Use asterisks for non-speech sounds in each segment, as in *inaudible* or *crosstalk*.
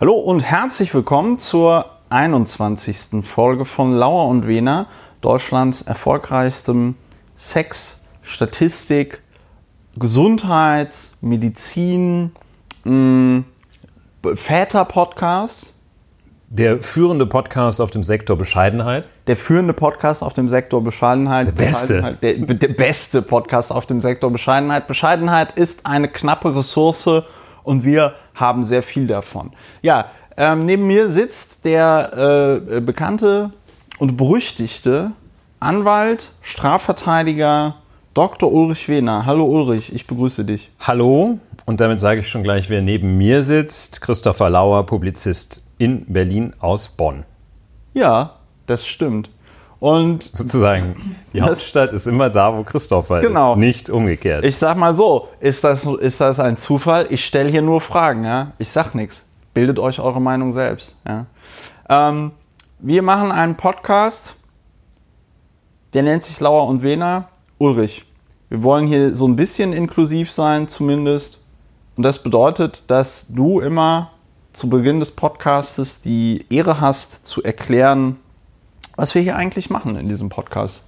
Hallo und herzlich willkommen zur 21. Folge von Lauer und Wena, Deutschlands erfolgreichstem Sex, Statistik, Gesundheits-, Medizin, mh, Väter-Podcast. Der führende Podcast auf dem Sektor Bescheidenheit. Der führende Podcast auf dem Sektor Bescheidenheit. Der beste. Der, der beste Podcast auf dem Sektor Bescheidenheit. Bescheidenheit ist eine knappe Ressource und wir haben sehr viel davon. Ja, ähm, neben mir sitzt der äh, bekannte und berüchtigte Anwalt, Strafverteidiger Dr. Ulrich Wehner. Hallo Ulrich, ich begrüße dich. Hallo, und damit sage ich schon gleich, wer neben mir sitzt. Christopher Lauer, Publizist in Berlin aus Bonn. Ja, das stimmt. Und sozusagen, die Hauptstadt ist immer da, wo Christopher genau. ist, nicht umgekehrt. Ich sag mal so, ist das, ist das ein Zufall? Ich stelle hier nur Fragen, ja. Ich sag nichts. Bildet euch eure Meinung selbst. Ja? Ähm, wir machen einen Podcast, der nennt sich Lauer und Wena. Ulrich, wir wollen hier so ein bisschen inklusiv sein, zumindest. Und das bedeutet, dass du immer zu Beginn des Podcastes die Ehre hast, zu erklären, was wir hier eigentlich machen in diesem Podcast.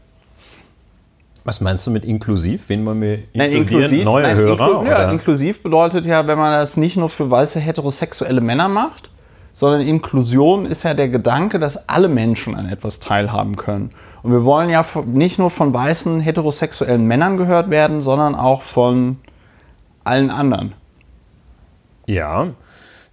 Was meinst du mit inklusiv? Wen wollen wir nein, inklusiv, Neue nein, Hörer? Inklu ja, inklusiv bedeutet ja, wenn man das nicht nur für weiße heterosexuelle Männer macht, sondern Inklusion ist ja der Gedanke, dass alle Menschen an etwas teilhaben können. Und wir wollen ja nicht nur von weißen heterosexuellen Männern gehört werden, sondern auch von allen anderen. Ja,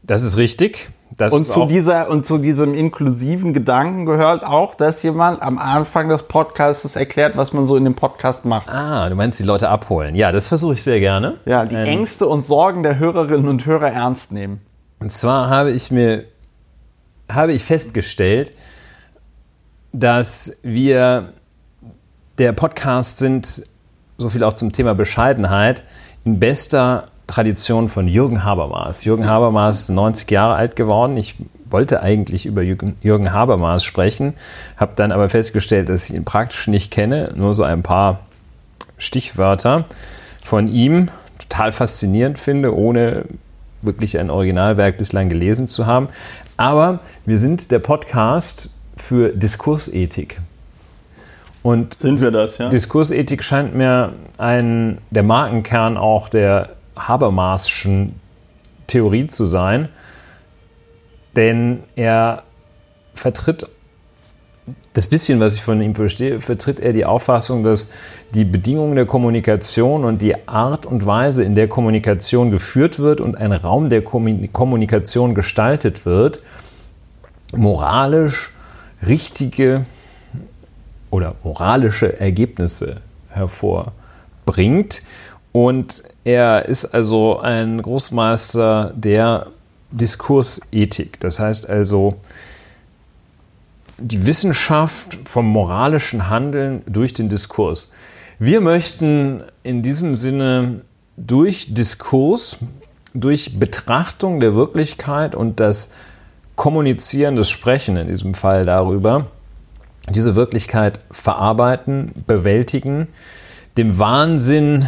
das ist richtig. Das und, zu dieser, und zu diesem inklusiven Gedanken gehört auch, dass jemand am Anfang des Podcasts erklärt, was man so in dem Podcast macht. Ah, du meinst die Leute abholen. Ja, das versuche ich sehr gerne. Ja, die ähm, Ängste und Sorgen der Hörerinnen und Hörer ernst nehmen. Und zwar habe ich mir, habe ich festgestellt, dass wir der Podcast sind, so viel auch zum Thema Bescheidenheit, in bester Tradition von Jürgen Habermas. Jürgen Habermas ist 90 Jahre alt geworden. Ich wollte eigentlich über Jürgen Habermas sprechen, habe dann aber festgestellt, dass ich ihn praktisch nicht kenne, nur so ein paar Stichwörter von ihm total faszinierend finde, ohne wirklich ein Originalwerk bislang gelesen zu haben. Aber wir sind der Podcast für Diskursethik. Und sind wir das, ja? Diskursethik scheint mir ein, der Markenkern auch der Habermaschen Theorie zu sein, denn er vertritt das bisschen, was ich von ihm verstehe, vertritt er die Auffassung, dass die Bedingungen der Kommunikation und die Art und Weise, in der Kommunikation geführt wird und ein Raum der Kommunikation gestaltet wird, moralisch richtige oder moralische Ergebnisse hervorbringt. Und er ist also ein Großmeister der Diskursethik. Das heißt also, die Wissenschaft vom moralischen Handeln durch den Diskurs. Wir möchten in diesem Sinne durch Diskurs, durch Betrachtung der Wirklichkeit und das Kommunizieren, das Sprechen in diesem Fall darüber, diese Wirklichkeit verarbeiten, bewältigen, dem Wahnsinn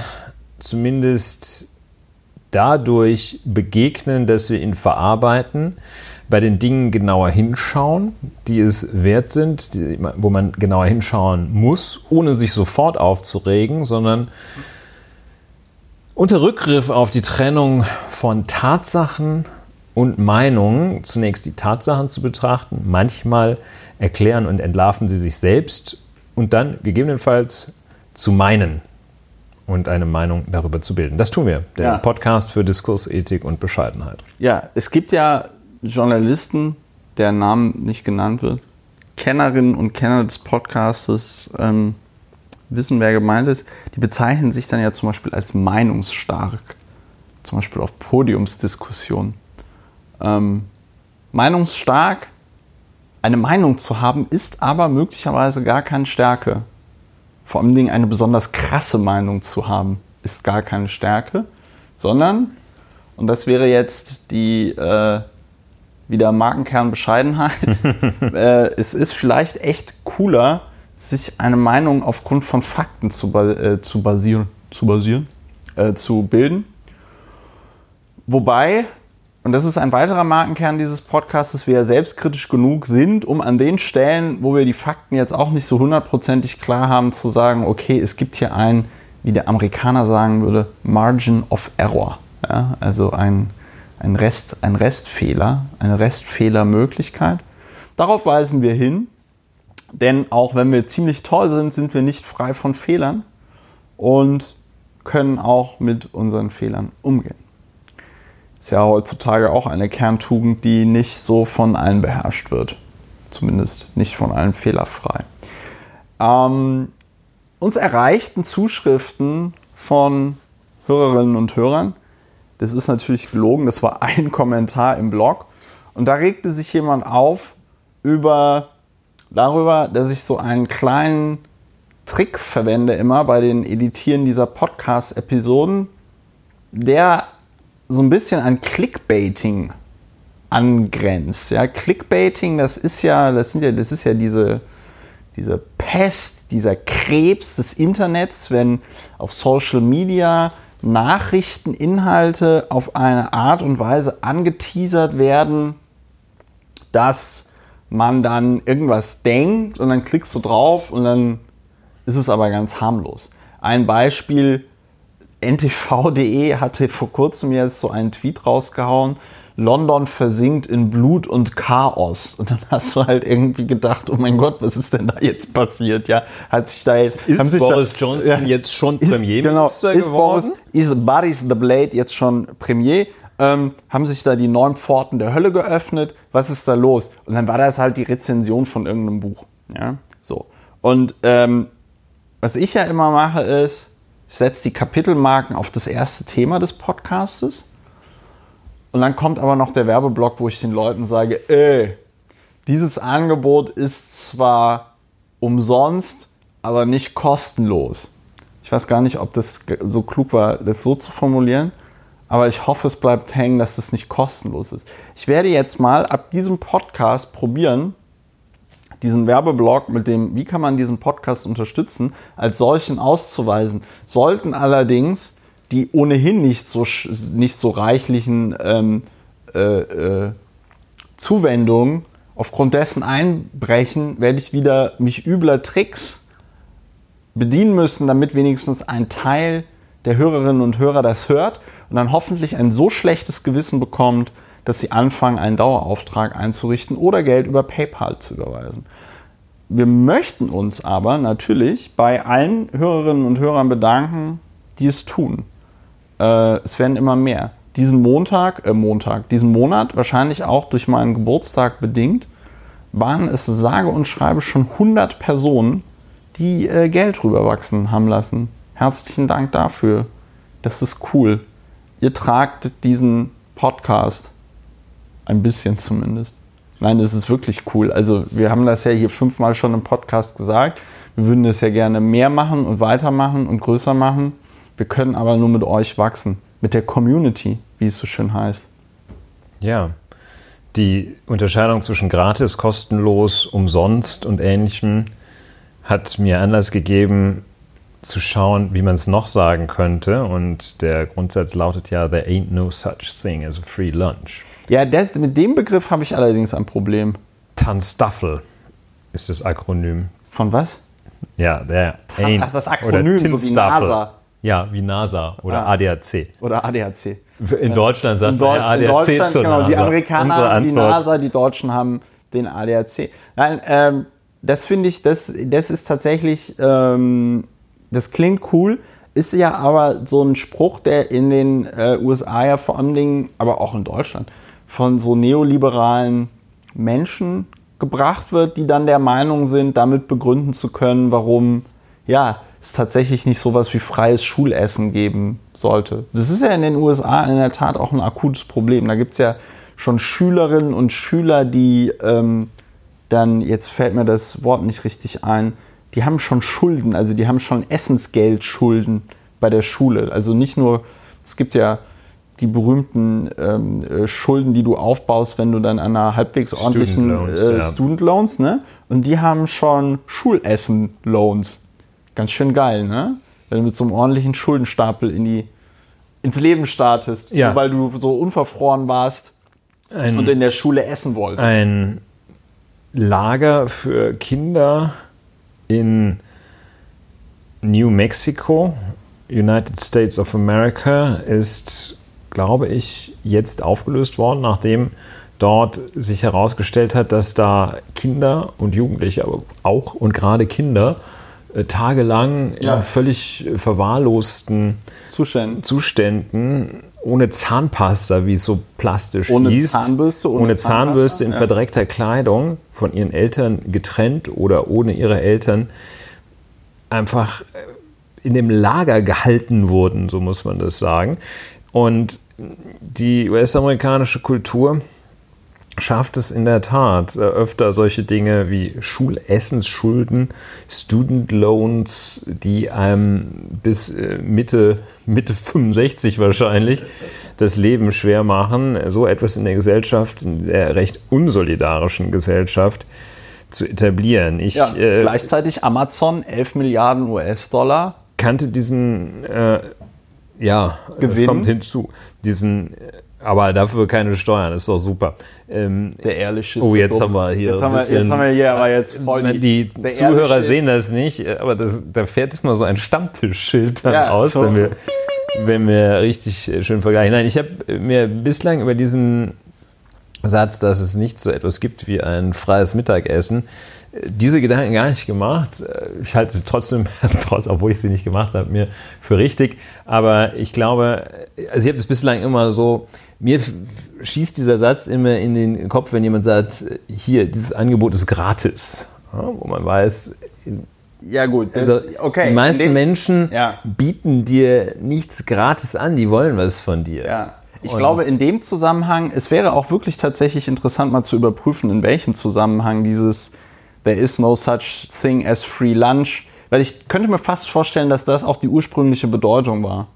zumindest dadurch begegnen, dass wir ihn verarbeiten, bei den Dingen genauer hinschauen, die es wert sind, die, wo man genauer hinschauen muss, ohne sich sofort aufzuregen, sondern unter Rückgriff auf die Trennung von Tatsachen und Meinungen, zunächst die Tatsachen zu betrachten, manchmal erklären und entlarven sie sich selbst und dann gegebenenfalls zu meinen und eine Meinung darüber zu bilden. Das tun wir, der ja. Podcast für Diskursethik und Bescheidenheit. Ja, es gibt ja Journalisten, deren Namen nicht genannt wird, Kennerinnen und Kenner des Podcastes ähm, wissen, wer gemeint ist, die bezeichnen sich dann ja zum Beispiel als meinungsstark. Zum Beispiel auf Podiumsdiskussionen. Ähm, meinungsstark, eine Meinung zu haben, ist aber möglicherweise gar keine Stärke. Vor allen Dingen eine besonders krasse Meinung zu haben, ist gar keine Stärke, sondern, und das wäre jetzt die äh, wieder Markenkern Bescheidenheit. *laughs* äh, es ist vielleicht echt cooler, sich eine Meinung aufgrund von Fakten zu, äh, zu basieren, zu, basieren äh, zu bilden. Wobei und das ist ein weiterer Markenkern dieses Podcasts, dass wir selbstkritisch genug sind, um an den Stellen, wo wir die Fakten jetzt auch nicht so hundertprozentig klar haben, zu sagen, okay, es gibt hier ein, wie der Amerikaner sagen würde, Margin of Error. Ja, also ein, ein, Rest, ein Restfehler, eine Restfehlermöglichkeit. Darauf weisen wir hin, denn auch wenn wir ziemlich toll sind, sind wir nicht frei von Fehlern und können auch mit unseren Fehlern umgehen. Ist ja heutzutage auch eine Kerntugend, die nicht so von allen beherrscht wird. Zumindest nicht von allen fehlerfrei. Ähm, uns erreichten Zuschriften von Hörerinnen und Hörern. Das ist natürlich gelogen, das war ein *laughs* Kommentar im Blog. Und da regte sich jemand auf über, darüber, dass ich so einen kleinen Trick verwende immer bei den Editieren dieser Podcast-Episoden, der so ein bisschen an Clickbaiting angrenzt. Ja, Clickbaiting, das ist ja, das sind ja, das ist ja diese, diese Pest, dieser Krebs des Internets, wenn auf Social Media Nachrichteninhalte auf eine Art und Weise angeteasert werden, dass man dann irgendwas denkt und dann klickst du drauf und dann ist es aber ganz harmlos. Ein Beispiel ntv.de hatte vor kurzem jetzt so einen Tweet rausgehauen, London versinkt in Blut und Chaos. Und dann *laughs* hast du halt irgendwie gedacht, oh mein Gott, was ist denn da jetzt passiert? Ja, hat sich da jetzt ist haben sich Boris da, Johnson ja, jetzt schon ist, Premierminister genau, ist geworden? Boris, ist Boris the Blade jetzt schon Premier? Ähm, haben sich da die neun Pforten der Hölle geöffnet? Was ist da los? Und dann war das halt die Rezension von irgendeinem Buch. Ja, so. Und ähm, was ich ja immer mache ist, setze die Kapitelmarken auf das erste Thema des Podcastes. Und dann kommt aber noch der Werbeblock, wo ich den Leuten sage, äh, dieses Angebot ist zwar umsonst, aber nicht kostenlos. Ich weiß gar nicht, ob das so klug war, das so zu formulieren, aber ich hoffe, es bleibt hängen, dass das nicht kostenlos ist. Ich werde jetzt mal ab diesem Podcast probieren, diesen Werbeblock mit dem, wie kann man diesen Podcast unterstützen, als solchen auszuweisen. Sollten allerdings die ohnehin nicht so, nicht so reichlichen ähm, äh, äh, Zuwendungen aufgrund dessen einbrechen, werde ich wieder mich übler Tricks bedienen müssen, damit wenigstens ein Teil der Hörerinnen und Hörer das hört und dann hoffentlich ein so schlechtes Gewissen bekommt, dass sie anfangen, einen Dauerauftrag einzurichten oder Geld über PayPal zu überweisen. Wir möchten uns aber natürlich bei allen Hörerinnen und Hörern bedanken, die es tun. Äh, es werden immer mehr. Diesen Montag, äh Montag, diesen Monat, wahrscheinlich auch durch meinen Geburtstag bedingt, waren es sage und schreibe schon 100 Personen, die äh, Geld rüberwachsen haben lassen. Herzlichen Dank dafür. Das ist cool. Ihr tragt diesen Podcast ein bisschen zumindest. Nein, das ist wirklich cool. Also wir haben das ja hier fünfmal schon im Podcast gesagt. Wir würden das ja gerne mehr machen und weitermachen und größer machen. Wir können aber nur mit euch wachsen. Mit der Community, wie es so schön heißt. Ja, die Unterscheidung zwischen gratis, kostenlos, umsonst und ähnlichem hat mir Anlass gegeben, zu schauen, wie man es noch sagen könnte. Und der Grundsatz lautet ja, there ain't no such thing as a free lunch. Ja, das, mit dem Begriff habe ich allerdings ein Problem. Tanstaffel ist das Akronym. Von was? Ja, der Tan Ach, das Akronym, so wie NASA. Ja, wie NASA oder ah. ADAC. Oder ADAC. In Deutschland sagt in man ja ADAC in Deutschland, zur genau, NASA. Die Amerikaner haben die NASA, die Deutschen haben den ADAC. Nein, ähm, das finde ich, das, das ist tatsächlich, ähm, das klingt cool, ist ja aber so ein Spruch, der in den äh, USA ja vor allen Dingen, aber auch in Deutschland, von so neoliberalen Menschen gebracht wird, die dann der Meinung sind, damit begründen zu können, warum ja, es tatsächlich nicht sowas wie freies Schulessen geben sollte. Das ist ja in den USA in der Tat auch ein akutes Problem. Da gibt es ja schon Schülerinnen und Schüler, die ähm, dann, jetzt fällt mir das Wort nicht richtig ein, die haben schon Schulden, also die haben schon Essensgeldschulden bei der Schule. Also nicht nur, es gibt ja die berühmten ähm, äh, Schulden, die du aufbaust, wenn du dann an einer halbwegs ordentlichen Student Loans, äh, ja. Student Loans ne? Und die haben schon Schulessen-Loans. Ganz schön geil, ne? Wenn du mit so einem ordentlichen Schuldenstapel in die ins Leben startest, Ja. weil du so unverfroren warst Ein, und in der Schule essen wolltest. ein Lager für Kinder in New Mexico, United States of America, ist, glaube ich, jetzt aufgelöst worden, nachdem dort sich herausgestellt hat, dass da Kinder und Jugendliche, aber auch und gerade Kinder, äh, tagelang Ja. in völlig äh, verwahrlosten Zuständen. Zuständen ohne Zahnpasta, wie es so plastisch Ohne hieß, Zahnbürste, ohne ohne, Zahnbürste in ja. verdreckter Kleidung von ihren Eltern getrennt oder ohne ihre Eltern einfach äh, in dem Lager gehalten wurden, so muss man das sagen. Und die US-amerikanische Kultur schafft es in der Tat äh, öfter solche Dinge wie Schulessensschulden, Student Loans, die einem bis äh, Mitte, Mitte 65 wahrscheinlich das Leben schwer machen, so etwas in der Gesellschaft, in der recht unsolidarischen Gesellschaft zu etablieren. Ich Ja, äh, gleichzeitig Amazon 11 Milliarden US-Dollar. kannte diesen, äh, ja, Gewinn? kommt hinzu, diesen, aber dafür keine Steuern, ist doch super. Ähm, Der ehrliche. Oh, jetzt haben wir hier Jetzt haben wir, bisschen- jetzt haben wir hier aber jetzt voll die der Zuhörer sehen das nicht, aber das, da fährt jetzt mal so ein Stammtischschild dann Ja, aus, so. wenn, wir, wenn wir richtig äh, schön vergleichen. Nein, ich habe mir bislang über diesen Satz, dass es nicht so etwas gibt wie ein freies Mittagessen, äh, diese Gedanken gar nicht gemacht. Ich halte sie trotzdem, *laughs* trotz, obwohl ich sie nicht gemacht habe, mir für richtig. Aber ich glaube, also ich habe es bislang immer so, mir schießt dieser Satz immer in den Kopf, wenn jemand sagt, hier, dieses Angebot ist gratis. Ja, wo man weiß, Ja, gut. Also okay. die meisten dem- Menschen Ja. bieten dir nichts gratis an, die wollen was von dir. Ja. Ich Und- glaube, in dem Zusammenhang, es wäre auch wirklich tatsächlich interessant, mal zu überprüfen, in welchem Zusammenhang dieses There is no such thing as free lunch, weil ich könnte mir fast vorstellen, dass das auch die ursprüngliche Bedeutung war.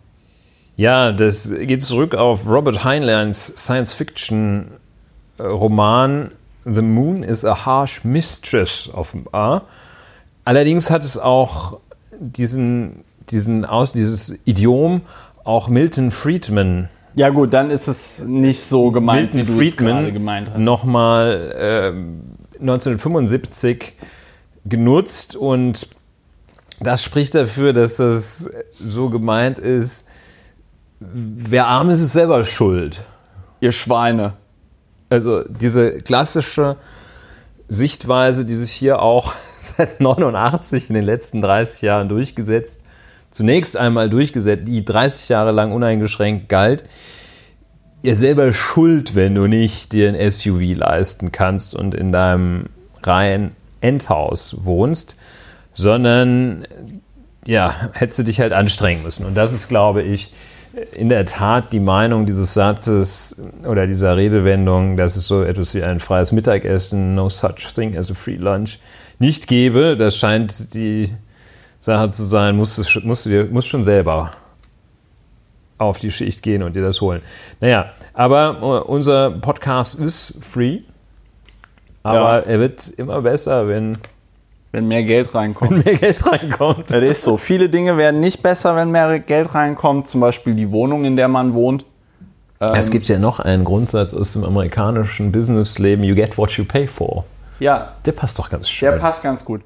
Ja, das geht zurück auf Robert Heinleins Science-Fiction-Roman The Moon is a Harsh Mistress offenbar. Allerdings hat es auch diesen, diesen Aus, dieses Idiom auch Milton Friedman Ja, gut, dann ist es nicht so gemeint, Milton wie du es gerade Friedman gemeint hast. nochmal ähm, 1975 genutzt und das spricht dafür, dass das so gemeint ist, wer arm ist, ist selber schuld. Ihr Schweine. Also diese klassische Sichtweise, die sich hier auch *laughs* seit 89 in den letzten 30 Jahren durchgesetzt, zunächst einmal durchgesetzt, die 30 Jahre lang uneingeschränkt galt, ihr selber schuld, wenn du nicht dir ein SUV leisten kannst und in deinem reinen Endhaus wohnst, sondern ja, hättest du dich halt anstrengen müssen. Und das ist, glaube ich, in der Tat die Meinung dieses Satzes oder dieser Redewendung, dass es so etwas wie ein freies Mittagessen, no such thing as a free lunch, nicht gebe. Das scheint die Sache zu sein, musst du, musst du dir musst schon selber auf die Schicht gehen und dir das holen. Naja, aber äh, unser Podcast ist free, aber Ja. er wird immer besser, wenn Wenn mehr Geld reinkommt. mehr Geld reinkommt. Das ist so. Viele Dinge werden nicht besser, wenn mehr Geld reinkommt. Zum Beispiel die Wohnung, in der man wohnt. Es gibt ja noch einen Grundsatz aus dem amerikanischen Businessleben, you get what you pay for. Ja, Der passt doch ganz schön. der passt ganz gut.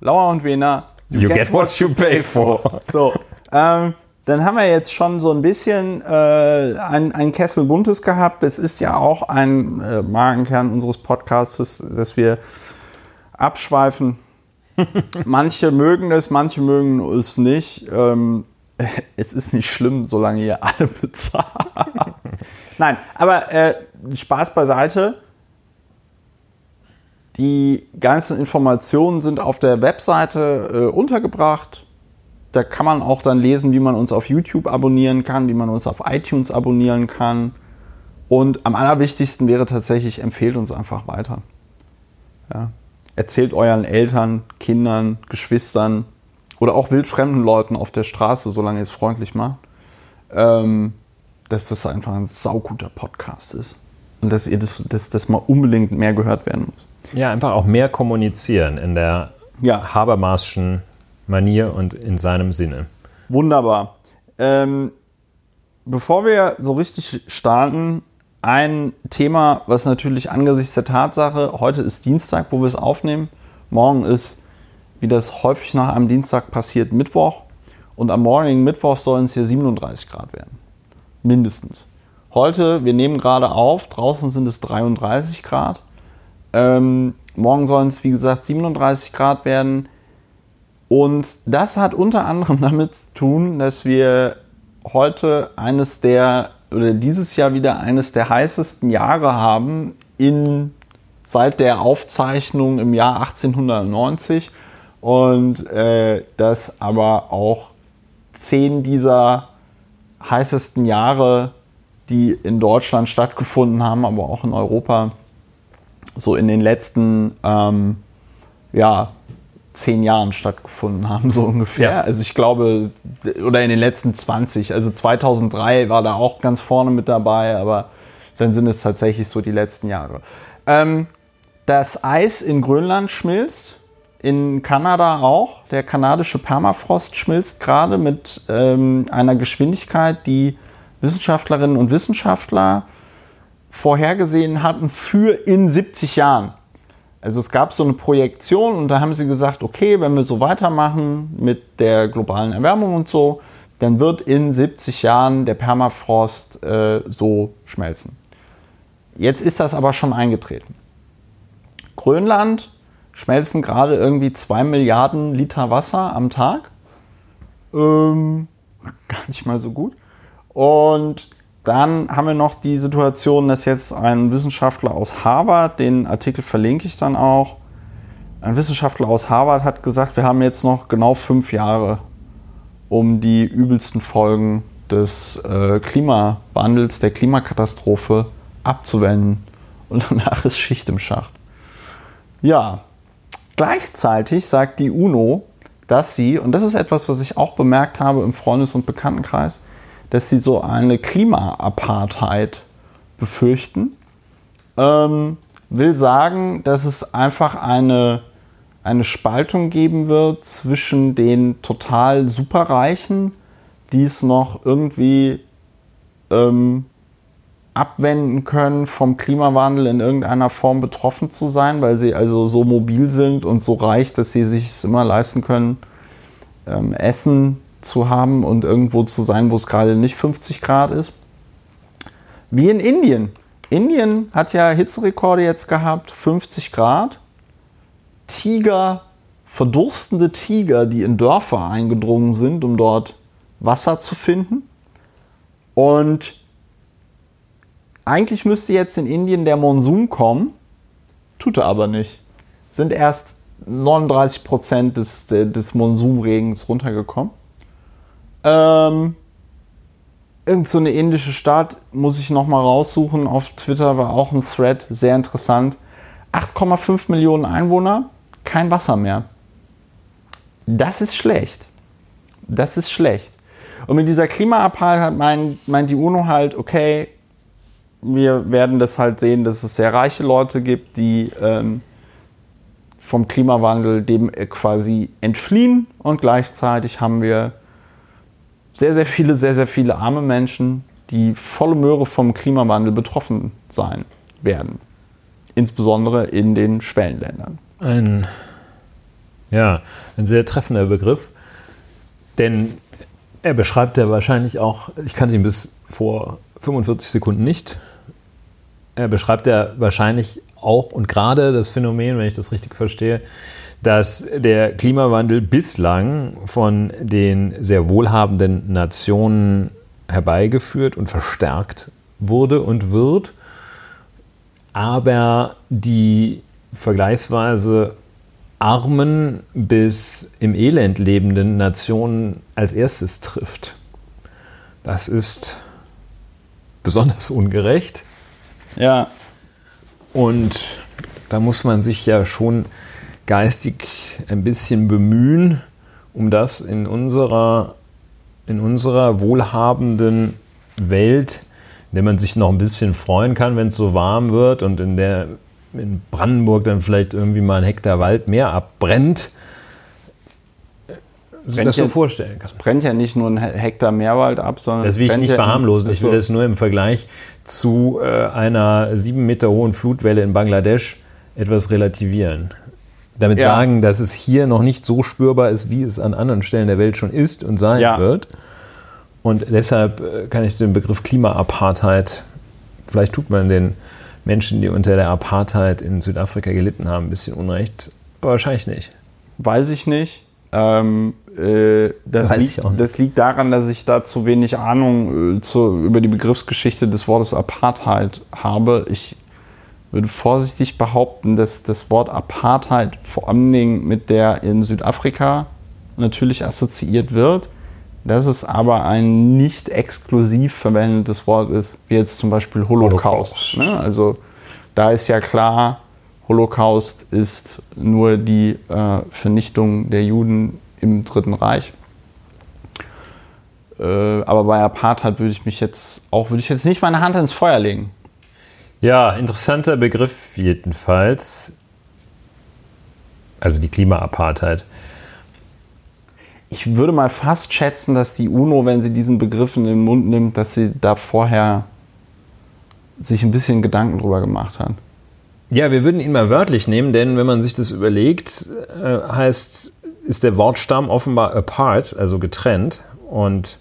Lauer und Wiener. You get what you pay for. So, ähm, dann haben wir jetzt schon so ein bisschen äh, ein, ein Kessel Buntes gehabt. Das ist ja auch ein äh, Markenkern unseres Podcasts, dass wir abschweifen. *laughs* manche mögen es, manche mögen es nicht. Ähm, es ist nicht schlimm, solange ihr alle bezahlt. Nein, aber äh, Spaß beiseite. Die ganzen Informationen sind auf der Webseite äh, untergebracht. Da kann man auch dann lesen, wie man uns auf YouTube abonnieren kann, wie man uns auf iTunes abonnieren kann. Und am allerwichtigsten wäre tatsächlich, empfehlt uns einfach weiter. Ja. Erzählt euren Eltern, Kindern, Geschwistern oder auch wildfremden Leuten auf der Straße, solange ihr es freundlich macht, ähm, dass das einfach ein sauguter Podcast ist. Und dass ihr das, dass das mal unbedingt mehr gehört werden muss. Ja, einfach auch mehr kommunizieren in der Ja. Habermasschen Manier und in seinem Sinne. Wunderbar. Ähm, bevor wir so richtig starten, ein Thema, was natürlich angesichts der Tatsache, heute ist Dienstag, wo wir es aufnehmen, morgen ist, wie das häufig nach einem Dienstag passiert, Mittwoch und am morgigen Mittwoch sollen es hier 37 Grad werden. Mindestens. Heute, wir nehmen gerade auf, draußen sind es 33 Grad. Ähm, morgen sollen es, wie gesagt, 37 Grad werden. Und das hat unter anderem *laughs* damit zu tun, dass wir heute eines der, oder dieses Jahr wieder eines der heißesten Jahre haben in, seit der Aufzeichnung im Jahr 1890. Und äh, dass aber auch zehn dieser heißesten Jahre, die in Deutschland stattgefunden haben, aber auch in Europa, so in den letzten ähm, ja, zehn Jahren stattgefunden haben, so ungefähr. Ja. Also ich glaube, oder in den letzten 20. Also 2003 war da auch ganz vorne mit dabei, aber dann sind es tatsächlich so die letzten Jahre. Ähm, das Eis in Grönland schmilzt, in Kanada auch. Der kanadische Permafrost schmilzt gerade mit ähm, einer Geschwindigkeit, die Wissenschaftlerinnen und Wissenschaftler vorhergesehen hatten für in 70 Jahren. Also es gab so eine Projektion und da haben sie gesagt, okay, wenn wir so weitermachen mit der globalen Erwärmung und so, dann wird in 70 Jahren der Permafrost äh, so schmelzen. Jetzt ist das aber schon eingetreten. Grönland schmelzen gerade irgendwie 2 Milliarden Liter Wasser am Tag. Ähm, *laughs* gar nicht mal so gut. Und dann haben wir noch die Situation, dass jetzt ein Wissenschaftler aus Harvard, den Artikel verlinke ich dann auch, ein Wissenschaftler aus Harvard hat gesagt, wir haben jetzt noch genau fünf Jahre, um die übelsten Folgen des äh, Klimawandels, der Klimakatastrophe abzuwenden. Und danach ist Schicht im Schacht. Ja, gleichzeitig sagt die UNO, dass sie, und das ist etwas, was ich auch bemerkt habe im Freundes- und Bekanntenkreis, dass sie so eine Klima-Apartheid befürchten. Ähm, will sagen, dass es einfach eine, eine Spaltung geben wird zwischen den total Superreichen, die es noch irgendwie ähm, abwenden können, vom Klimawandel in irgendeiner Form betroffen zu sein, weil sie also so mobil sind und so reich, dass sie sich es immer leisten können, ähm, Essen zu haben und irgendwo zu sein, wo es gerade nicht 50 Grad ist. Wie in Indien. Indien hat ja Hitzerekorde jetzt gehabt, 50 Grad. Tiger, verdurstende Tiger, die in Dörfer eingedrungen sind, um dort Wasser zu finden. Und eigentlich müsste jetzt in Indien der Monsun kommen, tut er aber nicht. Sind erst 39 Prozent des, des Monsunregens runtergekommen. Ähm, irgend so eine indische Stadt muss ich noch mal raussuchen. Auf Twitter war auch ein Thread, sehr interessant. 8,5 Millionen Einwohner, kein Wasser mehr. Das ist schlecht. Das ist schlecht. Und mit dieser Klimaapartheit meint, meint die UNO halt, okay, wir werden das halt sehen, dass es sehr reiche Leute gibt, die ähm, vom Klimawandel dem quasi entfliehen und gleichzeitig haben wir sehr, sehr viele, sehr, sehr viele arme Menschen, die volle Möhre vom Klimawandel betroffen sein werden. Insbesondere in den Schwellenländern. Ein, ja, ein sehr treffender Begriff, denn er beschreibt ja wahrscheinlich auch, ich kannte ihn bis vor 45 Sekunden nicht, er beschreibt ja wahrscheinlich auch und gerade das Phänomen, wenn ich das richtig verstehe, dass der Klimawandel bislang von den sehr wohlhabenden Nationen herbeigeführt und verstärkt wurde und wird, aber die vergleichsweise armen bis im Elend lebenden Nationen als erstes trifft. Das ist besonders ungerecht. Ja. Und da muss man sich ja schon geistig ein bisschen bemühen, um das in unserer, in unserer wohlhabenden Welt, in der man sich noch ein bisschen freuen kann, wenn es so warm wird und in der in Brandenburg dann vielleicht irgendwie mal ein Hektar Wald mehr abbrennt, sich das so ja, vorstellen kann. Es brennt ja nicht nur ein Hektar Meerwald ab, sondern. Das will ich nicht ja verharmlosen. Ich will das nur im Vergleich zu äh, einer sieben Meter hohen Flutwelle in Bangladesch etwas relativieren. Damit ja. sagen, dass es hier noch nicht so spürbar ist, wie es an anderen Stellen der Welt schon ist und sein ja. wird. Und deshalb äh, kann ich den Begriff Klimaapartheid, vielleicht tut man den Menschen, die unter der Apartheid in Südafrika gelitten haben, ein bisschen Unrecht, aber wahrscheinlich nicht. Weiß ich nicht. Ähm, äh, das, liegt, das, liegt, daran, dass ich da zu wenig Ahnung äh, zu, über die Begriffsgeschichte des Wortes Apartheid habe. Ich würde vorsichtig behaupten, dass das Wort Apartheid vor allen Dingen mit der in Südafrika natürlich assoziiert wird, dass es aber ein nicht exklusiv verwendetes Wort ist, wie jetzt zum Beispiel Holocaust. Holocaust. Ne? Also da ist ja klar, Holocaust ist nur die äh, Vernichtung der Juden im Dritten Reich. Äh, aber bei Apartheid würde ich mich jetzt auch, würde ich jetzt nicht meine Hand ins Feuer legen. Ja, interessanter Begriff jedenfalls. Also die Klimaapartheid. Ich würde mal fast schätzen, dass die UNO, wenn sie diesen Begriff in den Mund nimmt, dass sie da vorher sich ein bisschen Gedanken drüber gemacht hat. Ja, wir würden ihn mal wörtlich nehmen, denn wenn man sich das überlegt, äh, heißt, ist der Wortstamm offenbar apart, also getrennt. Und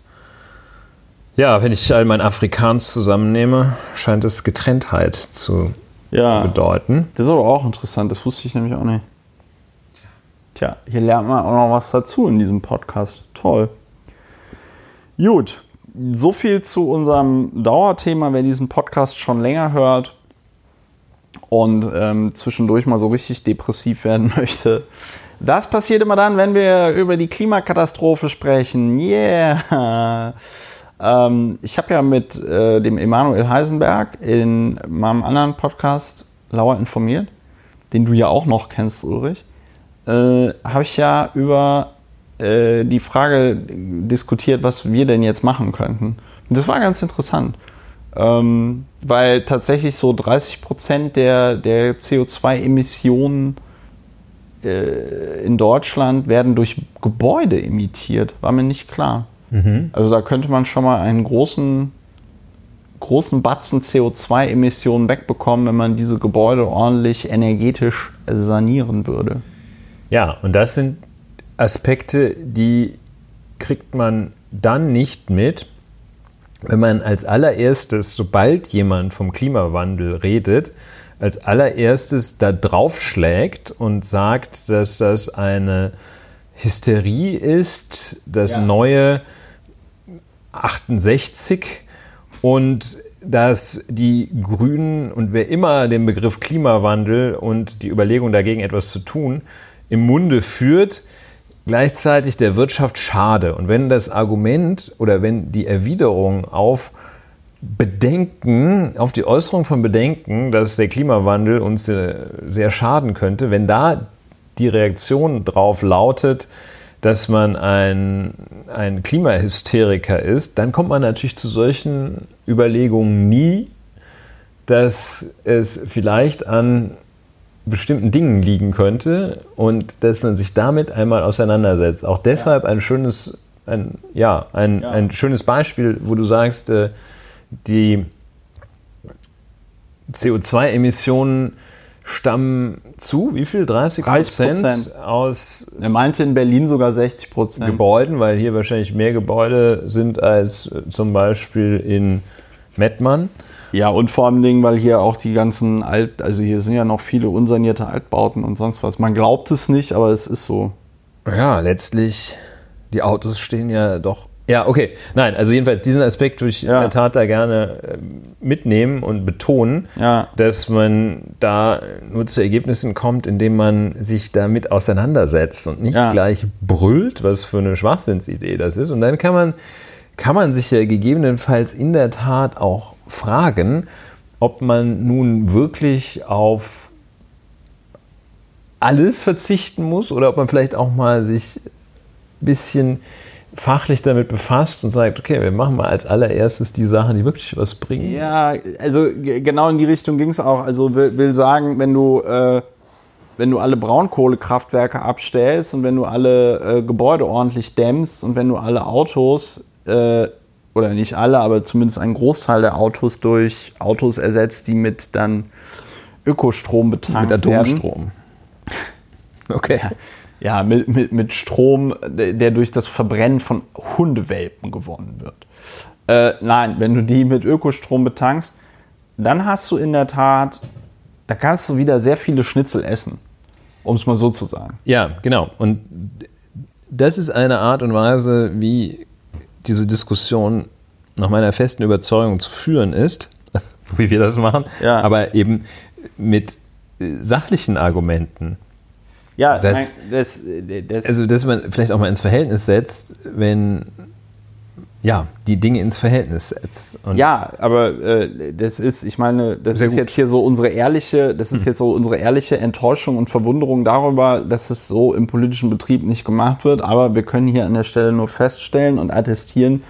ja, wenn ich all mein Afrikaans zusammennehme, scheint es Getrenntheit zu ja, bedeuten. Das ist aber auch interessant, das wusste ich nämlich auch nicht. Tja, hier lernt man auch noch was dazu in diesem Podcast. Toll. Gut, so viel zu unserem Dauerthema. Wer diesen Podcast schon länger hört und ähm, zwischendurch mal so richtig depressiv werden *laughs* möchte, das passiert immer dann, wenn wir über die Klimakatastrophe sprechen. Yeah! Ähm, ich habe ja mit äh, dem Emanuel Heisenberg in meinem anderen Podcast Lauer informiert, den du ja auch noch kennst, Ulrich, äh, habe ich ja über äh, die Frage diskutiert, was wir denn jetzt machen könnten. Und das war ganz interessant. Ähm, weil tatsächlich so 30 Prozent der, der CO2-Emissionen äh, in Deutschland werden durch Gebäude emittiert. War mir nicht klar. Mhm. Also da könnte man schon mal einen großen, großen Batzen CO2-Emissionen wegbekommen, wenn man diese Gebäude ordentlich energetisch sanieren würde. Ja, und das sind Aspekte, die kriegt man dann nicht mit, wenn man als allererstes, sobald jemand vom Klimawandel redet, als allererstes da draufschlägt und sagt, dass das eine Hysterie ist, das ja. neue 68 und dass die Grünen und wer immer den Begriff Klimawandel und die Überlegung dagegen etwas zu tun im Munde führt, gleichzeitig der Wirtschaft schade. Und wenn das Argument oder wenn die Erwiderung auf Bedenken, auf die Äußerung von Bedenken, dass der Klimawandel uns sehr schaden könnte, wenn da die Reaktion drauf lautet, dass man ein, ein Klimahysteriker ist, dann kommt man natürlich zu solchen Überlegungen nie, dass es vielleicht an bestimmten Dingen liegen könnte und dass man sich damit einmal auseinandersetzt. Auch deshalb ja. ein schönes, ein, ja, ein, ja. ein schönes Beispiel, wo du sagst, äh, die CO2-Emissionen stammen zu, wie viel? 30 Prozent aus. Er meinte in Berlin sogar 60 Prozent. Gebäuden, weil hier wahrscheinlich mehr Gebäude sind als äh, zum Beispiel in Mettmann. Ja, und vor allem Dingen, weil hier auch die ganzen Alt, also hier sind ja noch viele unsanierte Altbauten und sonst was. Man glaubt es nicht, aber es ist so. Ja, letztlich, die Autos stehen ja doch ja, okay. Nein, also jedenfalls diesen Aspekt würde ich ja. in der Tat da gerne ähm, mitnehmen und betonen, ja. dass man da nur zu Ergebnissen kommt, indem man sich damit auseinandersetzt und nicht ja. gleich brüllt, was für eine Schwachsinnsidee das ist. Und dann kann man, kann man sich ja gegebenenfalls in der Tat auch fragen, ob man nun wirklich auf alles verzichten muss oder ob man vielleicht auch mal sich ein bisschen fachlich damit befasst und sagt, okay, wir machen mal als allererstes die Sachen, die wirklich was bringen. Ja, also genau in die Richtung ging es auch. Also will, will, sagen, wenn du, äh, wenn du alle Braunkohlekraftwerke abstellst und wenn du alle äh, Gebäude ordentlich dämmst und wenn du alle Autos, äh, oder nicht alle, aber zumindest einen Großteil der Autos durch Autos ersetzt, die mit dann Ökostrom betankt Mit werden. Atomstrom. *laughs* Okay. Ja, mit, mit, mit Strom, der der durch das Verbrennen von Hundewelpen gewonnen wird. Äh, nein, wenn du die mit Ökostrom betankst, dann hast du in der Tat, da kannst du wieder sehr viele Schnitzel essen, um es mal so zu sagen. Ja, genau. Und das ist eine Art und Weise, wie diese Diskussion nach meiner festen Überzeugung zu führen ist, *laughs* so wie wir das machen, Ja. aber eben mit äh, sachlichen Argumenten. Ja, Das- nein, das, das, Also, dass man vielleicht auch mal ins Verhältnis setzt, wenn ja, die Dinge ins Verhältnis setzt. Und Ja, aber äh, das ist, ich meine, das ist gut. jetzt hier so unsere ehrliche, das ist jetzt so unsere ehrliche Enttäuschung und Verwunderung darüber, dass es so im politischen Betrieb nicht gemacht wird. Aber wir können hier an der Stelle nur feststellen und attestieren,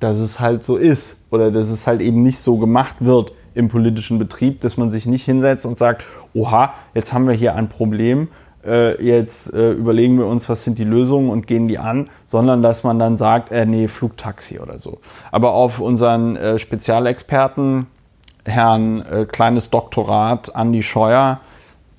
dass es halt so ist oder dass es halt eben nicht so gemacht wird im politischen Betrieb, dass man sich nicht hinsetzt und sagt, oha, jetzt haben wir hier ein Problem, äh, jetzt äh, überlegen wir uns, was sind die Lösungen und gehen die an, sondern dass man dann sagt, äh, nee, Flugtaxi oder so. Aber auf unseren äh, Spezialexperten, Herrn äh, Kleines Doktorat, Andi Scheuer,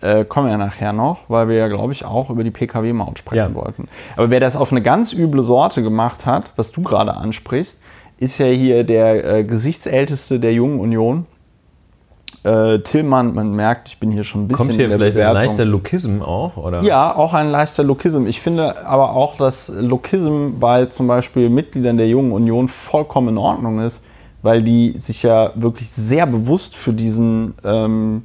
äh, kommen wir ja nachher noch, weil wir ja, glaube ich, auch über die Pkw-Maut sprechen Ja. wollten. Aber wer das auf eine ganz üble Sorte gemacht hat, was du gerade ansprichst, ist ja hier der äh, Gesichtsälteste der Jungen Union. Äh, Tillmann, man merkt, ich bin hier schon ein bisschen kommt hier in der vielleicht ein Bewertung. leichter Lokism auch? Oder? Ja, auch ein leichter Lokism. Ich finde aber auch, dass Lokism bei zum Beispiel Mitgliedern der Jungen Union vollkommen in Ordnung ist, weil die sich ja wirklich sehr bewusst für diesen ähm,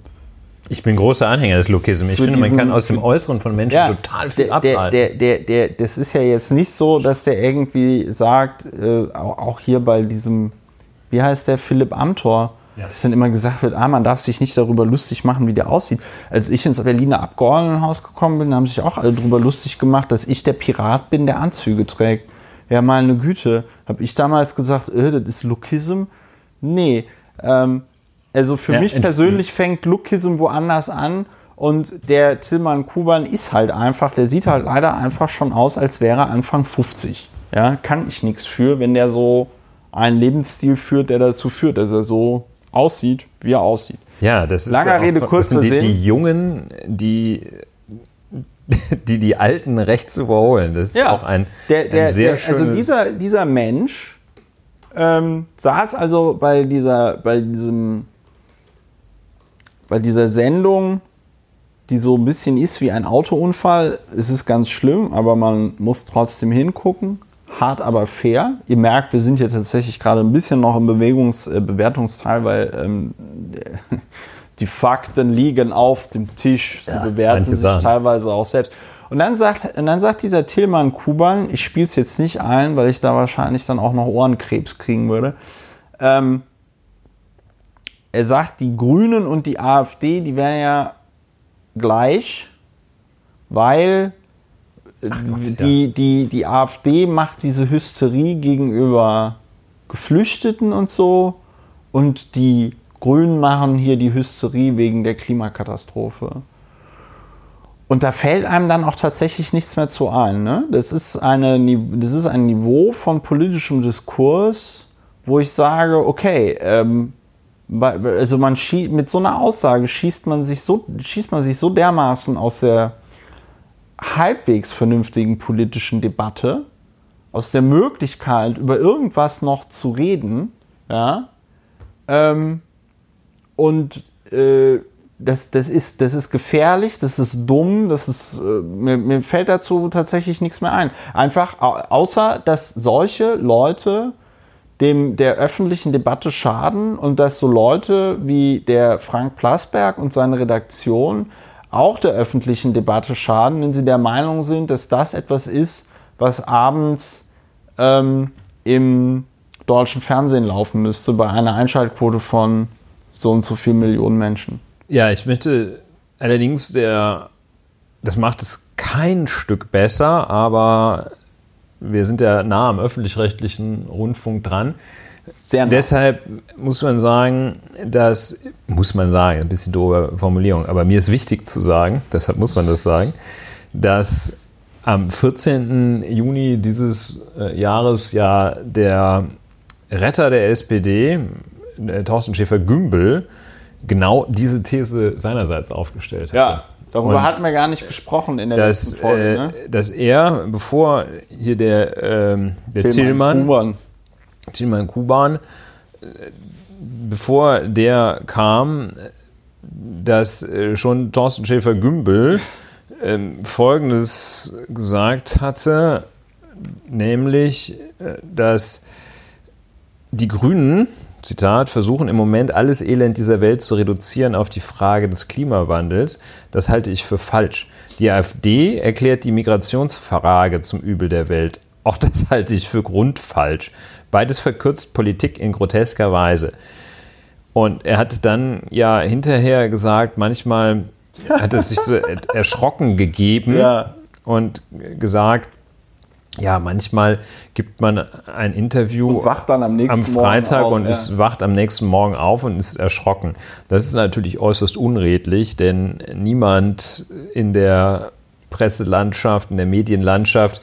Ich bin großer Anhänger des Lokism. Ich finde, man diesen- kann aus dem Äußeren von Menschen total viel der, der, ableiten. der, der, der, das ist ja jetzt nicht so, dass der irgendwie sagt, äh, auch, auch hier bei diesem, wie heißt der, Philipp Amthor, Ja. dass dann immer gesagt wird, ah, man darf sich nicht darüber lustig machen, wie der aussieht. Als ich ins Berliner Abgeordnetenhaus gekommen bin, haben sich auch alle darüber lustig gemacht, dass ich der Pirat bin, der Anzüge trägt. Ja, meine Güte. Habe ich damals gesagt, äh, das ist Lookism? Nee. Ähm, also für Ja, mich persönlich fängt Lookism woanders an. Und der Tillmann Kuban ist halt einfach, der sieht halt leider einfach schon aus, als wäre er Anfang 50. Ja, kann ich nichts für, wenn der so einen Lebensstil führt, der dazu führt, dass er so aussieht, wie er aussieht. Ja, das ist Langer ja auch, Rede, kurzer die, Sinn. die Jungen, die, die die Alten rechts überholen. Das ist Ja, auch ein, der, der, ein sehr der, schönes... also dieser, dieser Mensch ähm, saß also bei dieser, bei diesem, bei dieser Sendung, die so ein bisschen ist wie ein Autounfall. Es ist ganz schlimm, aber man muss trotzdem hingucken. Hart, aber fair. Ihr merkt, wir sind hier tatsächlich gerade ein bisschen noch im Bewegungs äh, Bewertungsteil, weil ähm, *laughs* die Fakten liegen auf dem Tisch. Sie Ja, bewerten sich sagen. teilweise auch selbst. Und dann sagt, und dann sagt dieser Tillmann Kuban, ich spiele es jetzt nicht ein, weil ich da wahrscheinlich dann auch noch Ohrenkrebs kriegen würde. Ähm, er sagt, die Grünen und die AfD, die wären ja gleich, weil Gott, die, die, die AfD macht diese Hysterie gegenüber Geflüchteten und so und die Grünen machen hier die Hysterie wegen der Klimakatastrophe. Und da fällt einem dann auch tatsächlich nichts mehr zu ein. Ne? Das, ist eine, das ist ein Niveau von politischem Diskurs, wo ich sage, okay, ähm, also man schie- mit so einer Aussage schießt man sich so, schießt man sich so dermaßen aus der halbwegs vernünftigen politischen Debatte, aus der Möglichkeit, über irgendwas noch zu reden, ja, ähm, und äh, das, das, ist, das ist gefährlich, das ist dumm, das ist, äh, mir, mir fällt dazu tatsächlich nichts mehr ein. Einfach, au- außer dass solche Leute dem der öffentlichen Debatte schaden und dass so Leute wie der Frank Plasberg und seine Redaktion auch der öffentlichen Debatte schaden, wenn sie der Meinung sind, dass das etwas ist, was abends ähm, im deutschen Fernsehen laufen müsste bei einer Einschaltquote von so und so viel Millionen Menschen. Ja, ich möchte allerdings, der, das macht es kein Stück besser, aber wir sind ja nah am öffentlich-rechtlichen Rundfunk dran. Sehr nah. Deshalb muss man sagen, dass, muss man sagen, ein bisschen doofe Formulierung, aber mir ist wichtig zu sagen, deshalb muss man das sagen, dass am 14. Juni dieses äh, Jahres ja der Retter der SPD, äh, Thorsten Schäfer-Gümbel, genau diese These seinerseits aufgestellt hat. Ja, darüber Und hatten wir gar nicht gesprochen in der dass, letzten Folge. Äh, Ne? dass er, bevor hier der, ähm, der Tillmann, Kuban. Tillmann Kuban, bevor der kam, dass äh, schon Thorsten Schäfer-Gümbel ähm, Folgendes gesagt hatte, nämlich, äh, dass die Grünen, Zitat, versuchen im Moment alles Elend dieser Welt zu reduzieren auf die Frage des Klimawandels. Das halte ich für falsch. Die AfD erklärt die Migrationsfrage zum Übel der Welt. Auch das halte ich für grundfalsch. Beides verkürzt Politik in grotesker Weise. Und er hat dann ja hinterher gesagt, manchmal hat er sich so er- erschrocken gegeben Ja. und gesagt, ja, manchmal gibt man ein Interview Und wacht dann am nächsten am Freitag auf, und ja. ist, wacht am nächsten Morgen auf und ist erschrocken. Das ist natürlich äußerst unredlich, denn niemand in der Presselandschaft, in der Medienlandschaft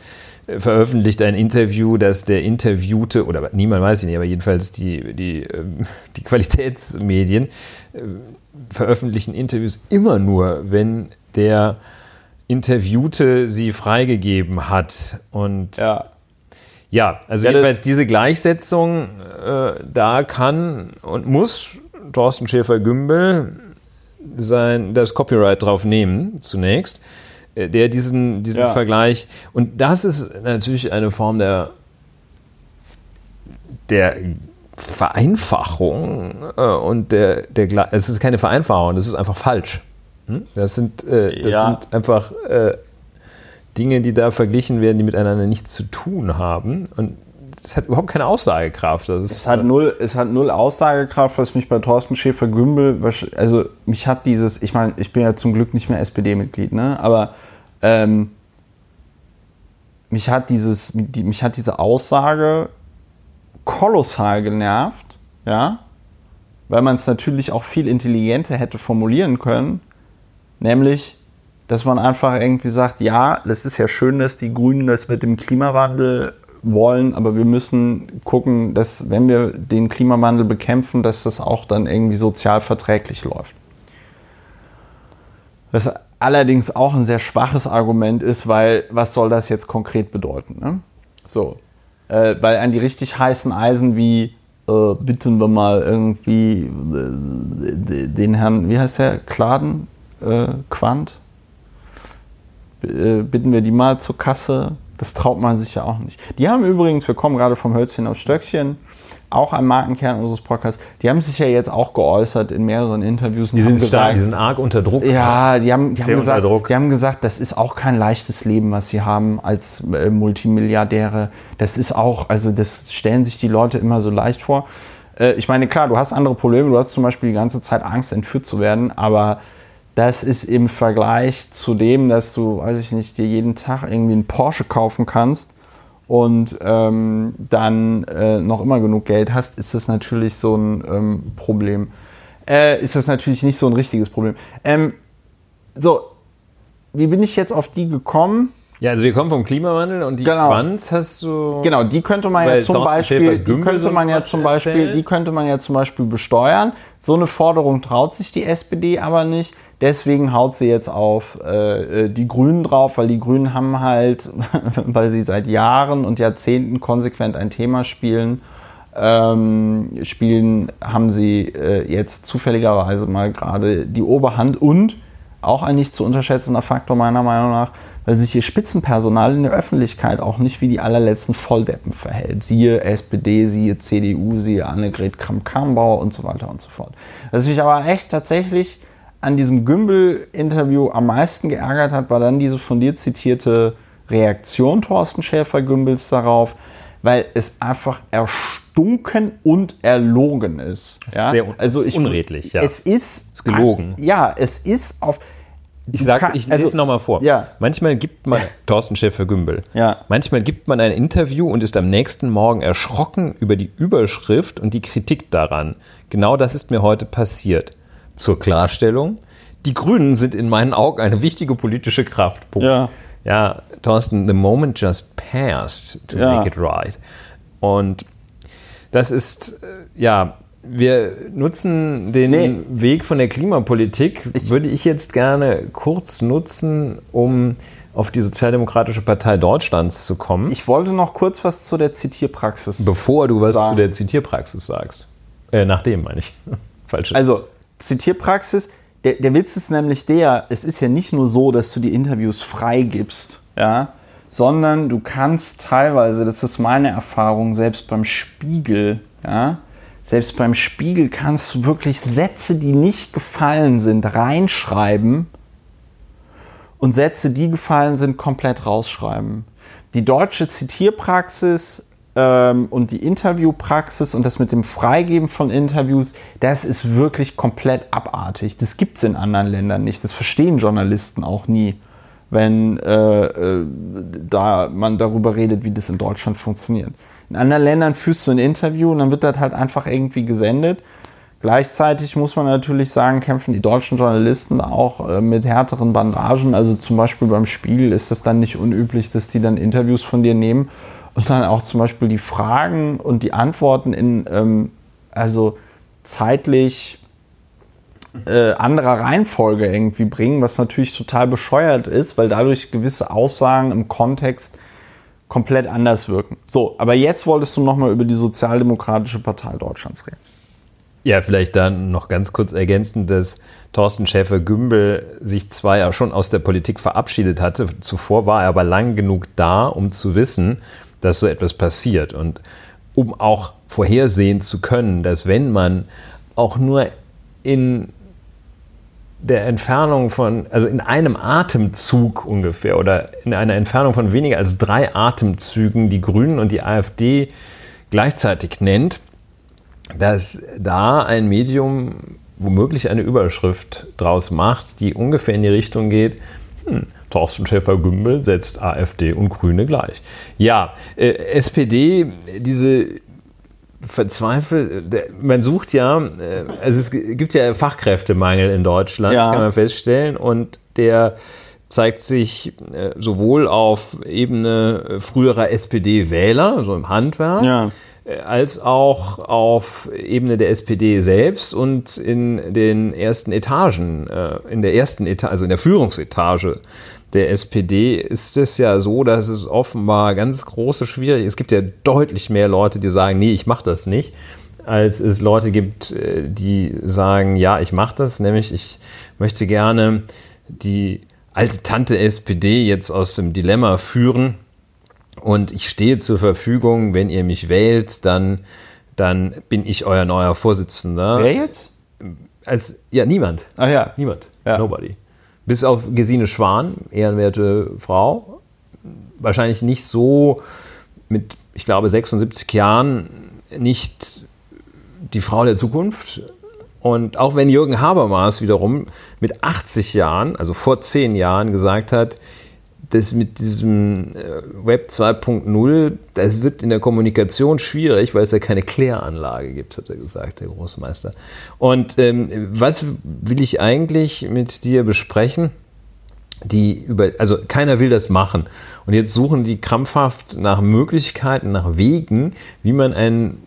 veröffentlicht ein Interview, das der Interviewte, oder niemand weiß ich nicht, aber jedenfalls die, die, ähm, *laughs* die Qualitätsmedien äh, veröffentlichen Interviews immer nur, wenn der Interviewte sie freigegeben hat. Und Ja. ja, also Ja, jedenfalls diese Gleichsetzung, äh, da kann und muss Thorsten Schäfer-Gümbel sein, das Copyright drauf nehmen, zunächst, der diesen, diesen Ja. Vergleich, und das ist natürlich eine Form der, der Vereinfachung äh, und der, der, es ist keine Vereinfachung, das ist einfach falsch. Hm? Das sind, äh, das Ja. sind einfach äh, Dinge, die da verglichen werden, die miteinander nichts zu tun haben. Und das hat überhaupt keine Aussagekraft. Das Es hat null, es hat null Aussagekraft, was mich bei Thorsten Schäfer-Gümbel, also mich hat dieses, ich meine, ich bin ja zum Glück nicht mehr SPD-Mitglied, ne? aber ähm, mich hat dieses, die, mich hat diese Aussage kolossal genervt, ja, weil man es natürlich auch viel intelligenter hätte formulieren können, nämlich, dass man einfach irgendwie sagt, ja, das ist ja schön, dass die Grünen das mit dem Klimawandel wollen, aber wir müssen gucken, dass wenn wir den Klimawandel bekämpfen, dass das auch dann irgendwie sozial verträglich läuft. Das allerdings auch ein sehr schwaches Argument ist, weil was soll das jetzt konkret bedeuten? Ne? So, äh, weil an die richtig heißen Eisen wie äh, bitten wir mal irgendwie äh, den Herrn, wie heißt der, Kladen, äh, Quant, äh, bitten wir die mal zur Kasse. Das traut man sich ja auch nicht. Die haben übrigens, wir kommen gerade vom Hölzchen aufs Stöckchen, auch ein Markenkern unseres Podcasts, die haben sich ja jetzt auch geäußert in mehreren Interviews. die, sind stark, gesagt, die sind arg unter Druck. ja, die haben, die, haben unter gesagt, Druck. die haben gesagt, das ist auch kein leichtes Leben, was sie haben als äh, Multimilliardäre. Das ist auch, also das stellen sich die Leute immer so leicht vor. Äh, ich meine, klar, du hast andere Probleme. Du hast zum Beispiel die ganze Zeit Angst, entführt zu werden, aber das ist im Vergleich zu dem, dass du, weiß ich nicht, dir jeden Tag irgendwie einen Porsche kaufen kannst und ähm, dann äh, noch immer genug Geld hast, ist das natürlich so ein ähm, Problem. Äh, ist das natürlich nicht so ein richtiges Problem. Ähm, so, wie bin ich jetzt auf die gekommen? Ja, also wir kommen vom Klimawandel und die Genau. Quanz hast du. Genau, die könnte man ja zum Beispiel, die könnte man ja zum Beispiel, erzählt. die könnte man ja zum Beispiel besteuern. So eine Forderung traut sich die SPD aber nicht. Deswegen haut sie jetzt auf äh, äh, die Grünen drauf, weil die Grünen haben halt, *laughs* weil sie seit Jahren und Jahrzehnten konsequent ein Thema spielen, ähm, spielen, haben sie äh, jetzt zufälligerweise mal gerade die Oberhand und auch ein nicht zu unterschätzender Faktor meiner Meinung nach, weil sich ihr Spitzenpersonal in der Öffentlichkeit auch nicht wie die allerletzten Volldeppen verhält. Siehe SPD, siehe CDU, siehe Annegret Kramp-Karrenbauer und so weiter und so fort. Was mich aber echt tatsächlich an diesem Gümbel-Interview am meisten geärgert hat, war dann diese von dir zitierte Reaktion Thorsten Schäfer-Gümbels darauf, weil es einfach erstunken und erlogen ist. ist sehr un- es ist unredlich, ja. Es ist, Ist gelogen. Ja, es ist auf. Ich sage, kann- ich lese also- es nochmal vor. Ja. Manchmal gibt man, Thorsten Schäfer-Gümbel, Ja. manchmal gibt man ein Interview und ist am nächsten Morgen erschrocken über die Überschrift und die Kritik daran. Genau das ist mir heute passiert. Zur Klarstellung, die Grünen sind in meinen Augen eine wichtige politische Kraft. Punkt. Ja. Ja, Thorsten, the moment just passed to Ja. make it right. Und das ist, äh, ja, wir nutzen den Nee. Weg von der Klimapolitik, würde ich jetzt gerne kurz nutzen, um auf die Sozialdemokratische Partei Deutschlands zu kommen, Ich wollte noch kurz was zu der Zitierpraxis. bevor du was Sagen. zu der Zitierpraxis sagst. Äh, nachdem, meine ich. *laughs* Falsch. Also, Zitierpraxis, der, der Witz ist nämlich der, es ist ja nicht nur so, dass du die Interviews freigibst, ja, sondern du kannst teilweise, das ist meine Erfahrung, selbst beim Spiegel, ja, selbst beim Spiegel kannst du wirklich Sätze, die nicht gefallen sind, reinschreiben und Sätze, die gefallen sind, komplett rausschreiben. Die deutsche Zitierpraxis ähm, und die Interviewpraxis und das mit dem Freigeben von Interviews, das ist wirklich komplett abartig. Das gibt es in anderen Ländern nicht. Das verstehen Journalisten auch nie, wenn äh, äh, da man darüber redet, wie das in Deutschland funktioniert. In anderen Ländern führst du ein Interview und dann wird das halt einfach irgendwie gesendet. Gleichzeitig muss man natürlich sagen, kämpfen die deutschen Journalisten auch äh, mit härteren Bandagen. Also zum Beispiel beim Spiegel ist es dann nicht unüblich, dass die dann Interviews von dir nehmen und dann auch zum Beispiel die Fragen und die Antworten in ähm, also zeitlich äh, anderer Reihenfolge irgendwie bringen, was natürlich total bescheuert ist, weil dadurch gewisse Aussagen im Kontext komplett anders wirken. So, aber jetzt wolltest du nochmal über die Sozialdemokratische Partei Deutschlands reden. Ja, vielleicht dann noch ganz kurz ergänzend, dass Thorsten Schäfer-Gümbel sich zwar ja schon aus der Politik verabschiedet hatte, zuvor war er aber lang genug da, um zu wissen, dass so etwas passiert und um auch vorhersehen zu können, dass wenn man auch nur in der Entfernung von, also in einem Atemzug ungefähr oder in einer Entfernung von weniger als drei Atemzügen die Grünen und die AfD gleichzeitig nennt, dass da ein Medium womöglich eine Überschrift draus macht, die ungefähr in die Richtung geht, hm, Thorsten Schäfer-Gümbel setzt AfD und Grüne gleich. Ja, äh, SPD, diese verzweifelt, man sucht ja, äh, also es gibt ja Fachkräftemangel in Deutschland, Ja. kann man feststellen, und der zeigt sich äh, sowohl auf Ebene äh, früherer SPD-Wähler, so im Handwerk, äh, als auch auf Ebene der SPD selbst und in den ersten Etagen, in der ersten Etage, also in der Führungsetage der SPD ist es ja so, dass es offenbar ganz große Schwierigkeiten Es gibt ja deutlich mehr Leute, die sagen, nee, ich mache das nicht, als es Leute gibt, äh, die sagen, ja, ich mache das, nämlich ich möchte gerne die alte Tante SPD jetzt aus dem Dilemma führen und ich stehe zur Verfügung, wenn ihr mich wählt, dann, dann bin ich euer neuer Vorsitzender. Wer jetzt? Als, ja, niemand. Ah ja. Niemand. Ja. Nobody. Bis auf Gesine Schwan, ehrenwerte Frau. Wahrscheinlich nicht so mit, ich glaube, 76 Jahren nicht die Frau der Zukunft. Und auch wenn Jürgen Habermas wiederum mit 80 Jahren, also vor 10 Jahren, gesagt hat, das mit diesem äh, Web 2.0, das wird in der Kommunikation schwierig, weil es ja keine Kläranlage gibt, hat er gesagt, der Großmeister. Und ähm, was will ich eigentlich mit dir besprechen? Die über, also keiner will das machen. Und jetzt suchen die krampfhaft nach Möglichkeiten, nach Wegen, wie man ein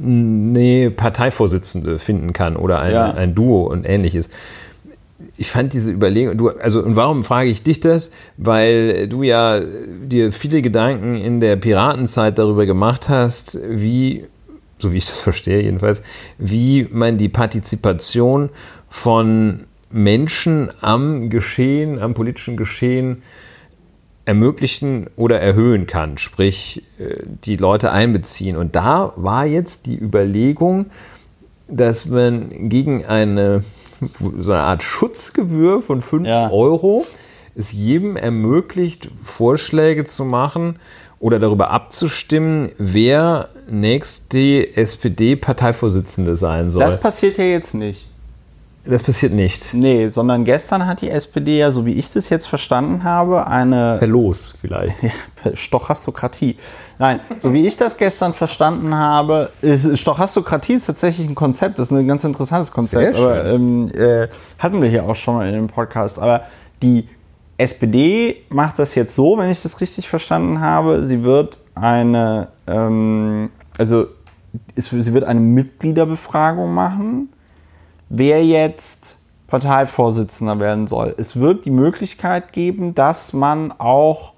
eine Parteivorsitzende finden kann oder ein, Ja. ein Duo und ähnliches. Ich fand diese Überlegung, du, also und warum frage ich dich das? Weil du ja dir viele Gedanken in der Piratenzeit darüber gemacht hast, wie, so wie ich das *laughs* verstehe jedenfalls, wie man die Partizipation von Menschen am Geschehen, am politischen Geschehen ermöglichen oder erhöhen kann, sprich äh, die Leute einbeziehen. Und da war jetzt die Überlegung, dass man gegen eine so eine Art Schutzgebühr von 5 Ja. Euro es jedem ermöglicht, Vorschläge zu machen oder darüber abzustimmen, wer nächste SPD-Parteivorsitzende sein soll. Das passiert ja jetzt nicht. Das passiert nicht. Nee, sondern gestern hat die SPD ja, so wie ich das jetzt verstanden habe, eine. Per Los vielleicht. Stochastokratie. Nein, so wie ich das gestern verstanden habe, ist, Stochastokratie ist tatsächlich ein Konzept, das ist ein ganz interessantes Konzept. Sehr schön. Aber ähm, äh, hatten wir hier auch schon mal in dem Podcast. Aber die SPD macht das jetzt so, wenn ich das richtig verstanden habe. Sie wird eine, ähm, also es, sie wird eine Mitgliederbefragung machen wer jetzt Parteivorsitzender werden soll. Es wird die Möglichkeit geben, dass man auch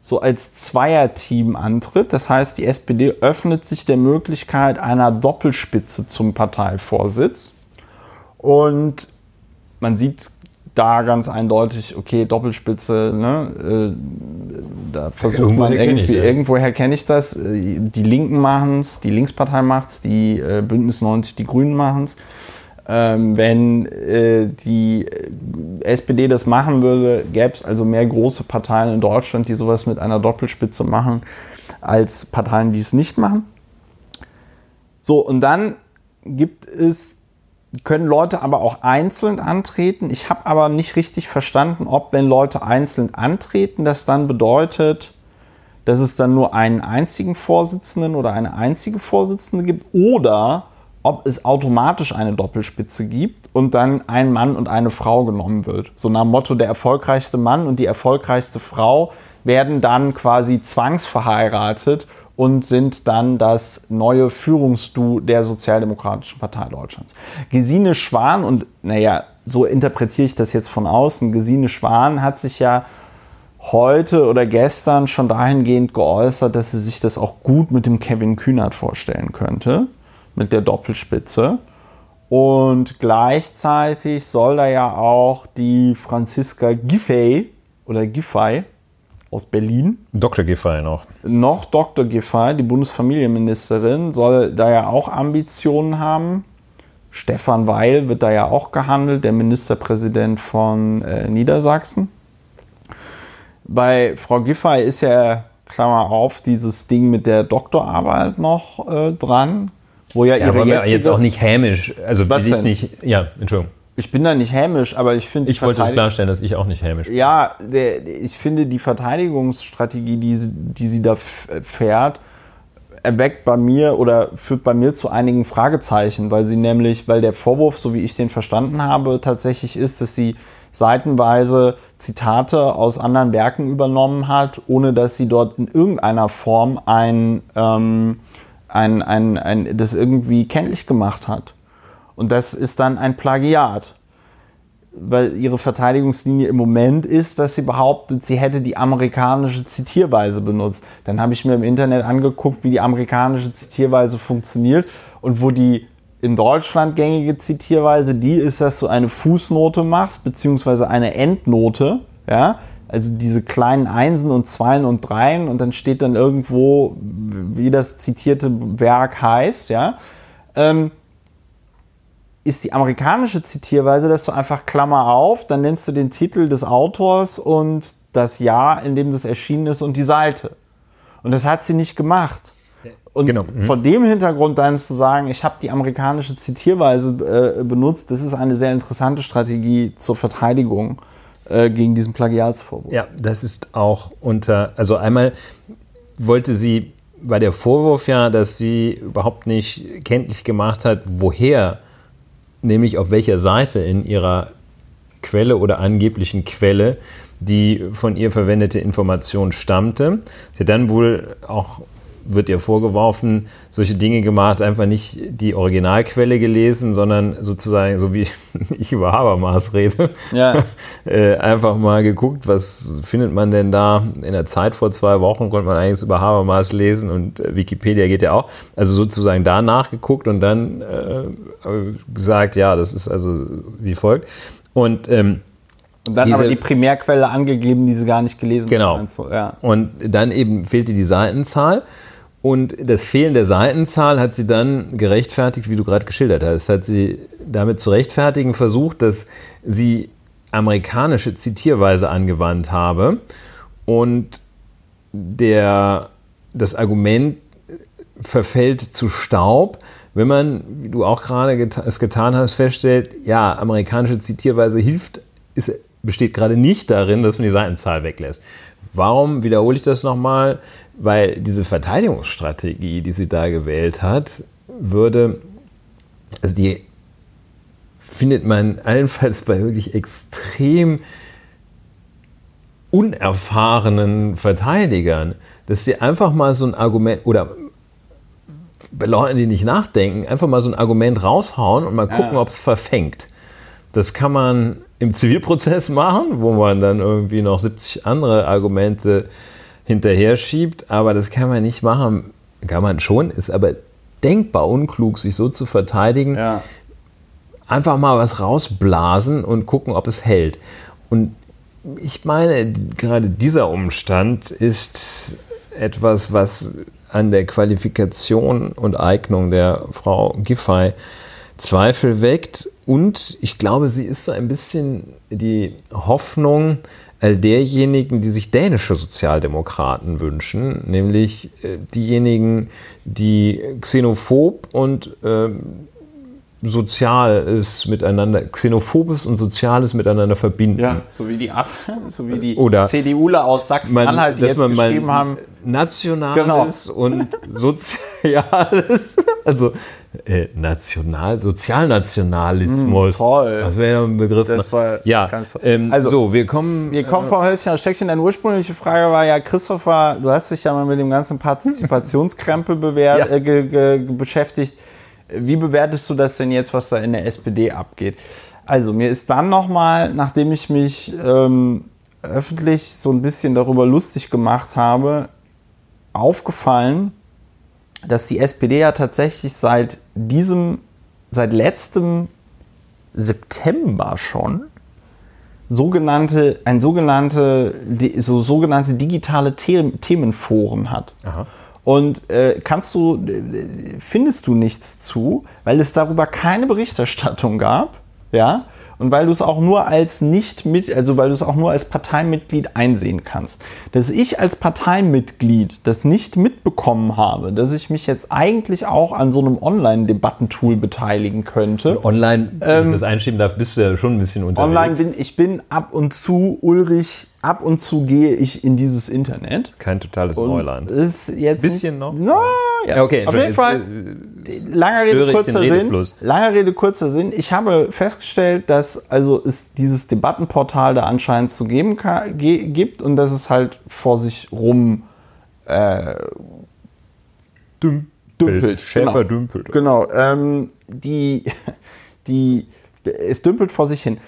so als Zweierteam antritt. Das heißt, die SPD öffnet sich der Möglichkeit einer Doppelspitze zum Parteivorsitz. Und man sieht da ganz eindeutig, okay, Doppelspitze, ne, äh, da versucht Irgendwoher man irgendwie, irgendwoher kenne ich das, äh, die Linken machen es, die Linkspartei macht es, die äh, Bündnis 90, die Grünen machen es. Ähm, wenn äh, die SPD das machen würde, gäbe es also mehr große Parteien in Deutschland, die sowas mit einer Doppelspitze machen, als Parteien, die es nicht machen. So, und dann gibt es, können Leute aber auch einzeln antreten. Ich habe aber nicht richtig verstanden, ob, wenn Leute einzeln antreten, das dann bedeutet, dass es dann nur einen einzigen Vorsitzenden oder eine einzige Vorsitzende gibt oder ob es automatisch eine Doppelspitze gibt und dann ein Mann und eine Frau genommen wird. So nach dem Motto, der erfolgreichste Mann und die erfolgreichste Frau werden dann quasi zwangsverheiratet und sind dann das neue Führungsdu der Sozialdemokratischen Partei Deutschlands. Gesine Schwan und naja, so interpretiere ich das jetzt von außen, Gesine Schwan hat sich ja heute oder gestern schon dahingehend geäußert, dass sie sich das auch gut mit dem Kevin Kühnert vorstellen könnte, mit der Doppelspitze. Und gleichzeitig soll da ja auch die Franziska Giffey oder Giffey aus Berlin, Dr. Giffey noch. noch Dr. Giffey, die Bundesfamilienministerin, soll da ja auch Ambitionen haben. Stefan Weil wird da ja auch gehandelt, der Ministerpräsident von äh, Niedersachsen. Bei Frau Giffey ist ja, Klammer auf, dieses Ding mit der Doktorarbeit noch äh, dran, wo ja Ja, ihre aber jetzige, jetzt auch nicht hämisch. Also Was ich nicht. Ja, Entschuldigung. Ich bin da nicht hämisch, aber ich finde Ich wollte Verteidig- klarstellen, dass ich auch nicht hämisch bin. Ja, der, ich finde die Verteidigungsstrategie, die, sie- die sie da fährt, erweckt bei mir oder führt bei mir zu einigen Fragezeichen, weil sie nämlich, weil der Vorwurf, so wie ich den verstanden habe, tatsächlich ist, dass sie seitenweise Zitate aus anderen Werken übernommen hat, ohne dass sie dort in irgendeiner Form ein, ähm, ein, ein, ein, das irgendwie kenntlich gemacht hat. Und das ist dann ein Plagiat weil ihre Verteidigungslinie im Moment ist, dass sie behauptet, sie hätte die amerikanische Zitierweise benutzt. Dann habe ich mir im Internet angeguckt, wie die amerikanische Zitierweise funktioniert und wo die in Deutschland gängige Zitierweise, die ist, dass du eine Fußnote machst, beziehungsweise eine Endnote, ja, also diese kleinen Einsen und Zweien und Dreien und dann steht dann irgendwo, wie das zitierte Werk heißt, ja. Ähm, ist die amerikanische Zitierweise, dass du einfach Klammer auf, dann nennst du den Titel des Autors und das Jahr, in dem das erschienen ist und die Seite. Und das hat sie nicht gemacht. Und Genau. Mhm. vor dem Hintergrund dann zu sagen, ich habe die amerikanische Zitierweise äh, benutzt, das ist eine sehr interessante Strategie zur Verteidigung äh, gegen diesen Plagiatsvorwurf. Ja, das ist auch unter, also einmal wollte sie, war der Vorwurf ja, dass sie überhaupt nicht kenntlich gemacht hat, woher, nämlich auf welcher Seite in ihrer Quelle oder angeblichen Quelle die von ihr verwendete Information stammte. Sie hat dann wohl auch, wird ihr vorgeworfen, solche Dinge gemacht, einfach nicht die Originalquelle gelesen, sondern sozusagen, so wie *laughs* ich über Habermas rede, Ja. *laughs* äh, einfach mal geguckt, was findet man denn da in der Zeit vor zwei Wochen, konnte man einiges über Habermas lesen und äh, Wikipedia geht ja auch. Also sozusagen da nachgeguckt und dann äh, gesagt, ja, das ist also wie folgt. Und ähm, Und dann Diese- aber die Primärquelle angegeben, die sie gar nicht gelesen Genau. meinst du? Ja. Und dann eben fehlte die Seitenzahl. Und das Fehlen der Seitenzahl hat sie dann gerechtfertigt, wie du gerade geschildert hast. Hat sie damit zu rechtfertigen versucht, dass sie amerikanische Zitierweise angewandt habe. Und der, das Argument verfällt zu Staub, wenn man, wie du auch gerade geta es getan hast, feststellt, ja, amerikanische Zitierweise hilft, ist, besteht gerade nicht darin, dass man die Seitenzahl weglässt. Warum wiederhole ich das nochmal? Weil diese Verteidigungsstrategie, die sie da gewählt hat, würde, also die findet man allenfalls bei wirklich extrem unerfahrenen Verteidigern, dass sie einfach mal so ein Argument oder bei Leuten, die nicht nachdenken, einfach mal so ein Argument raushauen und mal gucken, ja. ob es verfängt. Das kann man im Zivilprozess machen, wo man dann irgendwie noch 70 andere Argumente hinterher schiebt, aber das kann man nicht machen. Kann man schon, ist aber denkbar unklug, sich so zu verteidigen. Ja. Einfach mal was rausblasen und gucken, ob es hält. Und ich meine, gerade dieser Umstand ist etwas, was an der Qualifikation und Eignung der Frau Giffey Zweifel weckt. Und ich glaube, sie ist so ein bisschen die Hoffnung all derjenigen, die sich dänische Sozialdemokraten wünschen, nämlich äh, diejenigen, die xenophob und ähm, Soziales miteinander, Xenophobes und Soziales miteinander verbinden. Ja, so wie die, *laughs* so wie die Oder CDUler aus Sachsen-Anhalt, die jetzt geschrieben haben. Nationales genau. und *laughs* Soziales, also *laughs* äh, National, Sozialnationalismus. Mm, toll. Das wäre ja ein Begriff. Das war ja. ganz toll. Ähm, also, so, wir kommen. Wir kommen äh, vom Hölzchen aufs Stöckchen. Deine ursprüngliche Frage war ja, Christopher, du hast dich ja mal mit dem ganzen Partizipationskrempel bewährt, *laughs* ja. äh, beschäftigt. Wie bewertest du das denn jetzt, was da in der SPD abgeht? Also mir ist dann nochmal, nachdem ich mich ähm, öffentlich so ein bisschen darüber lustig gemacht habe, aufgefallen, dass die SPD ja tatsächlich seit diesem, seit letztem September schon sogenannte, ein sogenannte, so sogenannte digitale Themenforen hat. Aha. Und äh, kannst du, findest du nichts zu, weil es darüber keine Berichterstattung gab, ja, und weil du es auch nur als nicht mit, also weil du es auch nur als Parteimitglied einsehen kannst. Dass ich als Parteimitglied das nicht mitbekommen habe, dass ich mich jetzt eigentlich auch an so einem Online-Debattentool beteiligen könnte. Online, wenn ähm, ich das einschieben darf, bist du ja schon ein bisschen unterwegs. Online bin ich bin ab und zu Ulrich ab und zu gehe ich in dieses Internet. Kein totales und Neuland. Ist jetzt bisschen noch? Na, ja. Okay, auf jeden Fall. Äh, langer Rede kurzer Sinn. Langer Rede kurzer Sinn. Ich habe festgestellt, dass also es dieses Debattenportal da anscheinend zu geben kann, gibt und dass es halt vor sich rum äh, Düm dümpelt. Schäfer genau. dümpelt. Genau. Ähm, die, *laughs* die, es dümpelt vor sich hin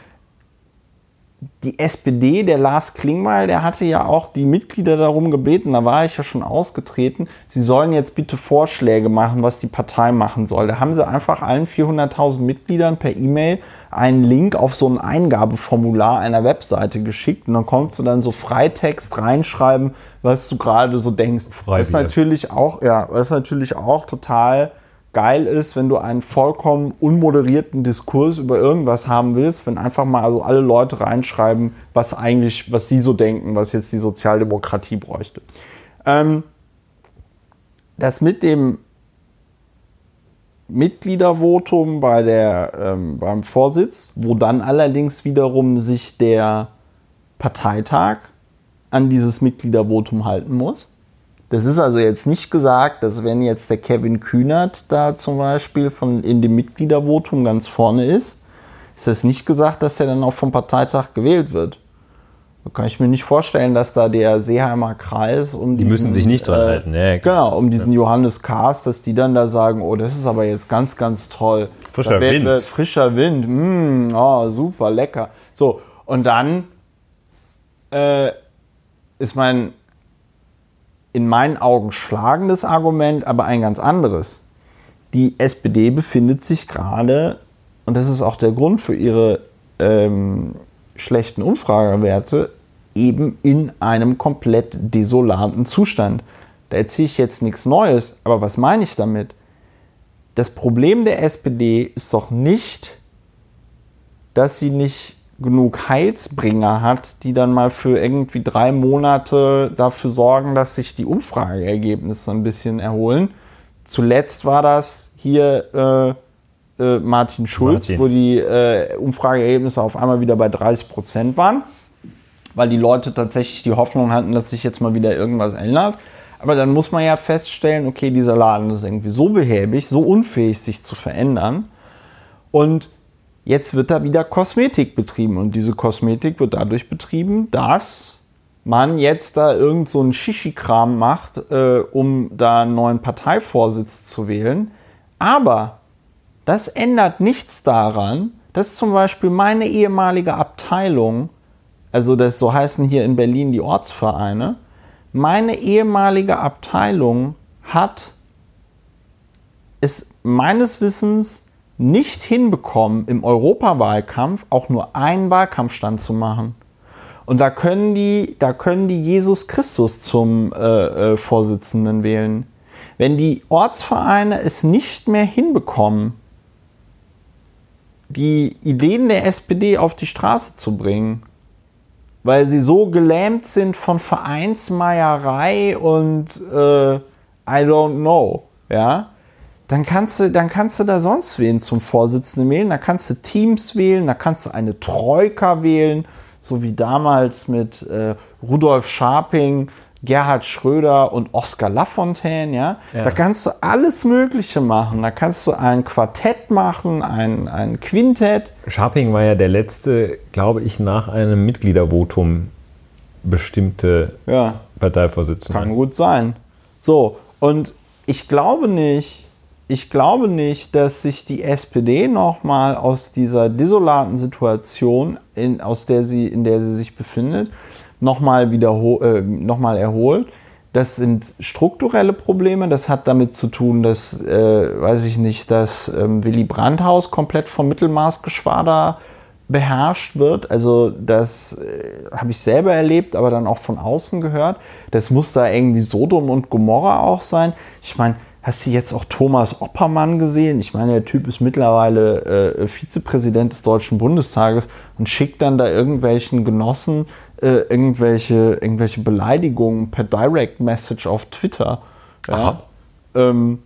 die SPD, der Lars Klingbeil, der hatte ja auch die Mitglieder darum gebeten, da war ich ja schon ausgetreten, sie sollen jetzt bitte Vorschläge machen, was die Partei machen soll. Da haben sie einfach allen 400.000 Mitgliedern per E-Mail einen Link auf so ein Eingabeformular einer Webseite geschickt und dann konntest du dann so Freitext reinschreiben, was du gerade so denkst. Freibier. Das ist natürlich auch, ja, das ist natürlich auch total geil ist, wenn du einen vollkommen unmoderierten Diskurs über irgendwas haben willst, wenn einfach mal also alle Leute reinschreiben, was eigentlich, was sie so denken, was jetzt die Sozialdemokratie bräuchte. Ähm, das mit dem Mitgliedervotum bei der, ähm, beim Vorsitz, wo dann allerdings wiederum sich der Parteitag an dieses Mitgliedervotum halten muss. Das ist also jetzt nicht gesagt, dass wenn jetzt der Kevin Kühnert da zum Beispiel von, in dem Mitgliedervotum ganz vorne ist, ist das nicht gesagt, dass er dann auch vom Parteitag gewählt wird. Da kann ich mir nicht vorstellen, dass da der Seeheimer Kreis um die diesen, müssen sich nicht dran äh, halten. Ja, genau, um diesen ja. Johannes Kahrs, dass die dann da sagen, oh, das ist aber jetzt ganz, ganz toll. Frischer Wind. Wir, frischer Wind, mm, oh, super, lecker. So, und dann äh, ist mein in meinen Augen schlagendes Argument, aber ein ganz anderes. Die SPD befindet sich gerade, und das ist auch der Grund für ihre ähm, schlechten Umfragewerte, eben in einem komplett desolaten Zustand. Da erzähle ich jetzt nichts Neues, aber was meine ich damit? Das Problem der SPD ist doch nicht, dass sie nicht genug Heilsbringer hat, die dann mal für irgendwie drei Monate dafür sorgen, dass sich die Umfrageergebnisse ein bisschen erholen. Zuletzt war das hier äh, äh, Martin Schulz, Martin. wo die äh, Umfrageergebnisse auf einmal wieder bei 30 Prozent waren, weil die Leute tatsächlich die Hoffnung hatten, dass sich jetzt mal wieder irgendwas ändert. Aber dann muss man ja feststellen, okay, dieser Laden ist irgendwie so behäbig, so unfähig, sich zu verändern. Und jetzt wird da wieder Kosmetik betrieben. Und diese Kosmetik wird dadurch betrieben, dass man jetzt da irgend so einen Shishi-Kram macht, äh, um da einen neuen Parteivorsitz zu wählen. Aber das ändert nichts daran, dass zum Beispiel meine ehemalige Abteilung, also das so heißen hier in Berlin die Ortsvereine, meine ehemalige Abteilung hat es meines Wissens nicht hinbekommen, im Europawahlkampf auch nur einen Wahlkampfstand zu machen. Und da können die, da können die Jesus Christus zum äh, äh, Vorsitzenden wählen. Wenn die Ortsvereine es nicht mehr hinbekommen, die Ideen der SPD auf die Straße zu bringen, weil sie so gelähmt sind von Vereinsmeierei und äh, I don't know, ja, dann kannst du, dann kannst du da sonst wen zum Vorsitzenden wählen, da kannst du Teams wählen, da kannst du eine Troika wählen, so wie damals mit äh, Rudolf Scharping, Gerhard Schröder und Oskar Lafontaine, ja? Ja. Da kannst du alles Mögliche machen. Da kannst du ein Quartett machen, ein, ein Quintett. Scharping war ja der letzte, glaube ich, nach einem Mitgliedervotum bestimmte Ja, Parteivorsitzende. kann gut sein. So, und ich glaube nicht, ich glaube nicht, dass sich die SPD nochmal aus dieser desolaten Situation, in, aus der sie, in der sie sich befindet, nochmal äh, noch erholt. Das sind strukturelle Probleme. Das hat damit zu tun, dass, äh, weiß ich nicht, dass ähm, Willy Brandt-Haus komplett vom Mittelmaßgeschwader beherrscht wird. Also das äh, habe ich selber erlebt, aber dann auch von außen gehört. Das muss da irgendwie Sodom und Gomorra auch sein. Ich meine, hast du jetzt auch Thomas Oppermann gesehen? Ich meine, der Typ ist mittlerweile äh, Vizepräsident des Deutschen Bundestages und schickt dann da irgendwelchen Genossen äh, irgendwelche, irgendwelche Beleidigungen per Direct Message auf Twitter. Ja. Ähm,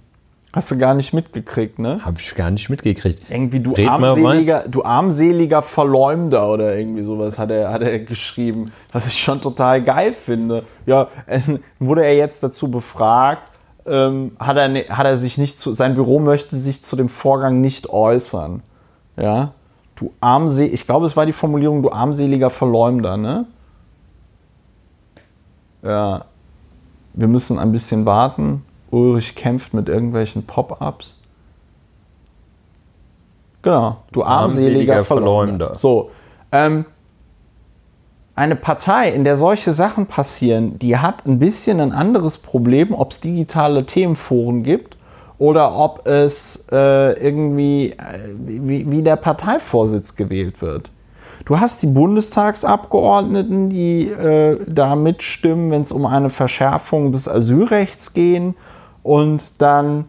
hast du gar nicht mitgekriegt, ne? Habe ich gar nicht mitgekriegt. Irgendwie du Red armseliger, du armseliger Verleumder oder irgendwie sowas hat er, hat er geschrieben, was ich schon total geil finde. Ja, äh, *laughs* wurde er jetzt dazu befragt, ähm, hat, er, ne- hat er sich nicht zu, sein Büro möchte sich zu dem Vorgang nicht äußern. Ja, du armsel, ich glaube, es war die Formulierung, du armseliger Verleumder, ne? Ja, wir müssen ein bisschen warten. Ulrich kämpft mit irgendwelchen Pop-ups. Genau, du armseliger, Armseliger Verleumder. Verleumder. So, ähm, eine Partei, in der solche Sachen passieren, die hat ein bisschen ein anderes Problem, ob es digitale Themenforen gibt oder ob es äh, irgendwie, äh, wie, wie der Parteivorsitz gewählt wird. Du hast die Bundestagsabgeordneten, die äh, da mitstimmen, wenn es um eine Verschärfung des Asylrechts gehen und dann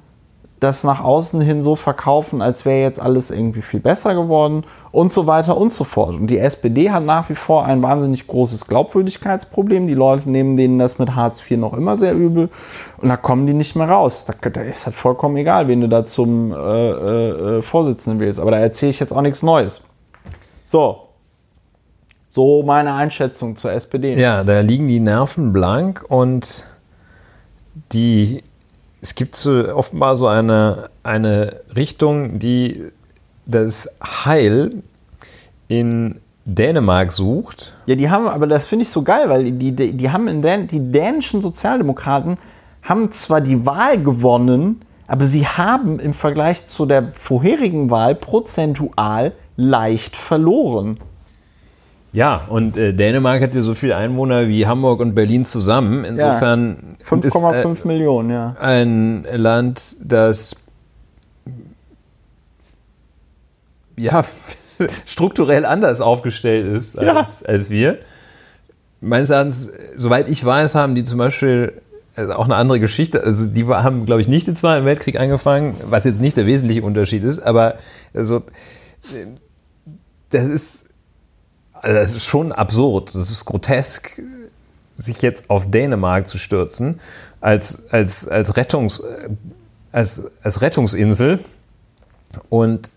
das nach außen hin so verkaufen, als wäre jetzt alles irgendwie viel besser geworden und so weiter und so fort. Und die SPD hat nach wie vor ein wahnsinnig großes Glaubwürdigkeitsproblem. Die Leute nehmen denen das mit Hartz IV noch immer sehr übel und da kommen die nicht mehr raus. Da, da ist halt vollkommen egal, wen du da zum äh, äh, äh, Vorsitzenden wählst. Aber da erzähle ich jetzt auch nichts Neues. So. So meine Einschätzung zur SPD. Ja, da liegen die Nerven blank und die, es gibt so offenbar so eine, eine Richtung, die das Heil in Dänemark sucht. Ja, die haben, aber das finde ich so geil, weil die, die, die haben in Dän die dänischen Sozialdemokraten haben zwar die Wahl gewonnen, aber sie haben im Vergleich zu der vorherigen Wahl prozentual leicht verloren. Ja, und äh, Dänemark hat ja so viele Einwohner wie Hamburg und Berlin zusammen. Insofern ist 5,5 äh, Millionen, ja. ein Land, das ja *laughs* strukturell anders aufgestellt ist als, als wir. Meines Erachtens, soweit ich weiß, haben die zum Beispiel also auch eine andere Geschichte. Also die haben, glaube ich, nicht den Zweiten Weltkrieg angefangen, was jetzt nicht der wesentliche Unterschied ist, aber also äh, das ist, also das ist schon absurd, das ist grotesk, sich jetzt auf Dänemark zu stürzen als, als, als Rettungs, als, als Rettungsinsel und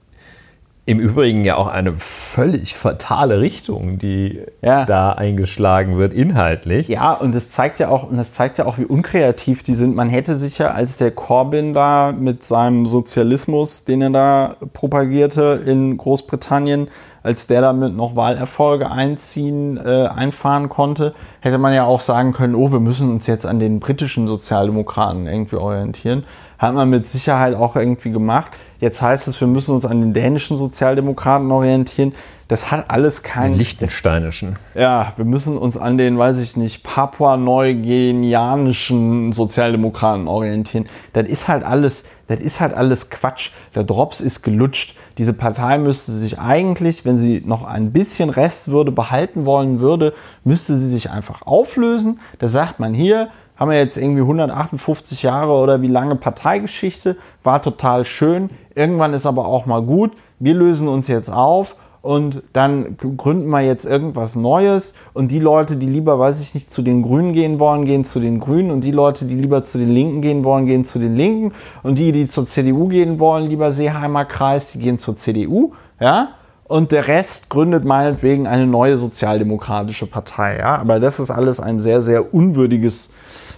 im Übrigen ja auch eine völlig fatale Richtung, die ja. da eingeschlagen wird, inhaltlich. Ja, und das zeigt ja auch, und das zeigt ja auch, wie unkreativ die sind. Man hätte sich ja, als der Corbyn da mit seinem Sozialismus, den er da propagierte in Großbritannien, als der damit noch Wahlerfolge einziehen, äh, einfahren konnte, hätte man ja auch sagen können, oh, wir müssen uns jetzt an den britischen Sozialdemokraten irgendwie orientieren. Hat man mit Sicherheit auch irgendwie gemacht. Jetzt heißt es, wir müssen uns an den dänischen Sozialdemokraten orientieren. Das hat alles keinen. Liechtensteinischen. Ja, wir müssen uns an den, weiß ich nicht, papua-neugenianischen Sozialdemokraten orientieren. Das ist halt alles, das ist halt alles Quatsch. Der Drops ist gelutscht. Diese Partei müsste sich eigentlich, wenn sie noch ein bisschen Restwürde behalten wollen würde, müsste sie sich einfach auflösen. Da sagt man hier, haben wir jetzt irgendwie 158 Jahre oder wie lange Parteigeschichte, war total schön. Irgendwann ist aber auch mal gut. Wir lösen uns jetzt auf und dann gründen wir jetzt irgendwas Neues und die Leute, die lieber, weiß ich nicht, zu den Grünen gehen wollen, gehen zu den Grünen und die Leute, die lieber zu den Linken gehen wollen, gehen zu den Linken und die, die zur CDU gehen wollen, lieber Seeheimer Kreis, die gehen zur CDU, ja, und der Rest gründet meinetwegen eine neue sozialdemokratische Partei, ja, aber das ist alles ein sehr, sehr unwürdiges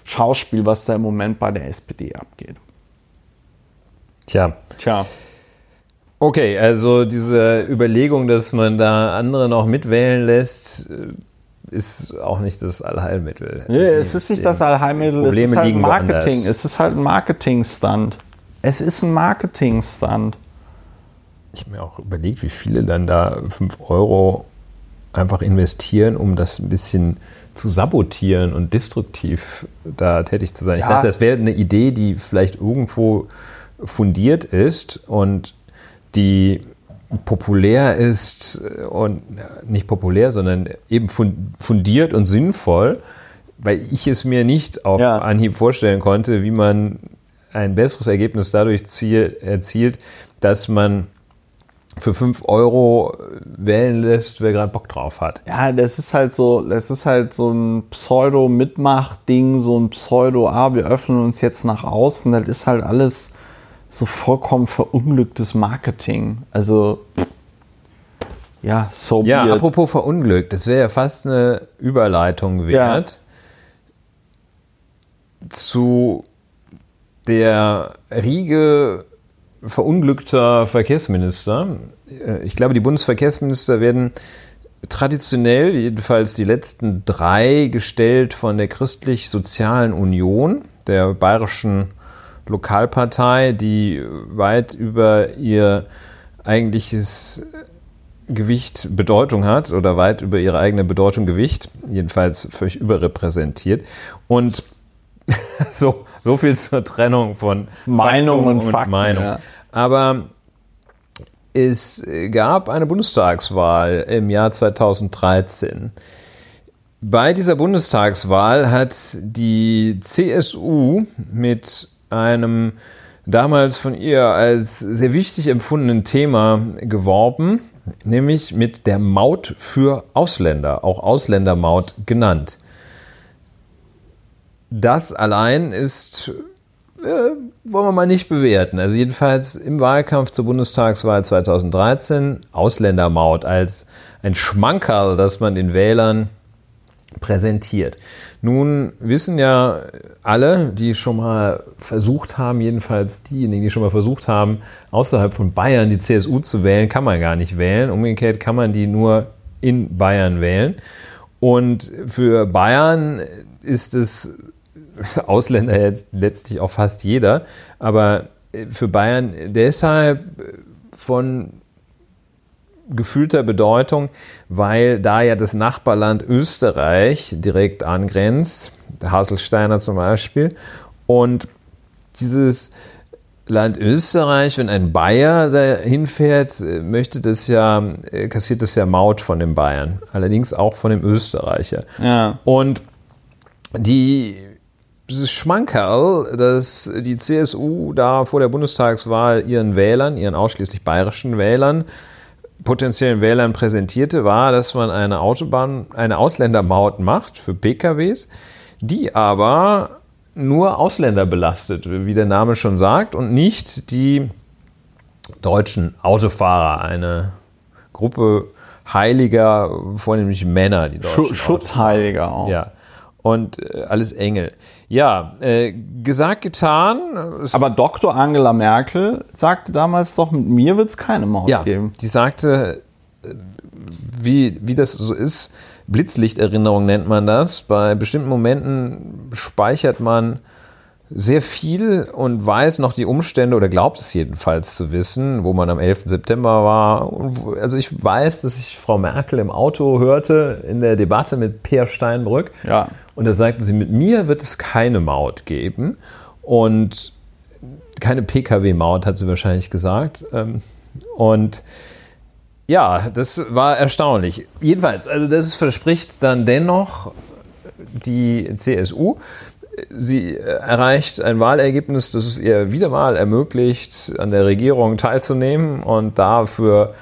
Schauspiel, was da im Moment bei der SPD abgeht. Tja. Tja. Okay, also diese Überlegung, dass man da andere noch mitwählen lässt, äh, ist auch nicht das Allheilmittel. Nee, es ist nicht das Allheilmittel, Probleme es ist halt Marketing. Es ist halt ein Marketing-Stunt. Es ist ein Marketing-Stunt. Ich habe mir auch überlegt, wie viele dann da 5 Euro einfach investieren, um das ein bisschen zu sabotieren und destruktiv da tätig zu sein. Ja. Ich dachte, das wäre eine Idee, die vielleicht irgendwo fundiert ist und die populär ist und nicht populär, sondern eben fundiert und sinnvoll, weil ich es mir nicht auf ja. Anhieb vorstellen konnte, wie man ein besseres Ergebnis dadurch erzielt, dass man für 5 Euro wählen lässt, wer gerade Bock drauf hat. Ja, das ist halt so, das ist halt so ein Pseudo-Mitmach-Ding, so ein Pseudo, ah, wir öffnen uns jetzt nach außen. Das ist halt alles so vollkommen verunglücktes Marketing. Also, ja, so Ja, weird. apropos verunglückt, das wäre ja fast eine Überleitung wert ja. zu der Riege verunglückter Verkehrsminister. Äh, ich glaube, die Bundesverkehrsminister werden traditionell, jedenfalls die letzten drei, gestellt von der Christlich-Sozialen Union, der bayerischen Lokalpartei, die weit über ihr eigentliches Gewicht Bedeutung hat oder weit über ihre eigene Bedeutung Gewicht, jedenfalls völlig überrepräsentiert. Und *laughs* so, so viel zur Trennung von Meinung Faktum und, Fakten, Meinung. Ja. Aber es gab eine Bundestagswahl im Jahr 2013. Bei dieser Bundestagswahl hat die CSU mit einem damals von ihr als sehr wichtig empfundenen Thema geworben, nämlich mit der Maut für Ausländer, auch Ausländermaut genannt. Das allein ist, äh, wollen wir mal nicht bewerten. Also jedenfalls im Wahlkampf zur Bundestagswahl 2013 Ausländermaut als ein Schmankerl, das man den Wählern präsentiert. Nun wissen ja alle, die schon mal versucht haben, jedenfalls diejenigen, die schon mal versucht haben, außerhalb von Bayern die CSU zu wählen, kann man gar nicht wählen. Umgekehrt kann man die nur in Bayern wählen. Und für Bayern ist es *laughs* Ausländer jetzt letztlich auch fast jeder, aber für Bayern deshalb von gefühlter Bedeutung, weil da ja das Nachbarland Österreich direkt angrenzt, Haselsteiner zum Beispiel, und dieses Land Österreich, wenn ein Bayer dahin fährt, möchte das ja, kassiert das ja Maut von den Bayern, allerdings auch von dem Österreicher. Ja. Und die dieses Schmankerl, dass die CSU da vor der Bundestagswahl ihren Wählern, ihren ausschließlich bayerischen Wählern, potenziellen Wählern präsentierte, war, dass man eine Autobahn, eine Ausländermaut macht für PKWs, die aber nur Ausländer belastet, wie der Name schon sagt, und nicht die deutschen Autofahrer. Eine Gruppe heiliger, vornehmlich Männer, die deutschen Schutzheiliger auch. Ja. Und äh, alles Engel. Ja, äh, gesagt, getan. Aber Dr. Angela Merkel sagte damals doch, mit mir wird es keine Maut ja, geben. Die sagte, äh, wie, wie das so ist, Blitzlichterinnerung nennt man das. Bei bestimmten Momenten speichert man sehr viel und weiß noch die Umstände oder glaubt es jedenfalls zu wissen, wo man am 11. September war. Also ich weiß, dass ich Frau Merkel im Auto hörte in der Debatte mit Peer Steinbrück. Ja. Und da sagte sie, mit mir wird es keine Maut geben. Und keine Pkw-Maut, hat sie wahrscheinlich gesagt. Ähm, und ja, das war erstaunlich. Jedenfalls, also das verspricht dann dennoch die CSU. Sie erreicht ein Wahlergebnis, das es ihr wieder mal ermöglicht, an der Regierung teilzunehmen und dafür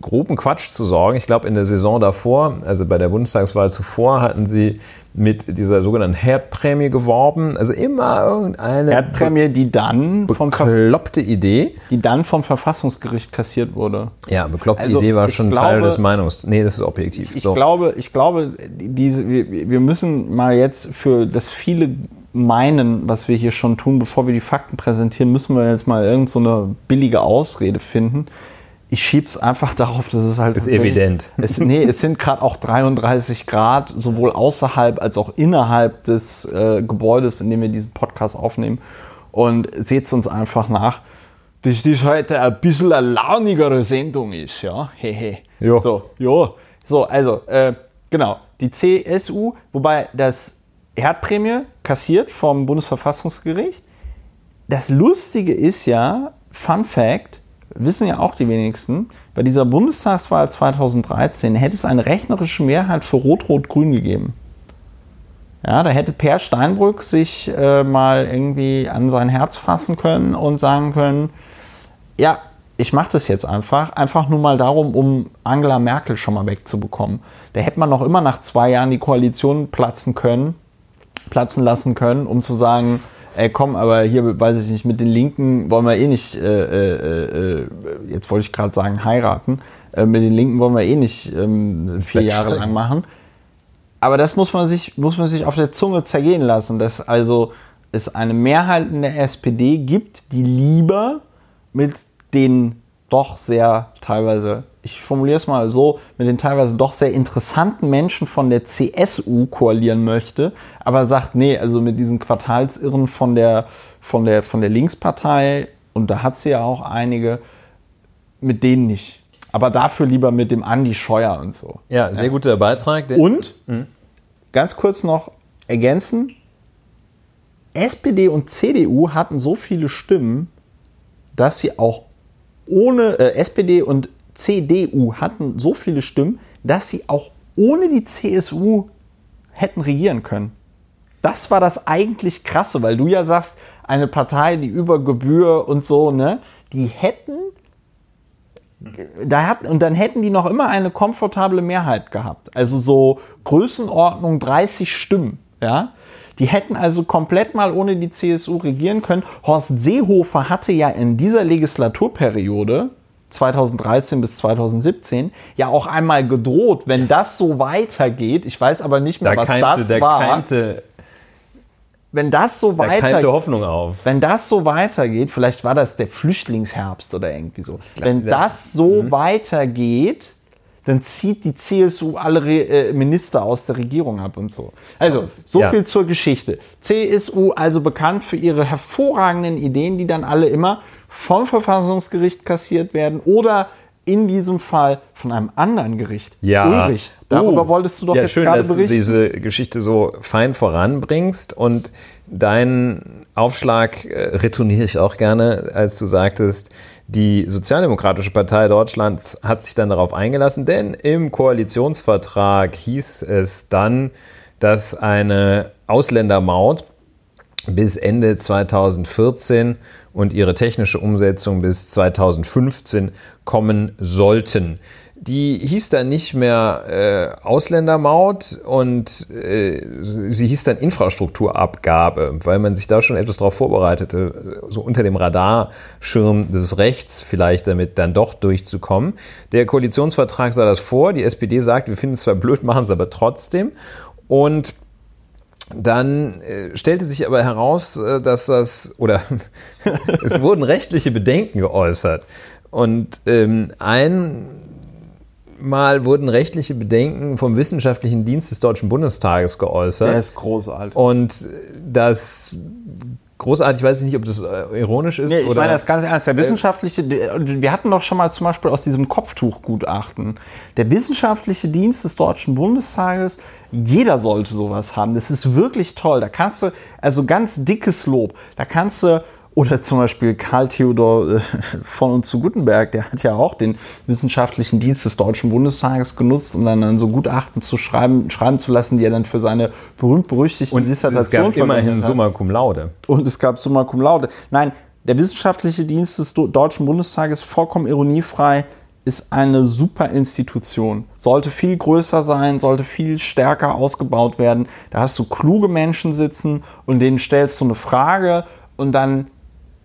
groben Quatsch zu sorgen. Ich glaube, in der Saison davor, also bei der Bundestagswahl zuvor, hatten sie mit dieser sogenannten Herdprämie geworben. Also immer irgendeine Herdprämie, die dann vom bekloppte Idee, die dann vom Verfassungsgericht kassiert wurde. Ja, bekloppte also Idee war schon glaube, Teil des Meinungs. Nee, das ist objektiv. Ich, ich so. glaube, ich glaube, diese, wir, wir müssen mal jetzt für das viele meinen, was wir hier schon tun, bevor wir die Fakten präsentieren, müssen wir jetzt mal irgendeine so billige Ausrede finden ich schiebe es einfach *laughs* darauf, dass es halt. Das ist evident. Es, nee, es sind gerade auch 33 Grad, sowohl außerhalb als auch innerhalb des äh, Gebäudes, in dem wir diesen Podcast aufnehmen. Und seht es uns einfach nach, dass das heute ein bisschen eine launigere Sendung ist, ja. Hehe. Ja. So, ja. So, also, äh, genau. Die CSU, wobei das Herdprämie kassiert vom Bundesverfassungsgericht. Das Lustige ist ja, Fun Fact, wissen ja auch die wenigsten, bei dieser Bundestagswahl 2013 hätte es eine rechnerische Mehrheit für Rot-Rot-Grün gegeben. Ja, da hätte Per Steinbrück sich äh, mal irgendwie an sein Herz fassen können und sagen können, ja, ich mache das jetzt einfach, einfach nur mal darum, um Angela Merkel schon mal wegzubekommen. Da hätte man noch immer nach zwei Jahren die Koalition platzen können, platzen lassen können, um zu sagen, ey komm, aber hier weiß ich nicht, mit den Linken wollen wir eh nicht, äh, äh, äh jetzt wollte ich gerade sagen, heiraten. Äh, mit den Linken wollen wir eh nicht ähm, vier Jahre lang machen. Aber das muss man sich, muss man sich auf der Zunge zergehen lassen, dass also es eine Mehrheit in der SPD gibt, die lieber mit den doch sehr teilweise ich formuliere es mal so, mit den teilweise doch sehr interessanten Menschen von der CSU koalieren möchte, aber sagt, nee, also mit diesen Quartalsirren von der, von der, von der Linkspartei, und da hat sie ja auch einige, mit denen nicht. Aber dafür lieber mit dem Andi Scheuer und so. Ja, sehr ja. guter Beitrag. Und, mhm. ganz kurz noch ergänzen, SPD und CDU hatten so viele Stimmen, dass sie auch ohne äh, SPD und CDU hatten so viele Stimmen, dass sie auch ohne die CSU hätten regieren können. Das war das eigentlich krasse, weil du ja sagst, eine Partei, die über Gebühr und so, ne, die hätten da hat, und dann hätten die noch immer eine komfortable Mehrheit gehabt. Also so Größenordnung 30 Stimmen, ja. Die hätten also komplett mal ohne die CSU regieren können. Horst Seehofer hatte ja in dieser Legislaturperiode 2013 bis 2017 ja auch einmal gedroht, wenn das so weitergeht, ich weiß aber nicht mehr, da was keimte, das war. Keimte, wenn das so weitergeht, Hoffnung auf. Wenn das so weitergeht, vielleicht war das der Flüchtlingsherbst oder irgendwie so. Glaub, wenn das, das so mh. weitergeht, dann zieht die CSU alle Re äh, Minister aus der Regierung ab und so. Also, so ja. viel zur Geschichte. CSU also bekannt für ihre hervorragenden Ideen, die dann alle immer vom Verfassungsgericht kassiert werden oder in diesem Fall von einem anderen Gericht. Ja. Ulrich, darüber oh. wolltest du doch ja, jetzt schön, gerade dass berichten. Du diese Geschichte so fein voranbringst und deinen Aufschlag äh, retourniere ich auch gerne, als du sagtest, die Sozialdemokratische Partei Deutschlands hat sich dann darauf eingelassen, denn im Koalitionsvertrag hieß es dann, dass eine Ausländermaut bis Ende 2014 und ihre technische Umsetzung bis 2015 kommen sollten. die hieß dann nicht mehr äh, Ausländermaut und äh, sie hieß dann Infrastrukturabgabe, weil man sich da schon etwas darauf vorbereitete, so unter dem Radarschirm des Rechts vielleicht damit dann doch durchzukommen. Der Koalitionsvertrag sah das vor, die SPD sagt, wir finden es zwar blöd, machen es aber trotzdem. Und dann äh, stellte sich aber heraus, äh, dass das, oder *laughs* es wurden rechtliche Bedenken geäußert. Und ähm, einmal wurden rechtliche Bedenken vom Wissenschaftlichen Dienst des Deutschen Bundestages geäußert. Der ist großartig. Und das großartig, weiß ich nicht, ob das äh, ironisch ist. Nee, ich oder, meine das ganz ernst. Der wissenschaftliche, wir hatten doch schon mal zum Beispiel aus diesem Kopftuchgutachten, der wissenschaftliche Dienst des Deutschen Bundestages, jeder sollte sowas haben. Das ist wirklich toll. Da kannst du, also ganz dickes Lob, da kannst du oder zum Beispiel Karl Theodor äh, von und zu Gutenberg, der hat ja auch den wissenschaftlichen Dienst des Deutschen Bundestages genutzt, um dann, dann so Gutachten zu schreiben, schreiben zu lassen, die er dann für seine berühmt-berüchtigte Dissertation es gab immerhin Summa Cum Laude. Und es gab Summa Cum Laude. Nein, der wissenschaftliche Dienst des Deutschen Bundestages, vollkommen ironiefrei, ist eine super Institution. Sollte viel größer sein, sollte viel stärker ausgebaut werden. Da hast du kluge Menschen sitzen und denen stellst du eine Frage und dann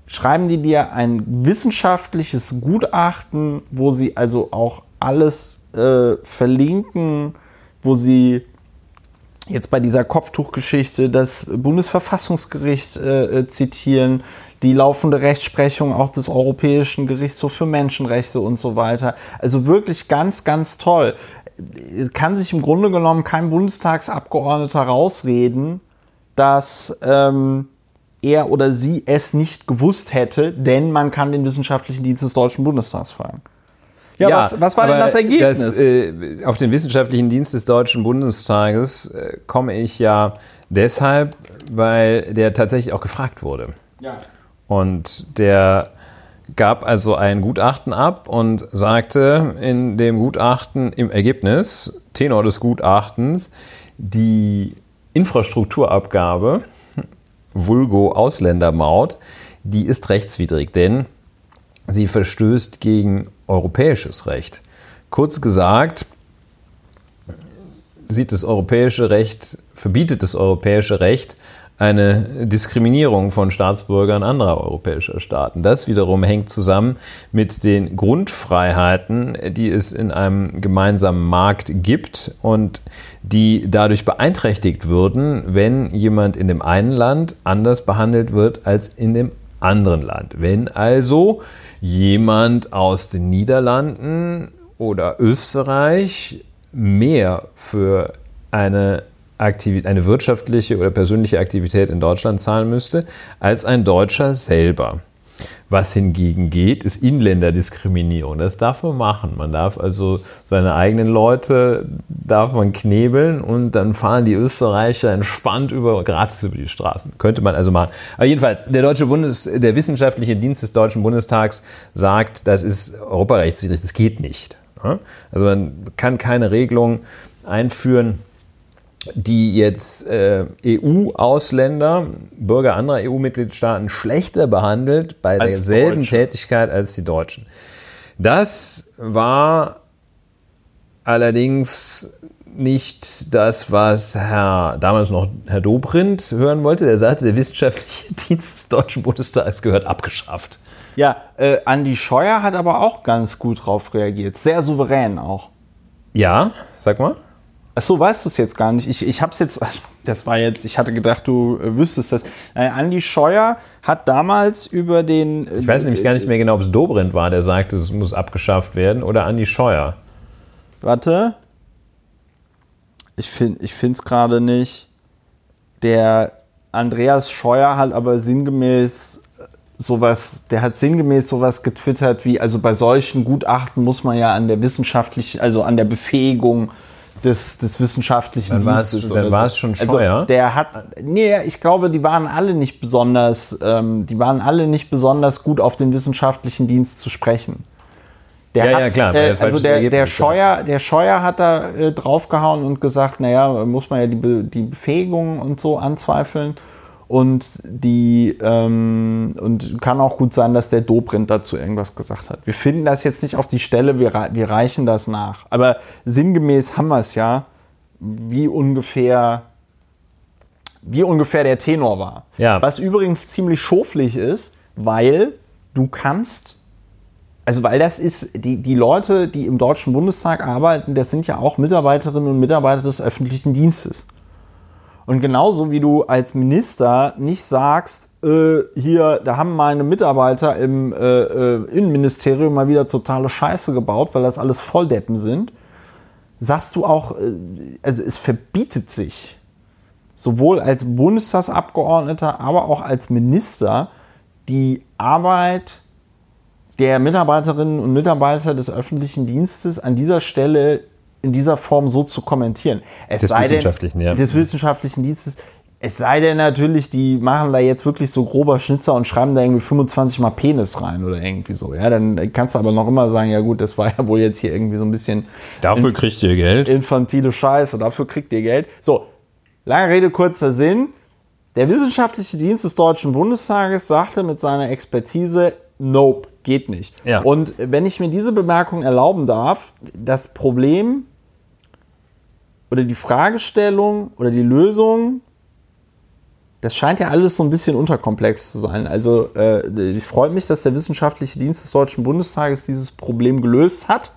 schreiben die dir ein wissenschaftliches Gutachten, wo sie also auch alles äh, verlinken, wo sie jetzt bei dieser Kopftuchgeschichte das Bundesverfassungsgericht äh, zitieren, die laufende Rechtsprechung auch des Europäischen Gerichtshofs für Menschenrechte und so weiter. Also wirklich ganz, ganz toll. Kann sich im Grunde genommen kein Bundestagsabgeordneter rausreden, dass ähm, er oder sie es nicht gewusst hätte, denn man kann den wissenschaftlichen Dienst des Deutschen Bundestags fragen. Ja, ja was, was, war denn das Ergebnis? Das, äh, auf den wissenschaftlichen Dienst des Deutschen Bundestages äh, komme ich ja deshalb, weil der tatsächlich auch gefragt wurde. Ja. Und der gab also ein Gutachten ab und sagte in dem Gutachten im Ergebnis, Tenor des Gutachtens, die Infrastrukturabgabe vulgo Ausländermaut, die ist rechtswidrig, denn sie verstößt gegen europäisches Recht. Kurz gesagt, sieht das europäische Recht, verbietet das europäische Recht eine Diskriminierung von Staatsbürgern anderer europäischer Staaten. Das wiederum hängt zusammen mit den Grundfreiheiten, die es in einem gemeinsamen Markt gibt und die dadurch beeinträchtigt würden, wenn jemand in dem einen Land anders behandelt wird als in dem anderen Land. Wenn also jemand aus den Niederlanden oder Österreich mehr für eine Aktivität, eine wirtschaftliche oder persönliche Aktivität in Deutschland zahlen müsste, als ein Deutscher selber. Was hingegen geht, ist Inländerdiskriminierung. Das darf man machen. Man darf also seine eigenen Leute darf man knebeln und dann fahren die Österreicher entspannt über, gratis über die Straßen. Könnte man also machen. Aber jedenfalls, der Deutsche Bundes, der wissenschaftliche Dienst des Deutschen Bundestags sagt, das ist europarechtswidrig, das geht nicht. Also man kann keine Regelung einführen, die jetzt äh, EU-Ausländer, Bürger anderer EU-Mitgliedstaaten schlechter behandelt bei als derselben Deutsche. Tätigkeit als die Deutschen. Das war allerdings nicht das, was Herr, damals noch Herr Dobrindt hören wollte. Der sagte, der wissenschaftliche *laughs* Dienst des Deutschen Bundestags gehört abgeschafft. Ja, äh, Andi Scheuer hat aber auch ganz gut drauf reagiert. Sehr souverän auch. Ja, sag mal. Ach so, weißt du es jetzt gar nicht. Ich, ich habe es jetzt, *laughs* das war jetzt, ich hatte gedacht, du äh, wüsstest das. Äh, Andi Scheuer hat damals über den. Äh, ich weiß nämlich gar nicht mehr genau, ob es Dobrindt war, der sagte, es muss abgeschafft werden, oder Andi Scheuer. Warte. Ich finde es gerade nicht. Der Andreas Scheuer hat aber sinngemäß sowas, der hat sinngemäß sowas getwittert wie, also bei solchen Gutachten muss man ja an der wissenschaftlichen, also an der Befähigung des, des wissenschaftlichen dann Dienstes. Dann war es schon also Scheuer. Also der hat, nee, ich glaube, die waren alle nicht besonders, ähm, die waren alle nicht besonders gut auf den wissenschaftlichen Dienst zu sprechen. Der ja, hat, ja, klar. Äh, also der, der, Scheuer, der Scheuer hat da äh, draufgehauen und gesagt, naja, muss man ja die, Be die Befähigung und so anzweifeln. Und die ähm, und kann auch gut sein, dass der Dobrindt dazu irgendwas gesagt hat. Wir finden das jetzt nicht auf die Stelle, wir, wir reichen das nach. Aber sinngemäß haben wir es ja, wie ungefähr, wie ungefähr der Tenor war. Ja. Was übrigens ziemlich schoflich ist, weil du kannst also weil das ist, die, die Leute, die im Deutschen Bundestag arbeiten, das sind ja auch Mitarbeiterinnen und Mitarbeiter des öffentlichen Dienstes. Und genauso wie du als Minister nicht sagst, äh, hier, da haben meine Mitarbeiter im äh, äh, Innenministerium mal wieder totale Scheiße gebaut, weil das alles Volldeppen sind, sagst du auch, äh, also es verbietet sich, sowohl als Bundestagsabgeordneter, aber auch als Minister, die Arbeit der Mitarbeiterinnen und Mitarbeiter des öffentlichen Dienstes an dieser Stelle in dieser Form so zu kommentieren. Es des wissenschaftlichen, denn, ja. Des wissenschaftlichen Dienstes. Es sei denn natürlich, die machen da jetzt wirklich so grober Schnitzer und schreiben da irgendwie 25 mal Penis rein oder irgendwie so. Ja, dann kannst du aber noch immer sagen, ja gut, das war ja wohl jetzt hier irgendwie so ein bisschen. Dafür kriegt ihr Geld. Infantile Scheiße, dafür kriegt ihr Geld. So, lange Rede, kurzer Sinn. Der wissenschaftliche Dienst des Deutschen Bundestages sagte mit seiner Expertise, nope, geht nicht. Ja. Und wenn ich mir diese Bemerkung erlauben darf, das Problem oder die Fragestellung oder die Lösung, das scheint ja alles so ein bisschen unterkomplex zu sein. Also äh, ich freue mich, dass der wissenschaftliche Dienst des Deutschen Bundestages dieses Problem gelöst hat.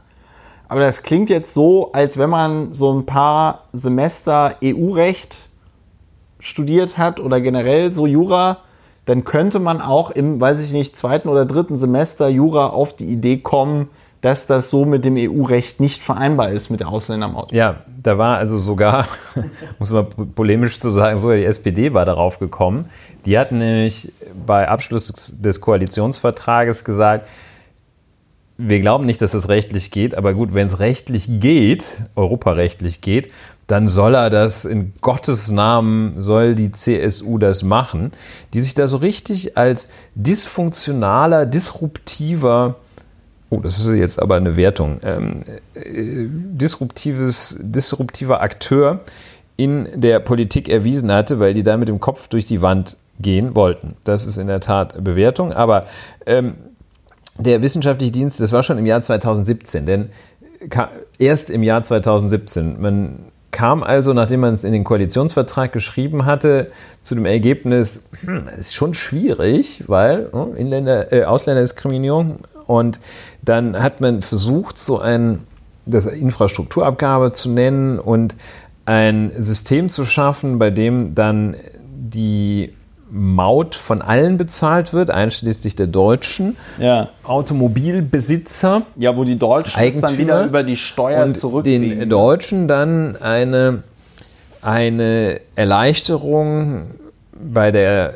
Aber das klingt jetzt so, als wenn man so ein paar Semester EU-Recht studiert hat oder generell so Jura, dann könnte man auch im, weiß ich nicht, zweiten oder dritten Semester Jura auf die Idee kommen, dass das so mit dem EU-Recht nicht vereinbar ist mit der Ausländermaut. Ja, da war also sogar, *laughs* muss man polemisch zu sagen, sogar die SPD war darauf gekommen. Die hat nämlich bei Abschluss des Koalitionsvertrages gesagt, wir glauben nicht, dass es rechtlich geht, aber gut, wenn es rechtlich geht, europarechtlich geht, dann soll er das in Gottes Namen, soll die CSU das machen, die sich da so richtig als dysfunktionaler, disruptiver, oh, das ist jetzt aber eine Wertung, ähm, äh, disruptives, disruptiver Akteur in der Politik erwiesen hatte, weil die da mit dem Kopf durch die Wand gehen wollten. Das ist in der Tat Bewertung, aber ähm, der wissenschaftliche Dienst, das war schon im Jahr 2017, denn erst im Jahr 2017. Man kam also, nachdem man es in den Koalitionsvertrag geschrieben hatte, zu dem Ergebnis, hm, ist schon schwierig, weil oh, Inländer, äh, Ausländerdiskriminierung. Und dann hat man versucht, so ein, das Infrastrukturabgabe zu nennen und ein System zu schaffen, bei dem dann die Maut von allen bezahlt wird, einschließlich der Deutschen. Ja. Automobilbesitzer. Ja, wo die Deutschen es dann wieder über die Steuern und zurückkriegen. den Deutschen dann eine, eine Erleichterung bei der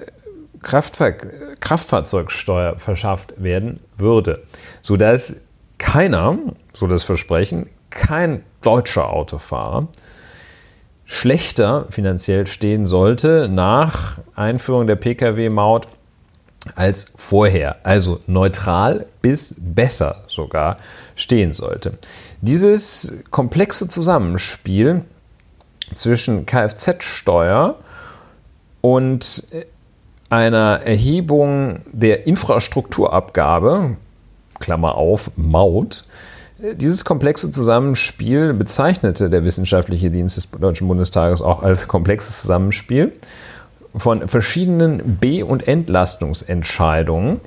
Kraftfahr Kraftfahrzeugsteuer verschafft werden würde, sodass keiner, so das Versprechen, kein deutscher Autofahrer schlechter finanziell stehen sollte nach Einführung der Pkw-Maut als vorher, also neutral bis besser sogar stehen sollte. Dieses komplexe Zusammenspiel zwischen Kfz-Steuer und einer Erhebung der Infrastrukturabgabe, Klammer auf, Maut, dieses komplexe Zusammenspiel bezeichnete der Wissenschaftliche Dienst des Deutschen Bundestages auch als komplexes Zusammenspiel von verschiedenen B- und Entlastungsentscheidungen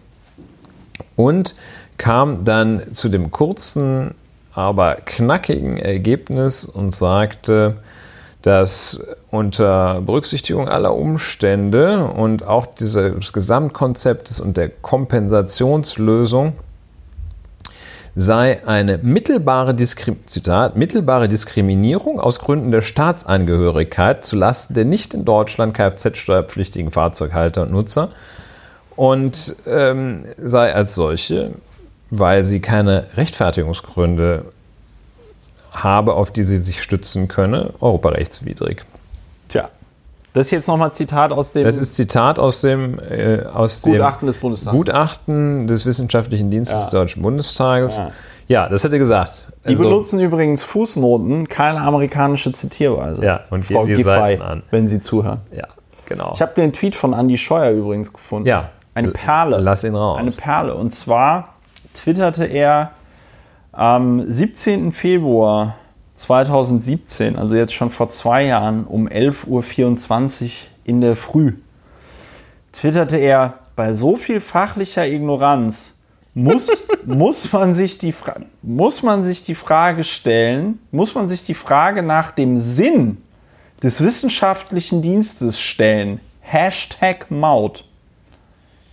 und kam dann zu dem kurzen, aber knackigen Ergebnis und sagte, dass unter Berücksichtigung aller Umstände und auch dieses Gesamtkonzeptes und der Kompensationslösung sei eine mittelbare, Diskrim Zitat, mittelbare Diskriminierung aus Gründen der Staatsangehörigkeit zulasten der nicht in Deutschland Kfz-steuerpflichtigen Fahrzeughalter und Nutzer und ähm, sei als solche, weil sie keine Rechtfertigungsgründe habe, auf die sie sich stützen könne, europarechtswidrig. Tja. Das ist jetzt nochmal Zitat aus dem. Das ist Zitat aus dem, äh, aus Gutachten dem des Bundestages. Gutachten des Wissenschaftlichen Dienstes Ja. des Deutschen Bundestages. Ja. Ja. das hat er gesagt. Die Also, benutzen übrigens Fußnoten, keine amerikanische Zitierweise. Ja, und Frau Giffey, wenn Sie zuhören. Ja. genau. Ich habe den Tweet von Andy Scheuer übrigens gefunden. Ja. Eine Perle. Lass ihn raus. Eine Perle. Und zwar twitterte er am 17. Februar 2017, also jetzt schon vor zwei Jahren, um 11.24 Uhr in der Früh, twitterte er, bei so viel fachlicher Ignoranz muss, *laughs* muss, man sich die muss man sich die Frage stellen, muss man sich die Frage nach dem Sinn des wissenschaftlichen Dienstes stellen. Hashtag Maut.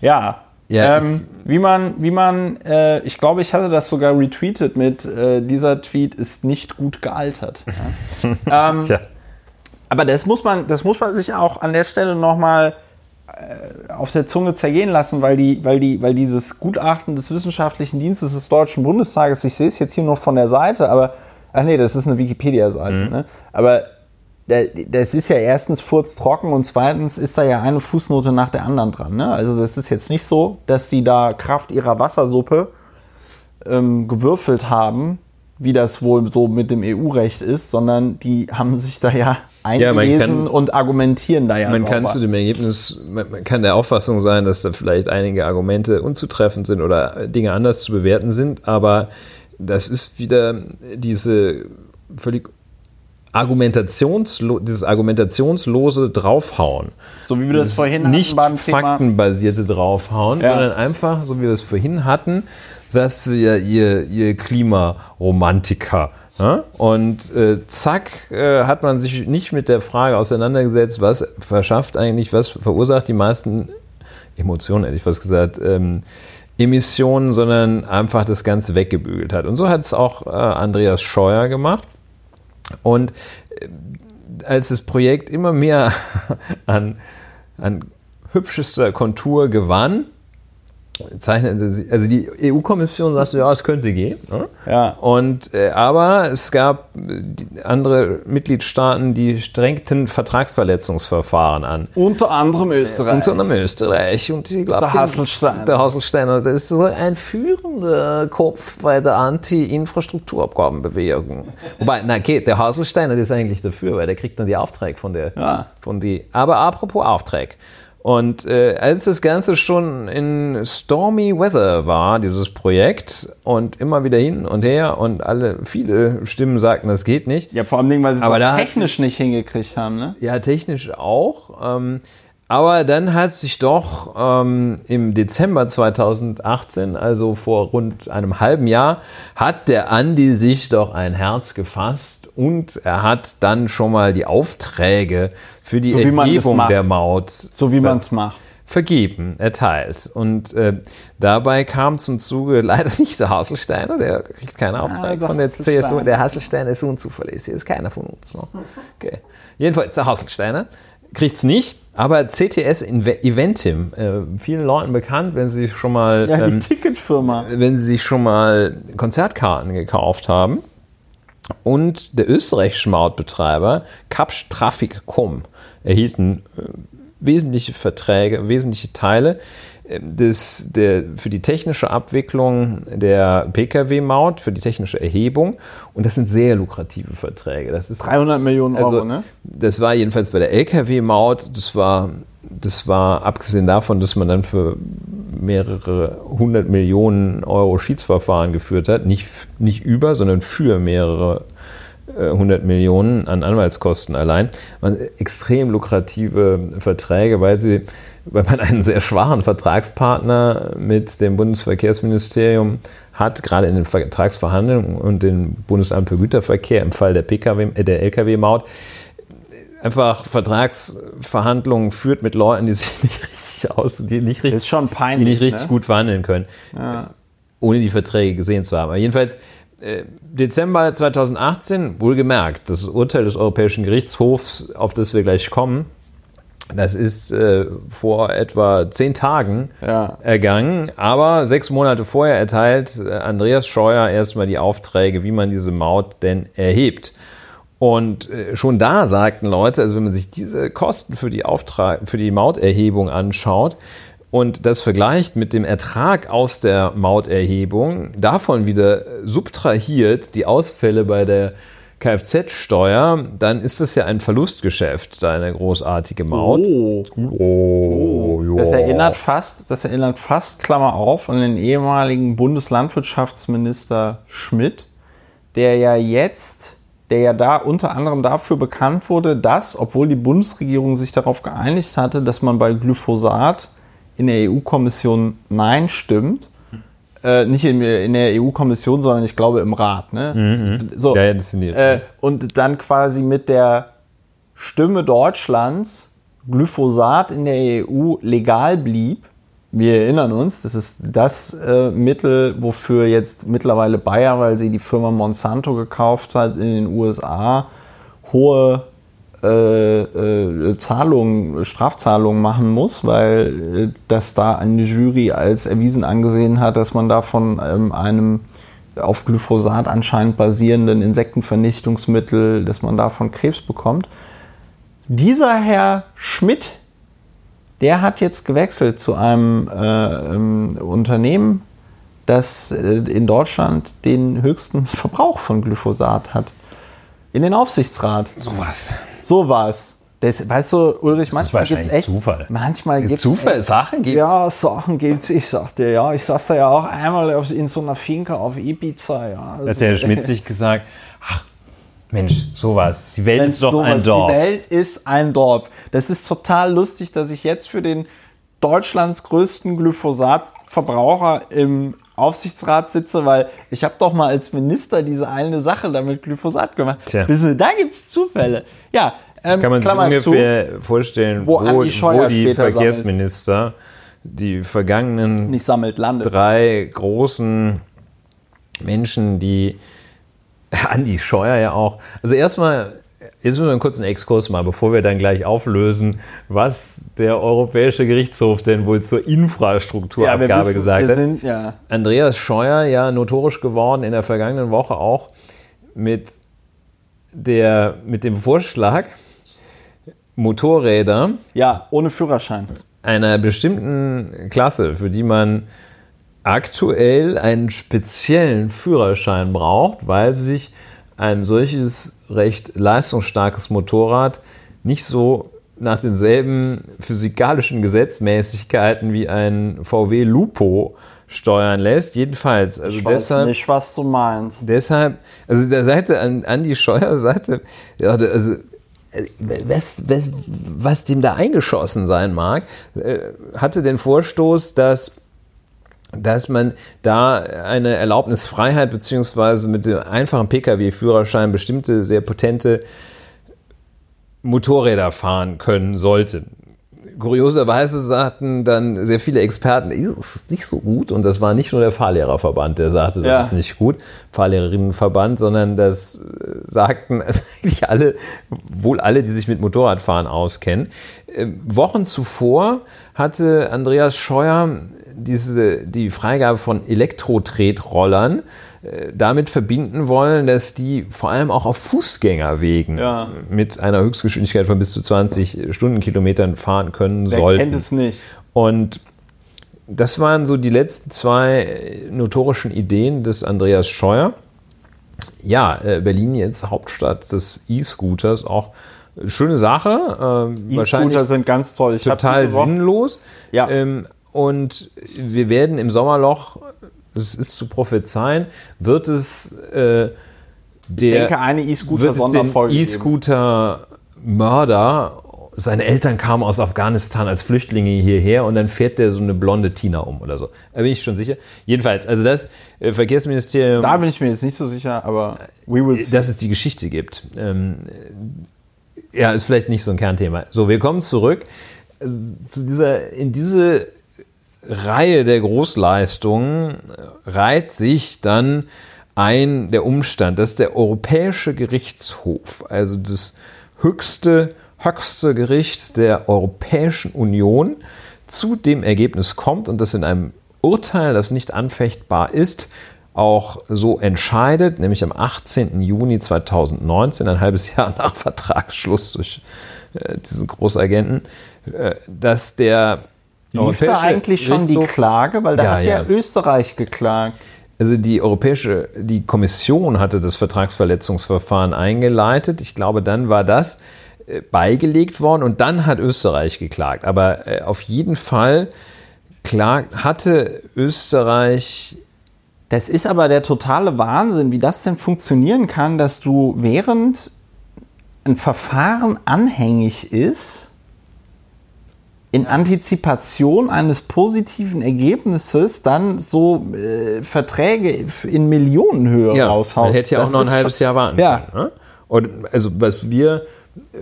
Ja, Ja, ähm, wie man, wie man, äh, ich glaube, ich hatte das sogar retweetet mit, äh, dieser Tweet ist nicht gut gealtert. Ja. *laughs* ähm, Tja. aber das muss man, das muss man sich auch an der Stelle nochmal äh, auf der Zunge zergehen lassen, weil, die, weil, die, weil dieses Gutachten des Wissenschaftlichen Dienstes des Deutschen Bundestages, ich sehe es jetzt hier nur von der Seite, aber, ach nee, das ist eine Wikipedia-Seite, ne? aber das ist ja erstens furztrocken und zweitens ist da ja eine Fußnote nach der anderen dran. Ne? Also das ist jetzt nicht so, dass die da Kraft ihrer Wassersuppe ähm, gewürfelt haben, wie das wohl so mit dem EU-Recht ist, sondern die haben sich da ja Ja, eingelesen kann- und argumentieren da ja Man sauber. kann zu dem Ergebnis, man, man kann der Auffassung sein, dass da vielleicht einige Argumente unzutreffend sind oder Dinge anders zu bewerten sind, aber das ist wieder diese völlig argumentationslo dieses argumentationslose Draufhauen. so wie wir das vorhin hatten nicht beim Thema. faktenbasierte Draufhauen, Ja. sondern einfach, so wie wir es vorhin hatten, sagst du ja, ihr, ihr Klimaromantiker. Ja? Und äh, zack, äh, hat man sich nicht mit der Frage auseinandergesetzt, was verschafft eigentlich, was verursacht die meisten Emotionen, hätte ich fast gesagt, ähm, Emissionen, sondern einfach das Ganze weggebügelt hat. Und so hat es auch äh, Andreas Scheuer gemacht. Und äh, als das Projekt immer mehr *laughs* an, an hübschester Kontur gewann, zeichnete sie, also die EU-Kommission sagte, ja, es könnte gehen. Ne? Ja. Und, äh, aber es gab äh, andere Mitgliedstaaten, die strengten Vertragsverletzungsverfahren an. Unter anderem Österreich. Unter anderem Österreich. Und ich glaub, Der Hasselstein. Der Hasselsteiner, das ist so ein führender Kopf bei der Anti-Infrastrukturabgabenbewegung. Wobei, na okay, der Hasselsteiner der ist eigentlich dafür, weil der kriegt dann die Aufträge von der. Ja. Von die, aber apropos Auftrag. Und äh, als das Ganze schon in stormy weather war, dieses Projekt, und immer wieder hin und her und alle, viele Stimmen sagten, das geht nicht. ja, vor allem, weil sie es technisch nicht hingekriegt haben. Ne? Ja, technisch auch. Ähm, aber dann hat sich doch ähm, im Dezember 2018, also vor rund einem halben Jahr, hat der Andi sich doch ein Herz gefasst und er hat dann schon mal die Aufträge für die So Erhebung der Maut So wie man es macht. vergeben, erteilt. Und äh, dabei kam zum Zuge *laughs* leider nicht der Hasselsteiner, der kriegt keinen Auftrag der von der. CSU. Der Hasselsteiner ist unzuverlässig, ist keiner von uns. Ne? Okay. Jedenfalls der Hasselsteiner kriegt es nicht, aber CTS Eventim, äh, vielen Leuten bekannt, wenn sie sich schon mal Ja, die ähm, Ticketfirma. wenn sie sich schon mal Konzertkarten gekauft haben. Und der österreichische Mautbetreiber Kapsch Traffic.com erhielten äh, wesentliche Verträge, wesentliche Teile äh, des, der, für die technische Abwicklung der Pkw-Maut, für die technische Erhebung. Und das sind sehr lukrative Verträge. Das ist, 300 Millionen Euro, also, ne? Das war jedenfalls bei der Lkw-Maut, das war, das war abgesehen davon, dass man dann für mehrere hundert Millionen Euro Schiedsverfahren geführt hat, nicht, nicht über, sondern für mehrere Millionen äh, 100 Millionen an Anwaltskosten allein. Man, äh, extrem lukrative Verträge, weil, sie, weil man einen sehr schwachen Vertragspartner mit dem Bundesverkehrsministerium hat, gerade in den Vertragsverhandlungen und dem Bundesamt für Güterverkehr im Fall der, äh, der Lkw-Maut. Einfach Vertragsverhandlungen führt mit Leuten, die sich *laughs* nicht richtig aus, die nicht richtig, peinlich, die nicht richtig ne? gut verhandeln können. Ja ohne die Verträge gesehen zu haben. Aber jedenfalls Dezember 2018, wohlgemerkt, das Urteil des Europäischen Gerichtshofs, auf das wir gleich kommen, das ist äh, vor etwa zehn Tagen Ja. ergangen, aber sechs Monate vorher erteilt äh, Andreas Scheuer erstmal die Aufträge, wie man diese Maut denn erhebt. Und äh, schon da sagten Leute, also wenn man sich diese Kosten für die, Auftrag, für die Mauterhebung anschaut und das vergleicht mit dem Ertrag aus der Mauterhebung, davon wieder subtrahiert die Ausfälle bei der Kfz-Steuer, dann ist das ja ein Verlustgeschäft, deine großartige Maut. Oh. Oh, ja. Das erinnert fast, das erinnert fast, Klammer auf, an den ehemaligen Bundeslandwirtschaftsminister Schmidt, der ja jetzt, der ja da unter anderem dafür bekannt wurde, dass, obwohl die Bundesregierung sich darauf geeinigt hatte, dass man bei Glyphosat in der EU-Kommission Nein stimmt, äh, nicht in, in der EU-Kommission, sondern ich glaube im Rat. Ne? So, Ja, ja, das sind die- äh, und dann quasi mit der Stimme Deutschlands Glyphosat in der EU legal blieb. Wir erinnern uns, das ist das äh, Mittel, wofür jetzt mittlerweile Bayer, weil sie die Firma Monsanto gekauft hat, in den USA hohe äh, äh, Zahlungen, Strafzahlungen machen muss, weil äh, das da eine Jury als erwiesen angesehen hat, dass man da von ähm, einem auf Glyphosat anscheinend basierenden Insektenvernichtungsmittel, dass man davon Krebs bekommt. Dieser Herr Schmidt, der hat jetzt gewechselt zu einem äh, ähm, Unternehmen, das äh, in Deutschland den höchsten *laughs* Verbrauch von Glyphosat hat. In den Aufsichtsrat. Sowas. So war's. Das, weißt du, Ulrich, manchmal wahrscheinlich gibt's echt. Zufall. Manchmal gibt's Zufall, echt, Sachen gibt's. Ja, Sachen gibt's. Ich sag dir, ja, ich saß da ja auch einmal auf, in so einer Finca auf Ibiza. Ja, Hat der Schmidt sich gesagt, ach, Mensch, sowas. Die Welt Mensch, ist doch sowas, ein Dorf. Die Welt ist ein Dorf. Das ist total lustig, dass ich jetzt für den Deutschlands größten Glyphosatverbraucher im Aufsichtsrat sitze, weil ich habe doch mal als Minister diese eine Sache da mit Glyphosat gemacht. Tja. Wissen Sie, da gibt es Zufälle. Ja, ähm, Kann man sich Klammer zu. ungefähr vorstellen, wo wo, wo die später sammelt. Verkehrsminister die vergangenen nicht sammelt, landet. drei großen Menschen, die *laughs* Andi Scheuer ja auch. Also erstmal, jetzt müssen wir einen kurzen Exkurs mal, bevor wir dann gleich auflösen, was der Europäische Gerichtshof denn wohl zur Infrastrukturabgabe gesagt wir hat. sind, ja. Andreas Scheuer ja notorisch geworden in der vergangenen Woche auch mit, der, mit dem Vorschlag, Motorräder ja, ohne Führerschein. einer bestimmten Klasse, für die man aktuell einen speziellen Führerschein braucht, weil sich ein solches recht leistungsstarkes Motorrad nicht so nach denselben physikalischen Gesetzmäßigkeiten wie ein VW Lupo steuern lässt. Jedenfalls, also Ich weiß deshalb, nicht, was du meinst. deshalb, also der Seite an Andi Scheuer sagte, ja, also äh, was, was, was dem da eingeschossen sein mag, äh, hatte den Vorstoß, dass dass man da eine Erlaubnisfreiheit beziehungsweise mit dem einfachen Pkw-Führerschein bestimmte sehr potente Motorräder fahren können sollte. Kurioserweise sagten dann sehr viele Experten, das ist nicht so gut. Und das war nicht nur der Fahrlehrerverband, der sagte, das Ja. ist nicht gut, Fahrlehrerinnenverband, sondern das äh, sagten *laughs* eigentlich alle, wohl alle, die sich mit Motorradfahren auskennen. Ähm, Wochen zuvor hatte Andreas Scheuer diese, die Freigabe von Elektro-Tretrollern äh, damit verbinden wollen, dass die vor allem auch auf Fußgängerwegen Ja. mit einer Höchstgeschwindigkeit von bis zu 20 Stundenkilometern fahren können Wer sollten. kennt es nicht? Und das waren so die letzten zwei äh, notorischen Ideen des Andreas Scheuer. Ja, äh, Berlin jetzt Hauptstadt des E-Scooters, auch äh, schöne Sache. ähm, wahrscheinlich E-Scooter sind ganz toll. Ich total sinnlos. Ja. Ähm, und wir werden im Sommerloch, es ist zu prophezeien, wird es äh, Ich der denke, eine E-Scooter-Sonderfolge. E-Scooter-Mörder, seine Eltern kamen aus Afghanistan als Flüchtlinge hierher und dann fährt der so eine blonde Tina um oder so. Da bin ich schon sicher. Jedenfalls, also das äh, Verkehrsministerium, Da bin ich mir jetzt nicht so sicher, aber we will see. dass es die Geschichte gibt. Ähm, äh, ja, ist vielleicht nicht so ein Kernthema. So, wir kommen zurück äh, zu dieser, in diese Reihe der Großleistungen reiht sich dann ein der Umstand, dass der Europäische Gerichtshof, also das höchste, höchste Gericht der Europäischen Union, zu dem Ergebnis kommt und das in einem Urteil, das nicht anfechtbar ist, auch so entscheidet, nämlich am 18. Juni 2019, ein halbes Jahr nach *laughs* Vertragsschluss durch äh, diesen Großagenten, äh, dass der Lief da eigentlich schon die Klage? Weil da Ja, hat ja, ja. Österreich geklagt. also die europäische, die Kommission hatte das Vertragsverletzungsverfahren eingeleitet. Ich glaube, dann war das äh, beigelegt worden und dann hat Österreich geklagt. Aber äh, auf jeden Fall klagt, hatte Österreich Das ist aber der totale Wahnsinn, wie das denn funktionieren kann, dass du während ein Verfahren anhängig ist, in Antizipation eines positiven Ergebnisses dann so äh, Verträge in Millionenhöhe ja, raushaust. man hätte ja auch Das noch ein halbes Jahr warten Ja. können. Ne? Und also was wir,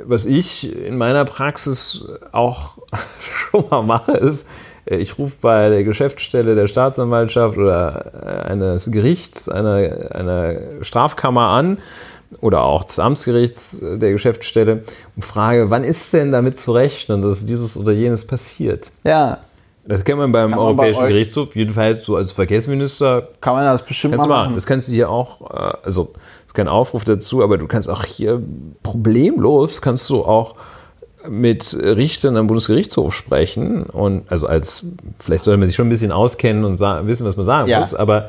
was ich in meiner Praxis auch *laughs* schon mal mache, ist, äh, ich rufe bei der Geschäftsstelle der Staatsanwaltschaft oder äh, eines Gerichts, einer, einer Strafkammer an oder auch des Amtsgerichts äh, der Geschäftsstelle und frage, wann ist denn damit zu rechnen, dass dieses oder jenes passiert? Ja, Das kennt man beim Kann man Europäischen bei Gerichtshof, jedenfalls so als Verkehrsminister kann man das bestimmt Kannst du mal machen. machen. Das kannst du hier auch, äh, also ist kein Aufruf dazu, aber du kannst auch hier problemlos kannst du auch mit Richtern am Bundesgerichtshof sprechen und also als vielleicht sollte man sich schon ein bisschen auskennen und wissen, was man sagen Ja. muss, aber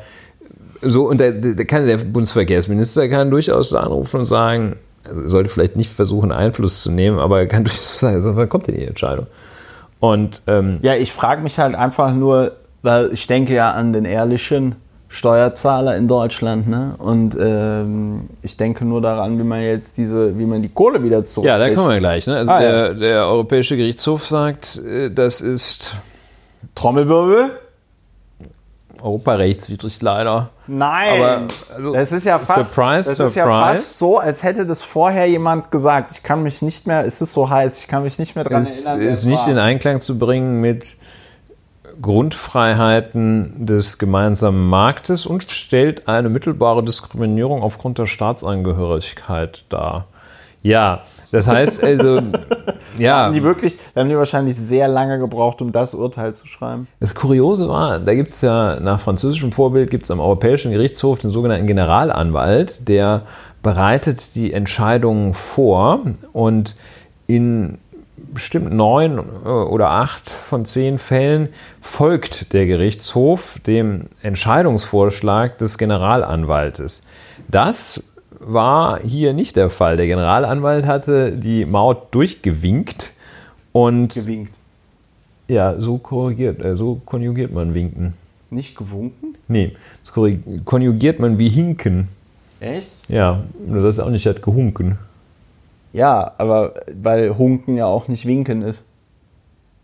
so und der, der kann der Bundesverkehrsminister kann durchaus anrufen und sagen, also er sollte vielleicht nicht versuchen Einfluss zu nehmen, aber er kann *laughs* durchaus sagen, also, wann kommt denn die Entscheidung? Und ähm, Ja, ich frage mich halt einfach nur, weil ich denke ja an den ehrlichen Steuerzahler in Deutschland, ne? Und ähm, ich denke nur daran, wie man jetzt diese, wie man die Kohle wieder zurück. Ja, da kommen wir gleich. Ne? Also Ah, ja. der, der Europäische Gerichtshof sagt, äh, das ist Trommelwirbel? Europarechtswidrig leider. Nein. Aber, also, das ist ja fast, surprise, das ist ja surprise. fast so, als hätte das vorher jemand gesagt. Ich kann mich nicht mehr, es ist so heiß, ich kann mich nicht mehr dran Es erinnern. wer ist es nicht war. in Einklang zu bringen mit Grundfreiheiten des gemeinsamen Marktes und stellt eine mittelbare Diskriminierung aufgrund der Staatsangehörigkeit dar. Ja, das heißt also, *laughs* ja. Haben die wirklich, da haben die wahrscheinlich sehr lange gebraucht, um das Urteil zu schreiben. Das Kuriose war, da gibt es ja nach französischem Vorbild gibt es am Europäischen Gerichtshof den sogenannten Generalanwalt, der bereitet die Entscheidungen vor und in bestimmt neun äh, oder acht von zehn Fällen folgt der Gerichtshof dem Entscheidungsvorschlag des Generalanwaltes. Das war hier nicht der Fall. Der Generalanwalt hatte die Maut durchgewinkt und Gewinkt. ja, so korrigiert, äh, so konjugiert man winken. Nicht gewunken? Nee, das konjugiert man wie hinken. Echt? Ja, nur das auch nicht hat gehunken. Ja, aber weil Hunken ja auch nicht Winken ist.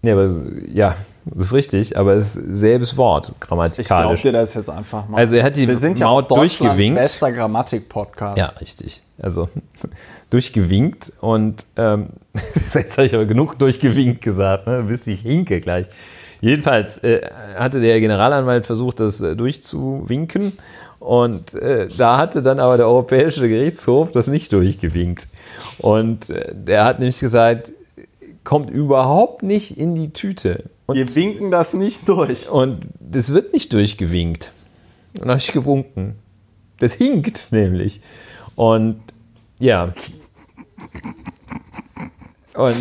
Nee, aber ja, das ist richtig, aber es ist selbes Wort, Ich glaube grammatikalisch. dir das jetzt einfach mal. Also er hat die Wir sind ja Maut Deutschlands durchgewinkt. bester Grammatik-Podcast. Ja, richtig. Also *laughs* durchgewinkt und ähm, *laughs* jetzt habe ich aber genug durchgewinkt gesagt, ne? bis ich hinke gleich. Jedenfalls äh, hatte der Generalanwalt versucht, das äh, durchzuwinken und äh, da hatte dann aber der Europäische Gerichtshof das nicht durchgewinkt. Und äh, der hat nämlich gesagt, kommt überhaupt nicht in die Tüte. Und Wir winken das nicht durch. und das wird nicht durchgewinkt. Und habe ich gewunken. Das hinkt nämlich. Und ja. Und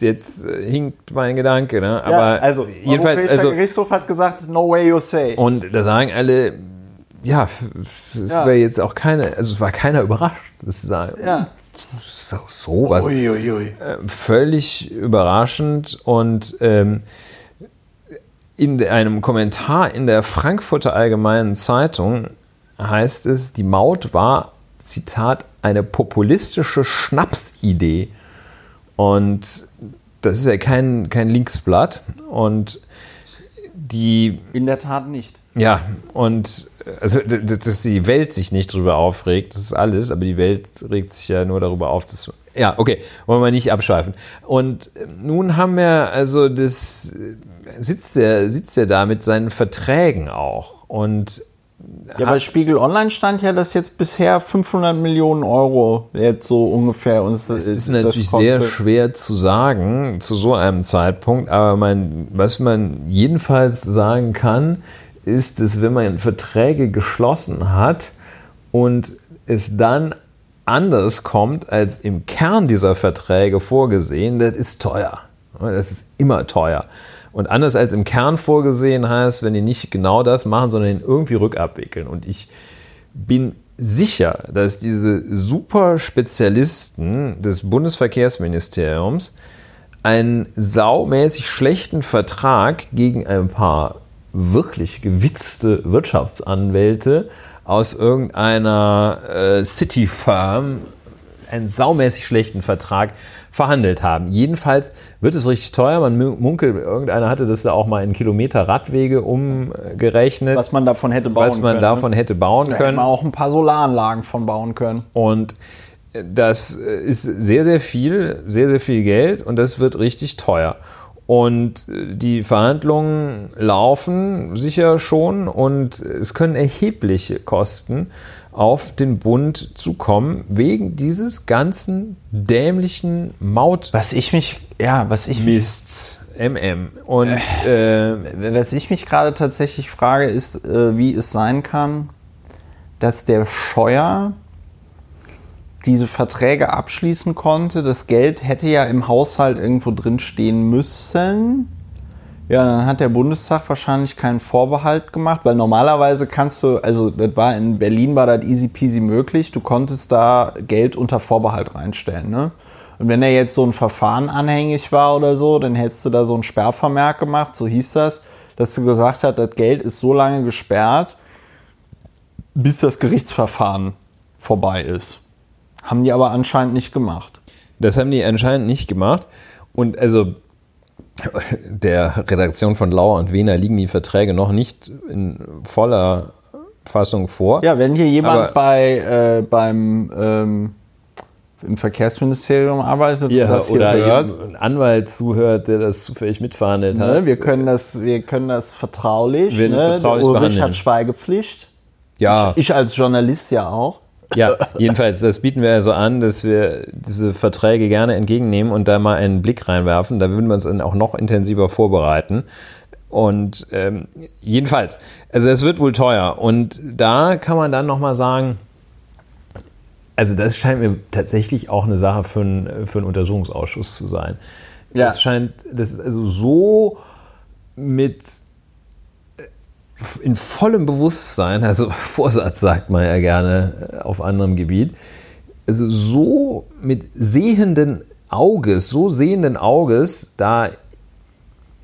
jetzt äh, hinkt mein Gedanke, ne? Aber ja, also, jedenfalls, Europäischer also, Gerichtshof hat gesagt, no way you say. und da sagen alle, ja, es Ja. war jetzt auch keine, also es war keiner überrascht, dass sie sagen, ja. So, so was Uiuiui. völlig überraschend und ähm, in einem Kommentar in der Frankfurter Allgemeinen Zeitung heißt es, die Maut war, Zitat, eine populistische Schnapsidee. Und das ist ja kein, kein Linksblatt. Und die In der Tat nicht. ja, und also, dass die Welt sich nicht darüber aufregt, das ist alles, aber die Welt regt sich ja nur darüber auf, dass. Ja, okay, wollen wir nicht abschweifen. Und äh, nun haben wir, also das äh, sitzt er, sitzt er da mit seinen Verträgen auch. Und Ja, bei Spiegel Online stand ja, dass jetzt bisher 500 Millionen Euro jetzt so ungefähr uns Es ist natürlich sehr schwer zu sagen zu so einem Zeitpunkt, aber man, was man jedenfalls sagen kann, ist, dass wenn man Verträge geschlossen hat und es dann anders kommt als im Kern dieser Verträge vorgesehen, das ist teuer. Das ist immer teuer. Und anders als im Kern vorgesehen heißt, wenn die nicht genau das machen, sondern irgendwie rückabwickeln. Und ich bin sicher, dass diese Superspezialisten des Bundesverkehrsministeriums einen saumäßig schlechten Vertrag gegen ein paar wirklich gewitzte Wirtschaftsanwälte aus irgendeiner äh, City-Firm einen saumäßig schlechten Vertrag verhandelt haben. Jedenfalls wird es richtig teuer. Man munkelt, irgendeiner hatte das da auch mal in Kilometer Radwege umgerechnet. Was man davon hätte bauen können. Was man können, davon ne? hätte bauen da können. Hätte man auch ein paar Solaranlagen von bauen können. Und das ist sehr, sehr viel, sehr, sehr viel Geld und das wird richtig teuer. Und die Verhandlungen laufen sicher schon und es können erhebliche Kosten auf den Bund zukommen, wegen dieses ganzen dämlichen Maut. Was ich mich, ja, was ich Mists, MM. Und äh, was ich mich gerade tatsächlich frage, ist, äh, wie es sein kann, dass der Scheuer diese Verträge abschließen konnte. Das Geld hätte ja im Haushalt irgendwo drin stehen müssen. Ja, dann hat der Bundestag wahrscheinlich keinen Vorbehalt gemacht, weil normalerweise kannst du, also das war in Berlin war das easy peasy möglich, du konntest da Geld unter Vorbehalt reinstellen, ne? Und wenn er jetzt so ein Verfahren anhängig war oder so, dann hättest du da so ein Sperrvermerk gemacht, so hieß das, dass du gesagt hast, das Geld ist so lange gesperrt, bis das Gerichtsverfahren vorbei ist. Haben die aber anscheinend nicht gemacht. Das haben die anscheinend nicht gemacht. Und also der Redaktion von Lauer und Wiener liegen die Verträge noch nicht in voller Fassung vor. Ja, wenn hier jemand Aber bei, äh, beim ähm, im Verkehrsministerium arbeitet ja, das hier oder hört, ein Anwalt zuhört, der das zufällig mitverhandelt ne, hat. Wir können das, wir können das vertraulich. Wir ne? das vertraulich Ulrich behandeln. hat Schweigepflicht. Ja. Ich, ich als Journalist ja auch. Ja, jedenfalls, das bieten wir also an, dass wir diese Verträge gerne entgegennehmen und da mal einen Blick reinwerfen. Da würden wir uns dann auch noch intensiver vorbereiten. Und ähm, jedenfalls, also es wird wohl teuer. Und da kann man dann nochmal sagen, also das scheint mir tatsächlich auch eine Sache für, ein, für einen Untersuchungsausschuss zu sein. Ja. Das scheint, das ist also so mit in vollem Bewusstsein, also *laughs* Vorsatz sagt man ja gerne auf anderem Gebiet, also so mit sehenden Auges, so sehenden Auges, da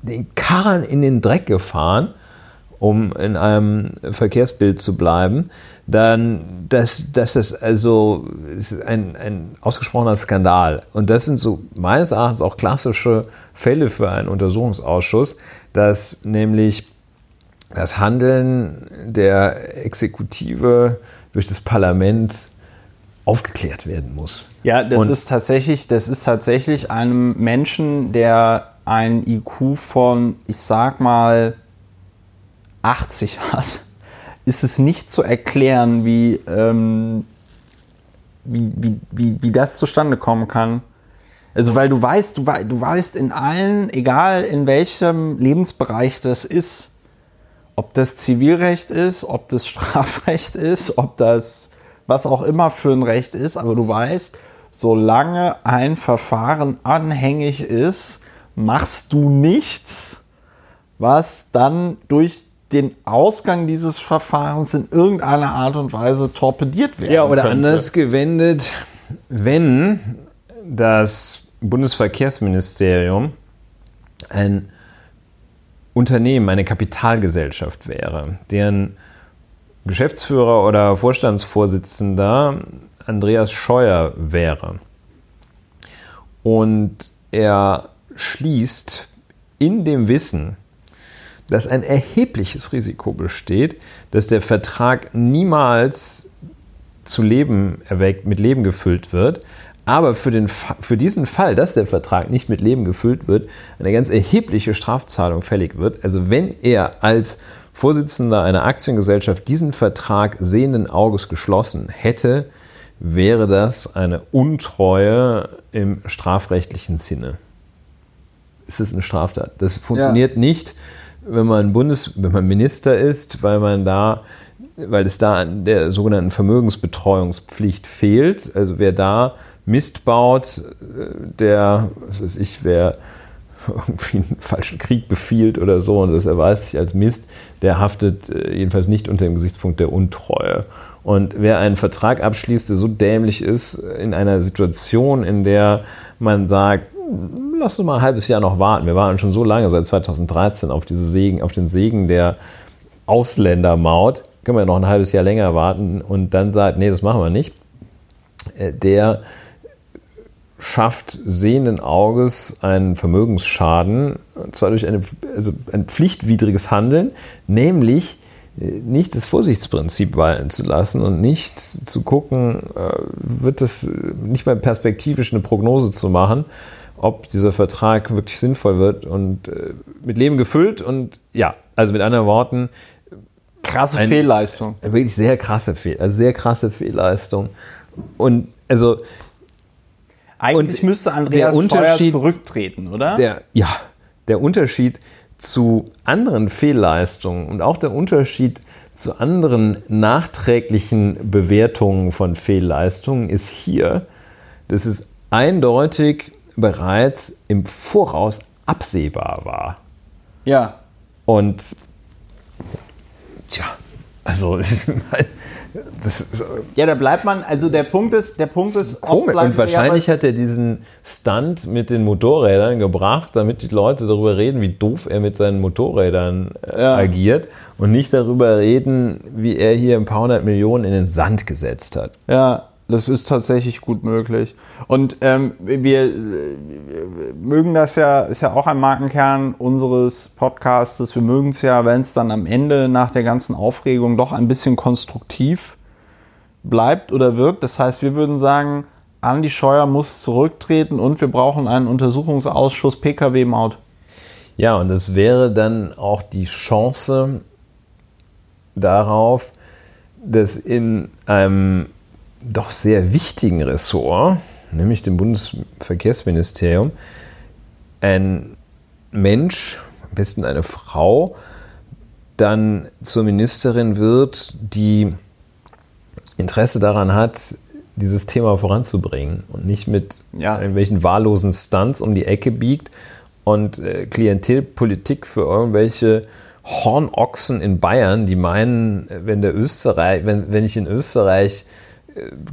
den Karren in den Dreck gefahren, um in einem Verkehrsbild zu bleiben, dann, dass das also ist ein, ein ausgesprochener Skandal. Und das sind so meines Erachtens auch klassische Fälle für einen Untersuchungsausschuss, dass nämlich das Handeln der Exekutive durch das Parlament aufgeklärt werden muss. Ja, das Und ist tatsächlich, das ist tatsächlich einem Menschen, der ein IQ von, ich sag mal, 80 hat, *laughs* ist es nicht zu erklären, wie, ähm, wie, wie, wie, wie das zustande kommen kann. Also, weil du weißt, du, du weißt in allen, egal in welchem Lebensbereich das ist, ob das Zivilrecht ist, ob das *laughs* Strafrecht ist, ob das was auch immer für ein Recht ist, aber du weißt, solange ein Verfahren anhängig ist, machst du nichts, was dann durch den Ausgang dieses Verfahrens in irgendeiner Art und Weise torpediert werden Ja, oder könnte. anders gewendet, wenn das Bundesverkehrsministerium ein Unternehmen, eine Kapitalgesellschaft wäre, deren Geschäftsführer oder Vorstandsvorsitzender Andreas Scheuer wäre. Und er schließt in dem Wissen, dass ein erhebliches Risiko besteht, dass der Vertrag niemals zu Leben erweckt, mit Leben gefüllt wird, aber für, den, für diesen Fall, dass der Vertrag nicht mit Leben gefüllt wird, eine ganz erhebliche Strafzahlung fällig wird. Also wenn er als Vorsitzender einer Aktiengesellschaft diesen Vertrag sehenden Auges geschlossen hätte, wäre das eine Untreue im strafrechtlichen Sinne. Ist es eine Straftat? Das funktioniert ja. nicht, wenn man Bundes, wenn man Minister ist, weil man da, weil es da an der sogenannten Vermögensbetreuungspflicht fehlt. Also wer da Mist baut, der, was weiß ich, wer *laughs* irgendwie einen falschen Krieg befiehlt oder so und das erweist sich als Mist, der haftet äh, jedenfalls nicht unter dem Gesichtspunkt der Untreue. Und wer einen Vertrag abschließt, der so dämlich ist, in einer Situation, in der man sagt, lass uns mal ein halbes Jahr noch warten. Wir waren schon so lange, seit 2013, auf, diese Segen, auf den Segen der Ausländermaut. Können wir noch ein halbes Jahr länger warten und dann sagt, nee, das machen wir nicht. Äh, der schafft sehenden Auges einen Vermögensschaden, zwar durch eine, also ein pflichtwidriges Handeln, nämlich nicht das Vorsichtsprinzip walten zu lassen und nicht zu gucken, äh, wird das nicht mal perspektivisch eine Prognose zu machen, ob dieser Vertrag wirklich sinnvoll wird und äh, mit Leben gefüllt und ja, also mit anderen Worten. Krasse ein, Fehlleistung. Wirklich sehr krasse Fehl, also sehr krasse Fehlleistung. Und also eigentlich und müsste Andreas Steuer zurücktreten, oder? Der, ja, der Unterschied zu anderen Fehlleistungen und auch der Unterschied zu anderen nachträglichen Bewertungen von Fehlleistungen ist hier, dass es eindeutig bereits im Voraus absehbar war. Ja. Und tja, also *laughs* ist, ja, da bleibt man, also der Punkt ist, der Punkt ist, komisch. Und wahrscheinlich hat er diesen Stunt mit den Motorrädern gebracht, damit die Leute darüber reden, wie doof er mit seinen Motorrädern äh, ja. agiert und nicht darüber reden, wie er hier ein paar hundert Millionen in den Sand gesetzt hat. Ja, das ist tatsächlich gut möglich. Und ähm, wir, wir mögen das ja, ist ja auch ein Markenkern unseres Podcasts. Wir mögen es ja, wenn es dann am Ende nach der ganzen Aufregung doch ein bisschen konstruktiv bleibt oder wirkt. Das heißt, wir würden sagen, Andi Scheuer muss zurücktreten und wir brauchen einen Untersuchungsausschuss Pkw-Maut. Ja, und das wäre dann auch die Chance darauf, dass in einem doch sehr wichtigen Ressort, nämlich dem Bundesverkehrsministerium, ein Mensch, am besten eine Frau, dann zur Ministerin wird, die Interesse daran hat, dieses Thema voranzubringen und nicht mit ja. irgendwelchen wahllosen Stunts um die Ecke biegt und äh, Klientelpolitik für irgendwelche Hornochsen in Bayern, die meinen, wenn der Österreich, wenn, wenn ich in Österreich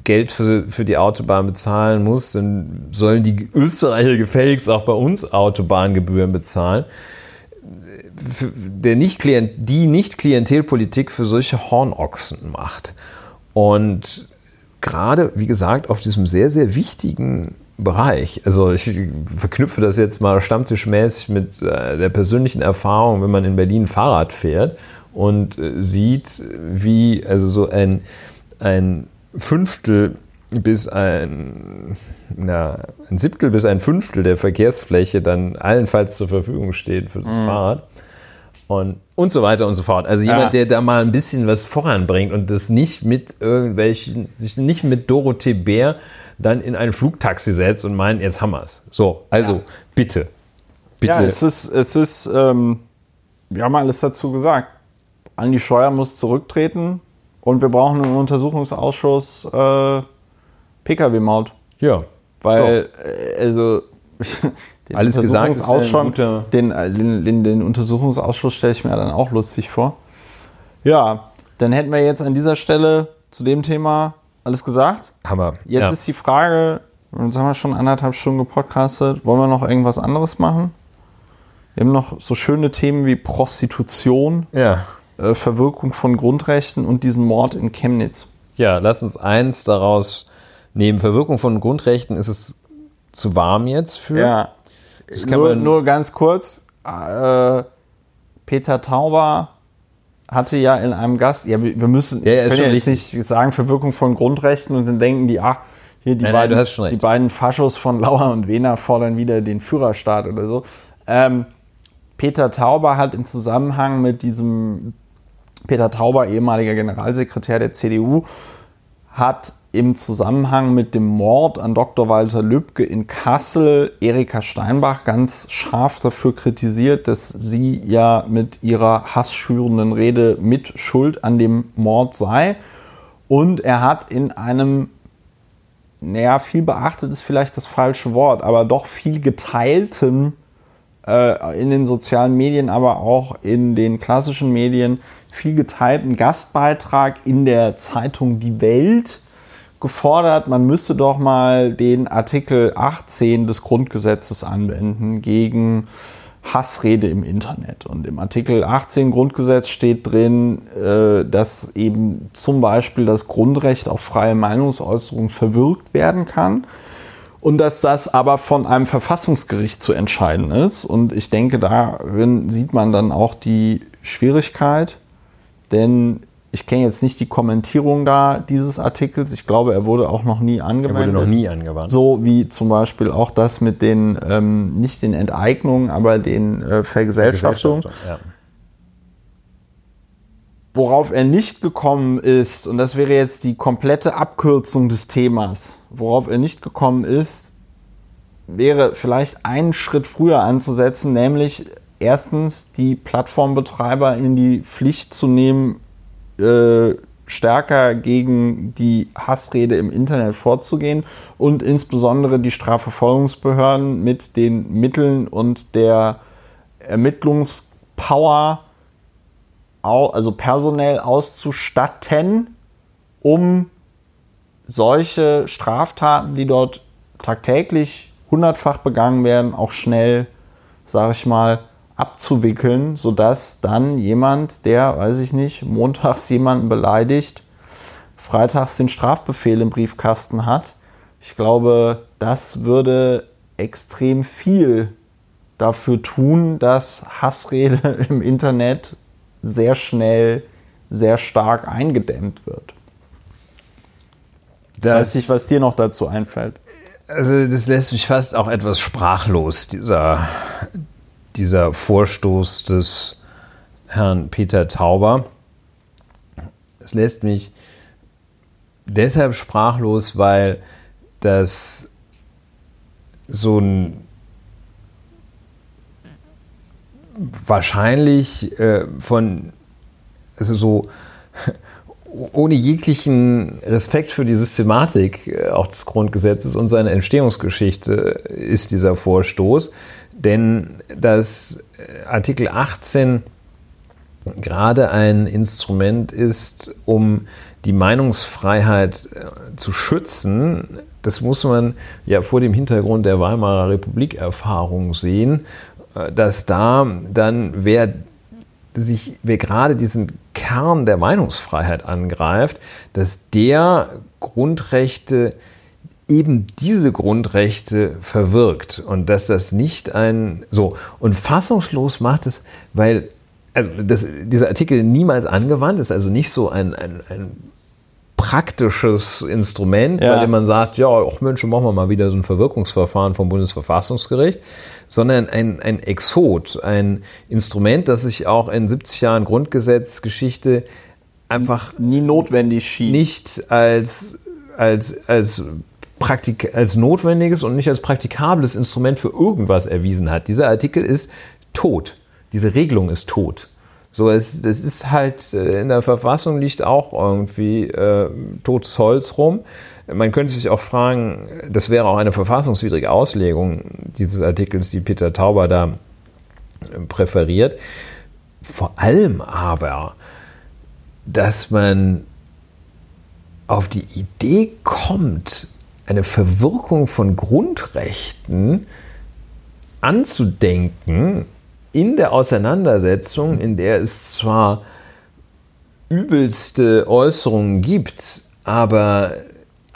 Geld für, für die Autobahn bezahlen muss, dann sollen die Österreicher gefälligst auch bei uns Autobahngebühren bezahlen. Der nicht -Klient, die Nicht-Klientelpolitik für solche Hornochsen macht. Und gerade, wie gesagt, auf diesem sehr, sehr wichtigen Bereich. Also ich verknüpfe das jetzt mal stammtischmäßig mit äh, der persönlichen Erfahrung, wenn man in Berlin Fahrrad fährt und äh, sieht, wie also so ein, ein Fünftel bis ein, na, ein Siebtel bis ein Fünftel der Verkehrsfläche dann allenfalls zur Verfügung steht für das mhm. Fahrrad. Und, und so weiter und so fort. Also jemand, ja. der da mal ein bisschen was voranbringt und das nicht mit irgendwelchen, sich nicht mit Dorothee Bär dann in ein Flugtaxi setzt und meint, jetzt haben wir es. So, also ja. bitte. Bitte. Ja, es ist, es ist, ähm, wir haben alles dazu gesagt. Andi Scheuer muss zurücktreten. Und wir brauchen einen Untersuchungsausschuss äh, Pkw-Maut. Ja. Weil, so. Äh, also. *laughs* Den Alles gesagt ist ein den, äh, den, den, den Untersuchungsausschuss stelle ich mir dann auch lustig vor. Ja, dann hätten wir jetzt an dieser Stelle zu dem Thema alles gesagt. Hammer. Jetzt ja. ist die Frage, jetzt haben wir schon anderthalb Stunden gepodcastet, wollen wir noch irgendwas anderes machen? Wir haben noch so schöne Themen wie Prostitution. Ja. Äh, Verwirkung von Grundrechten und diesen Mord in Chemnitz. Ja, lass uns eins daraus nehmen. Verwirkung von Grundrechten ist es zu warm jetzt für. Ja. Nur, nur, ganz kurz. Äh, Peter Tauber hatte ja in einem Gast, ja, wir müssen, ja, ja, können ja jetzt nicht sagen Verwirkung von Grundrechten und dann denken die, ach, hier die, nein, beiden, nein, die beiden Faschos von Lauer und Wehner fordern wieder den Führerstaat oder so. Ähm, Peter Tauber hat im Zusammenhang mit diesem Peter Tauber, ehemaliger Generalsekretär der CDU, hat im Zusammenhang mit dem Mord an Dr. Walter Lübcke in Kassel Erika Steinbach ganz scharf dafür kritisiert, dass sie ja mit ihrer hassschürenden Rede mit Schuld an dem Mord sei. Und er hat in einem, naja, viel beachtet ist vielleicht das falsche Wort, aber doch viel geteilten äh, in den sozialen Medien, aber auch in den klassischen Medien viel geteilt. Ein Gastbeitrag in der Zeitung Die Welt gefordert, man müsste doch mal den Artikel 18 des Grundgesetzes anwenden gegen Hassrede im Internet. Und im Artikel 18 Grundgesetz steht drin, äh, dass eben zum Beispiel das Grundrecht auf freie Meinungsäußerung verwirkt werden kann und dass das aber von einem Verfassungsgericht zu entscheiden ist. Und ich denke, darin sieht man dann auch die Schwierigkeit, denn ich kenne jetzt nicht die Kommentierung da dieses Artikels. Ich glaube, er wurde auch noch nie angewendet. Er wurde noch nie angewandt. So wie zum Beispiel auch das mit den, ähm, nicht den Enteignungen, aber den äh, Vergesellschaftungen. Ja. Worauf er nicht gekommen ist, und das wäre jetzt die komplette Abkürzung des Themas, worauf er nicht gekommen ist, wäre vielleicht einen Schritt früher anzusetzen, nämlich erstens die Plattformbetreiber in die Pflicht zu nehmen, äh, stärker gegen die Hassrede im Internet vorzugehen und insbesondere die Strafverfolgungsbehörden mit den Mitteln und der Ermittlungspower, also personell auszustatten, um solche Straftaten, die dort tagtäglich hundertfach begangen werden, auch schnell, sage ich mal, abzuwickeln, sodass dann jemand, der, weiß ich nicht, montags jemanden beleidigt, freitags den Strafbefehl im Briefkasten hat. Ich glaube, das würde extrem viel dafür tun, dass Hassrede *laughs* im Internet sehr schnell, sehr stark eingedämmt wird. Das, Weiß nicht, was dir noch dazu einfällt. Also das lässt mich fast auch etwas sprachlos, dieser, dieser Vorstoß des Herrn Peter Tauber. Es lässt mich deshalb sprachlos, weil das so ein wahrscheinlich äh, von, also so *laughs* ohne jeglichen Respekt für die Systematik äh, auch des Grundgesetzes und seine Entstehungsgeschichte ist dieser Vorstoß. Denn das äh, Artikel 18 gerade ein Instrument ist, um die Meinungsfreiheit äh, zu schützen, das muss man ja vor dem Hintergrund der Weimarer Republik-Erfahrung sehen, äh, dass da dann, wer sich, wer gerade diesen Kern der Meinungsfreiheit angreift, dass der Grundrechte eben diese Grundrechte verwirkt und dass das nicht ein so und fassungslos macht es, weil also das, dieser Artikel niemals angewandt ist, also nicht so ein, ein, ein praktisches Instrument, ja. bei dem man sagt, ja, auch Mensch, machen wir mal wieder so ein Verwirkungsverfahren vom Bundesverfassungsgericht, sondern ein, ein Exot, ein Instrument, das sich auch in 70 Jahren Grundgesetzgeschichte einfach nie notwendig schien. Nicht als, als, als Praktik als notwendiges und nicht als praktikables Instrument für irgendwas erwiesen hat. Dieser Artikel ist tot. Diese Regelung ist tot. So, es, das ist halt, äh, in der Verfassung liegt auch irgendwie äh, totes Holz rum. Man könnte sich auch fragen, das wäre auch eine verfassungswidrige Auslegung dieses Artikels, die Peter Tauber da äh, präferiert. Vor allem aber, dass man auf die Idee kommt, eine Verwirkung von Grundrechten anzudenken in der Auseinandersetzung, in der es zwar übelste Äußerungen gibt, aber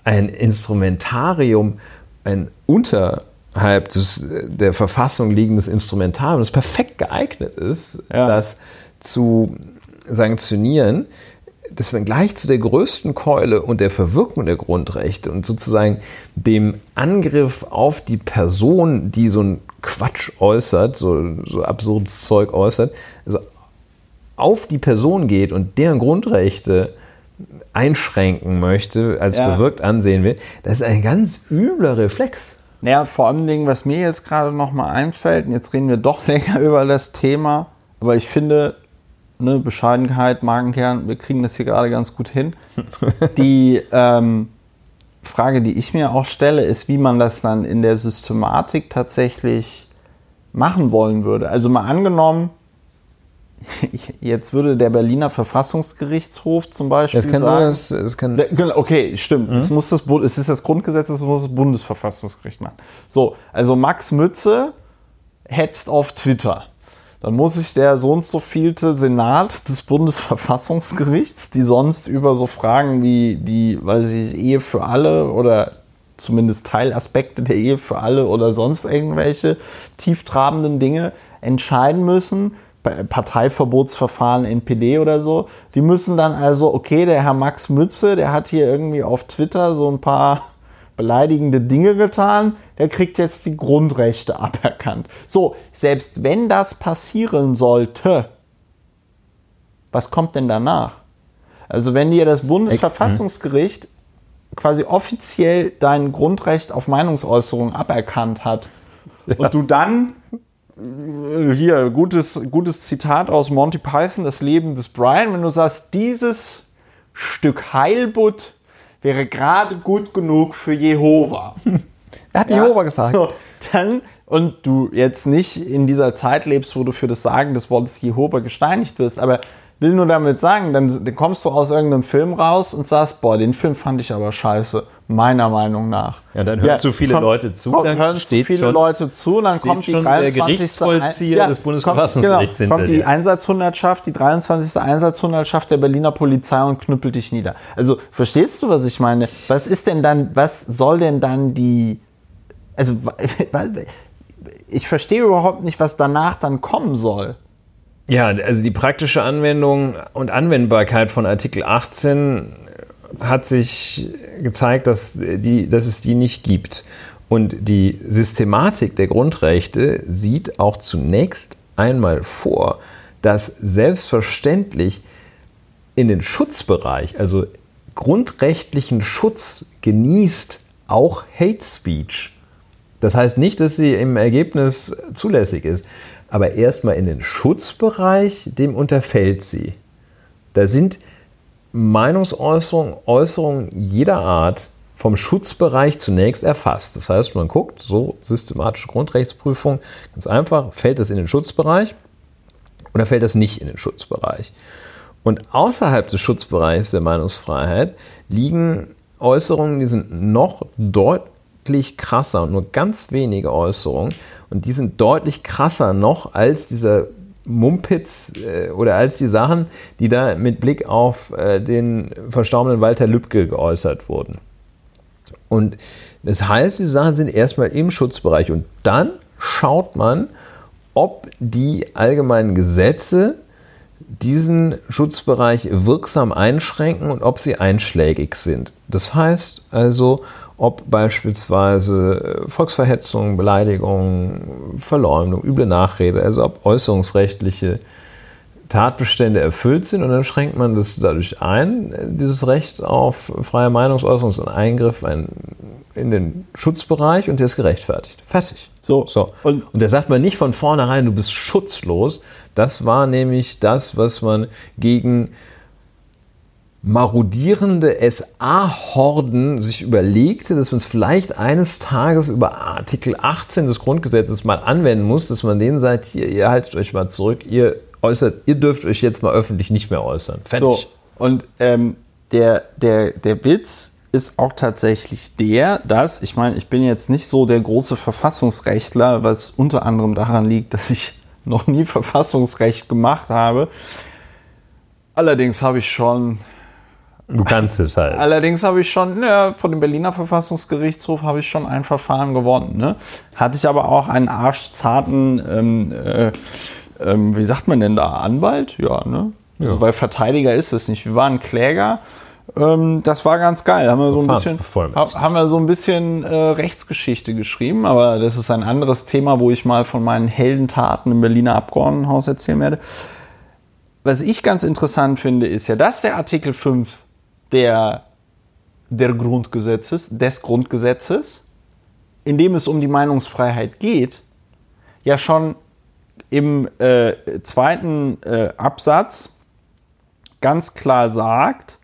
ein Instrumentarium, ein unterhalb des, der Verfassung liegendes Instrumentarium, das perfekt geeignet ist, ja. das zu sanktionieren, dass man gleich zu der größten Keule und der Verwirkung der Grundrechte und sozusagen dem Angriff auf die Person, die so ein Quatsch äußert, so, so absurdes Zeug äußert, also auf die Person geht und deren Grundrechte einschränken möchte, als ja. verwirkt ansehen will, das ist ein ganz übler Reflex. Naja, vor allem Dingen, was mir jetzt gerade nochmal einfällt, und jetzt reden wir doch *laughs* länger über das Thema, aber ich finde, ne, Bescheidenheit, Magenkern, wir kriegen das hier gerade ganz gut hin. *laughs* die ähm, Frage, die ich mir auch stelle, ist, wie man das dann in der Systematik tatsächlich machen wollen würde. Also mal angenommen, *laughs* jetzt würde der Berliner Verfassungsgerichtshof zum Beispiel Das kann sagen, das, das kann, genau, Okay, stimmt. Es, muss das, es ist das Grundgesetz, das muss das Bundesverfassungsgericht machen. So, also Max Mütze hetzt auf Twitter. Dann muss sich der so und so vielte Senat des Bundesverfassungsgerichts, die sonst über so Fragen wie die, weiß ich, Ehe für alle oder zumindest Teilaspekte der Ehe für alle oder sonst irgendwelche tieftrabenden Dinge entscheiden müssen, Pa- Parteiverbotsverfahren, NPD oder so, die müssen dann also, okay, der Herr Max Mütze, der hat hier irgendwie auf Twitter so ein paar beleidigende Dinge getan, der kriegt jetzt die Grundrechte *laughs* aberkannt. So, selbst wenn das passieren sollte, was kommt denn danach? Also wenn dir das Bundesverfassungsgericht quasi offiziell dein Grundrecht auf Meinungsäußerung aberkannt hat und du dann äh, hier gutes gutes Zitat aus Monty Python das Leben des Brian wenn du sagst dieses Stück Heilbutt wäre gerade gut genug für Jehova *laughs* er hat ja? Jehova gesagt. So, dann, und du jetzt nicht in dieser Zeit lebst, wo du für das Sagen des Wortes Jehova gesteinigt wirst, aber will nur damit sagen, dann, dann kommst du aus irgendeinem Film raus und sagst, boah, den Film fand ich aber scheiße, meiner Meinung nach. Ja, dann hören zu viele Leute zu, Kommt, dann hören zu viele schon- Leute zu, dann kommt die schon der 23. Gerichtsvollzieher des Bundesverfassungsgerichts kommt, genau, kommt die. Einsatzhundertschaft, die 23. Einsatzhundertschaft der Berliner Polizei und knüppelt dich nieder. Also, verstehst du, was ich meine? Was ist denn dann, was soll denn dann die, also, *laughs* ich verstehe überhaupt nicht, was danach dann kommen soll. Ja, also die praktische Anwendung und Anwendbarkeit von Artikel 18 hat sich gezeigt, dass, die, dass es die nicht gibt. Und die Systematik der Grundrechte sieht auch zunächst einmal vor, dass selbstverständlich in den Schutzbereich, also grundrechtlichen Schutz genießt auch Hate Speech. Das heißt nicht, dass sie im Ergebnis zulässig ist, aber erstmal in den Schutzbereich, dem unterfällt sie. Da sind Meinungsäußerungen Äußerungen jeder Art vom Schutzbereich zunächst erfasst. Das heißt, man guckt, so systematische Grundrechtsprüfung, ganz einfach, fällt das in den Schutzbereich oder fällt das nicht in den Schutzbereich? Und außerhalb des Schutzbereichs der Meinungsfreiheit liegen Äußerungen, die sind noch deutlich krasser und nur ganz wenige Äußerungen. Und die sind deutlich krasser noch als dieser Mumpitz äh, oder als die Sachen, die da mit Blick auf äh, den verstorbenen Walter Lübcke geäußert wurden. Und das heißt, die Sachen sind erstmal im Schutzbereich und dann schaut man, ob die allgemeinen Gesetze diesen Schutzbereich wirksam einschränken und ob sie einschlägig sind. Das heißt also, ob beispielsweise Volksverhetzung, Beleidigung, Verleumdung, üble Nachrede, also ob äußerungsrechtliche Tatbestände erfüllt sind und dann schränkt man das dadurch ein, dieses Recht auf freie Meinungsäußerung ist ein Eingriff ein, in den Schutzbereich und der ist gerechtfertigt. Fertig. So. So. Und- Und, der sagt man nicht von vornherein, du bist schutzlos. Das war nämlich das, was man gegen marodierende SA-Horden sich überlegte, dass man es vielleicht eines Tages über Artikel 18 des Grundgesetzes mal anwenden muss, dass man denen sagt, hier, ihr haltet euch mal zurück, ihr äußert, ihr dürft euch jetzt mal öffentlich nicht mehr äußern. So, Fertig. und ähm, der, der, der Witz ist auch tatsächlich der, dass, ich meine, ich bin jetzt nicht so der große Verfassungsrechtler, was unter anderem daran liegt, dass ich noch nie Verfassungsrecht gemacht habe. Allerdings habe ich schon Du kannst es halt. Allerdings habe ich schon, ja, von dem Berliner Verfassungsgerichtshof habe ich schon ein Verfahren gewonnen. Ne? Hatte ich aber auch einen arschzarten, ähm, äh, ähm, wie sagt man denn da, Anwalt? Ja, ne? Also, weil Verteidiger ist es nicht. Wir waren Kläger. Ähm, das war ganz geil. Haben wir so ein bisschen, haben wir so ein bisschen äh, Rechtsgeschichte geschrieben, aber das ist ein anderes Thema, wo ich mal von meinen Heldentaten im Berliner Abgeordnetenhaus erzählen werde. Was ich ganz interessant finde, ist ja, dass der Artikel 5 der, der Grundgesetzes, des Grundgesetzes, in dem es um die Meinungsfreiheit geht, ja schon im äh, zweiten äh, Absatz ganz klar sagt,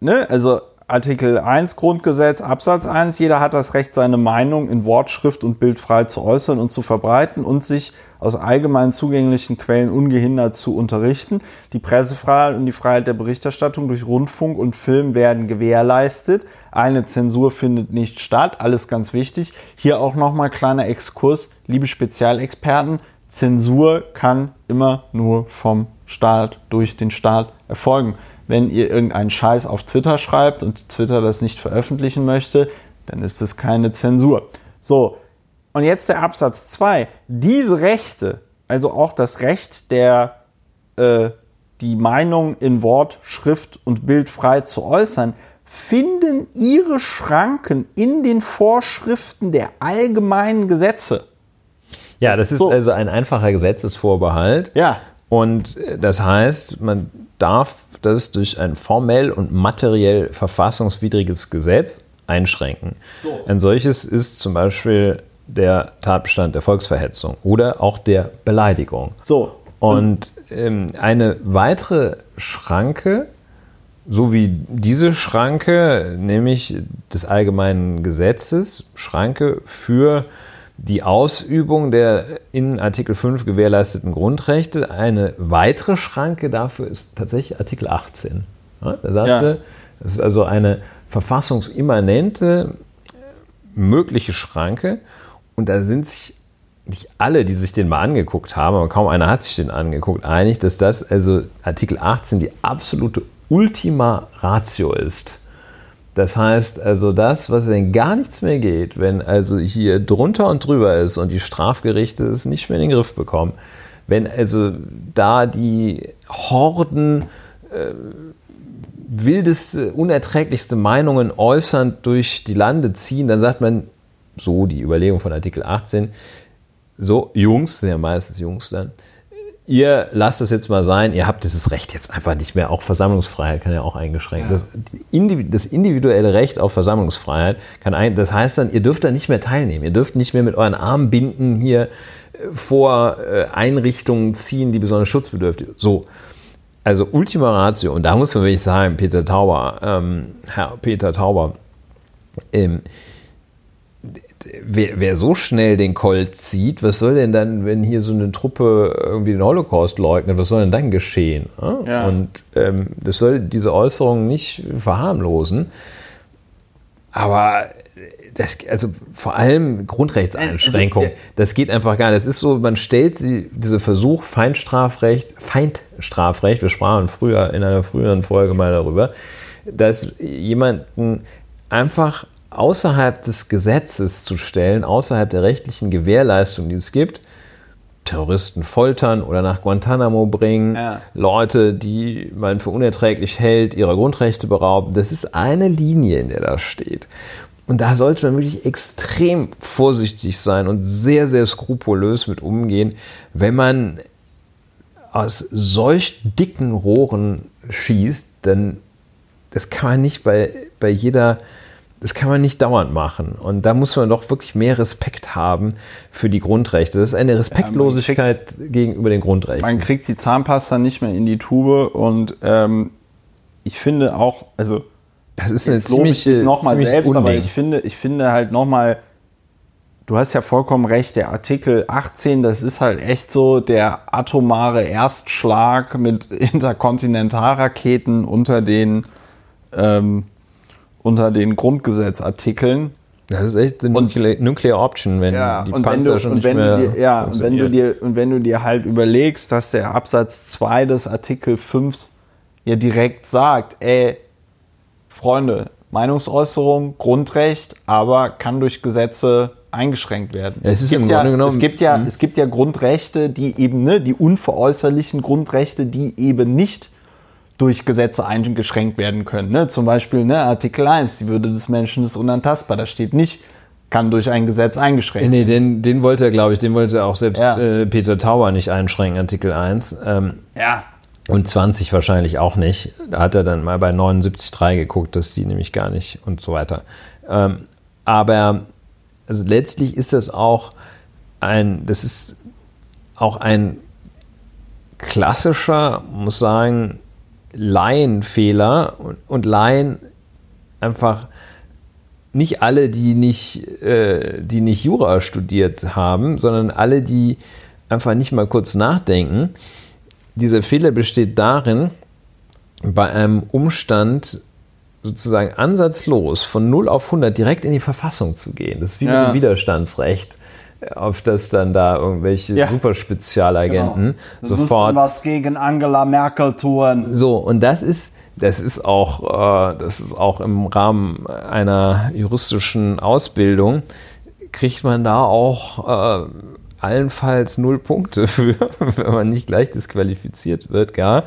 ne, also Artikel 1 Grundgesetz, Absatz 1, jeder hat das Recht, seine Meinung in Wort, Schrift und Bild frei zu äußern und zu verbreiten und sich aus allgemein zugänglichen Quellen ungehindert zu unterrichten. Die Pressefreiheit und die Freiheit der Berichterstattung durch Rundfunk und Film werden gewährleistet. Eine Zensur findet nicht statt. Alles ganz wichtig. Hier auch nochmal kleiner Exkurs. Liebe Spezialexperten, Zensur kann immer nur vom Staat, durch den Staat erfolgen wenn ihr irgendeinen Scheiß auf Twitter schreibt und Twitter das nicht veröffentlichen möchte, dann ist es keine Zensur. So, und jetzt der Absatz 2. Diese Rechte, also auch das Recht der, äh, die Meinung in Wort, Schrift und Bild frei zu äußern, finden ihre Schranken in den Vorschriften der allgemeinen Gesetze. Ja, das ist so. also ein einfacher Gesetzesvorbehalt. Ja. Und äh, das heißt, man darf das durch ein formell und materiell verfassungswidriges Gesetz einschränken. So. Ein solches ist zum Beispiel der Tatbestand der Volksverhetzung oder auch der Beleidigung. So. Und ähm, eine weitere Schranke, so wie diese Schranke, nämlich des allgemeinen Gesetzes, Schranke für die Ausübung der in Artikel 5 gewährleisteten Grundrechte. Eine weitere Schranke dafür ist tatsächlich Artikel 18. Ja, der sagte, ja. das ist also eine verfassungsimmanente mögliche Schranke und da sind sich nicht alle, die sich den mal angeguckt haben, aber kaum einer hat sich den angeguckt, einig, dass das also Artikel 18 die absolute Ultima Ratio ist. Das heißt also das, was wenn gar nichts mehr geht, wenn also hier drunter und drüber ist und die Strafgerichte es nicht mehr in den Griff bekommen, wenn also da die Horden äh, wildeste, unerträglichste Meinungen äußern durch die Lande ziehen, dann sagt man, so die Überlegung von Artikel 18, so Jungs, sind ja meistens Jungs dann, ihr lasst es jetzt mal sein, ihr habt dieses Recht jetzt einfach nicht mehr. Auch Versammlungsfreiheit kann ja auch eingeschränkt. Ja. Das, das, individuelle Recht auf Versammlungsfreiheit kann ein, das heißt dann, ihr dürft da nicht mehr teilnehmen. Ihr dürft nicht mehr mit euren Armbinden hier äh, vor äh, Einrichtungen ziehen, die besonders schutzbedürftig sind. So. Also Ultima Ratio, und da muss man wirklich sagen, Peter Tauber, ähm, Herr Peter Tauber, ähm, wer, wer, so schnell den Colt zieht, was soll denn dann, wenn hier so eine Truppe irgendwie den Holocaust leugnet, was soll denn dann geschehen? Ja. Und ähm, das soll diese Äußerung nicht verharmlosen. Aber das, also vor allem Grundrechtseinschränkung, also, das geht einfach gar nicht. Das ist so, man stellt sie, diese Versuch, Feindstrafrecht, Feindstrafrecht, wir sprachen früher in einer früheren Folge mal darüber, dass jemanden einfach außerhalb des Gesetzes zu stellen, außerhalb der rechtlichen Gewährleistung, die es gibt, Terroristen foltern oder nach Guantanamo bringen, ja. Leute, die man für unerträglich hält, ihrer Grundrechte berauben. Das ist eine Linie, in der das steht. Und da sollte man wirklich extrem vorsichtig sein und sehr, sehr skrupulös mit umgehen, wenn man aus solch dicken Rohren schießt, denn das kann man nicht bei, bei jeder das kann man nicht dauernd machen. Und da muss man doch wirklich mehr Respekt haben für die Grundrechte. Das ist eine Respektlosigkeit ja, kriegt, gegenüber den Grundrechten. Man kriegt die Zahnpasta nicht mehr in die Tube und ähm, ich finde auch, also das ist eine ziemliche, noch mal selbst, Unding. aber ich finde, ich finde halt nochmal, du hast ja vollkommen recht, der Artikel 18, das ist halt echt so der atomare Erstschlag mit *laughs* Interkontinentalraketen unter den ähm, unter den Grundgesetzartikeln. Das ist echt eine Nuclear, Nuclear Option, wenn ja, die Panzer du, schon nicht mehr dir, Ja, und wenn, du dir, und wenn du dir halt überlegst, dass der Absatz 2 des Artikel 5 ja direkt sagt, ey, Freunde, Meinungsäußerung, Grundrecht, aber kann durch Gesetze eingeschränkt werden. Ja, es, es, gibt ja, genommen, es, gibt ja, hm. es gibt ja Grundrechte, die eben, ne, die unveräußerlichen Grundrechte, die eben nicht durch Gesetze eingeschränkt werden können. Ne? Zum Beispiel ne, Artikel 1, die Würde des Menschen ist unantastbar. Da steht nicht, kann durch ein Gesetz eingeschränkt werden. Nee, den, den wollte er, glaube ich, den wollte auch selbst ja. äh, Peter Tauber nicht einschränken, Artikel 1. Ähm, ja. Und 20 wahrscheinlich auch nicht. Da hat er dann mal bei 79.3 geguckt, dass die nämlich gar nicht und so weiter. Ähm, aber also letztlich ist das auch ein, das ist auch ein klassischer, muss sagen, Laienfehler und, und Laien einfach nicht alle, die nicht, äh, die nicht Jura studiert haben, sondern alle, die einfach nicht mal kurz nachdenken. Dieser Fehler besteht darin, bei einem Umstand sozusagen ansatzlos von 0 auf 100 direkt in die Verfassung zu gehen. Das ist wie ja. mit dem Widerstandsrecht auf das dann da irgendwelche ja. Superspezialagenten genau. sofort was gegen Angela Merkel tun. So und das ist das ist auch äh, das ist auch im Rahmen einer juristischen Ausbildung kriegt man da auch äh, allenfalls null Punkte *laughs* für, wenn man nicht gleich disqualifiziert wird, gar.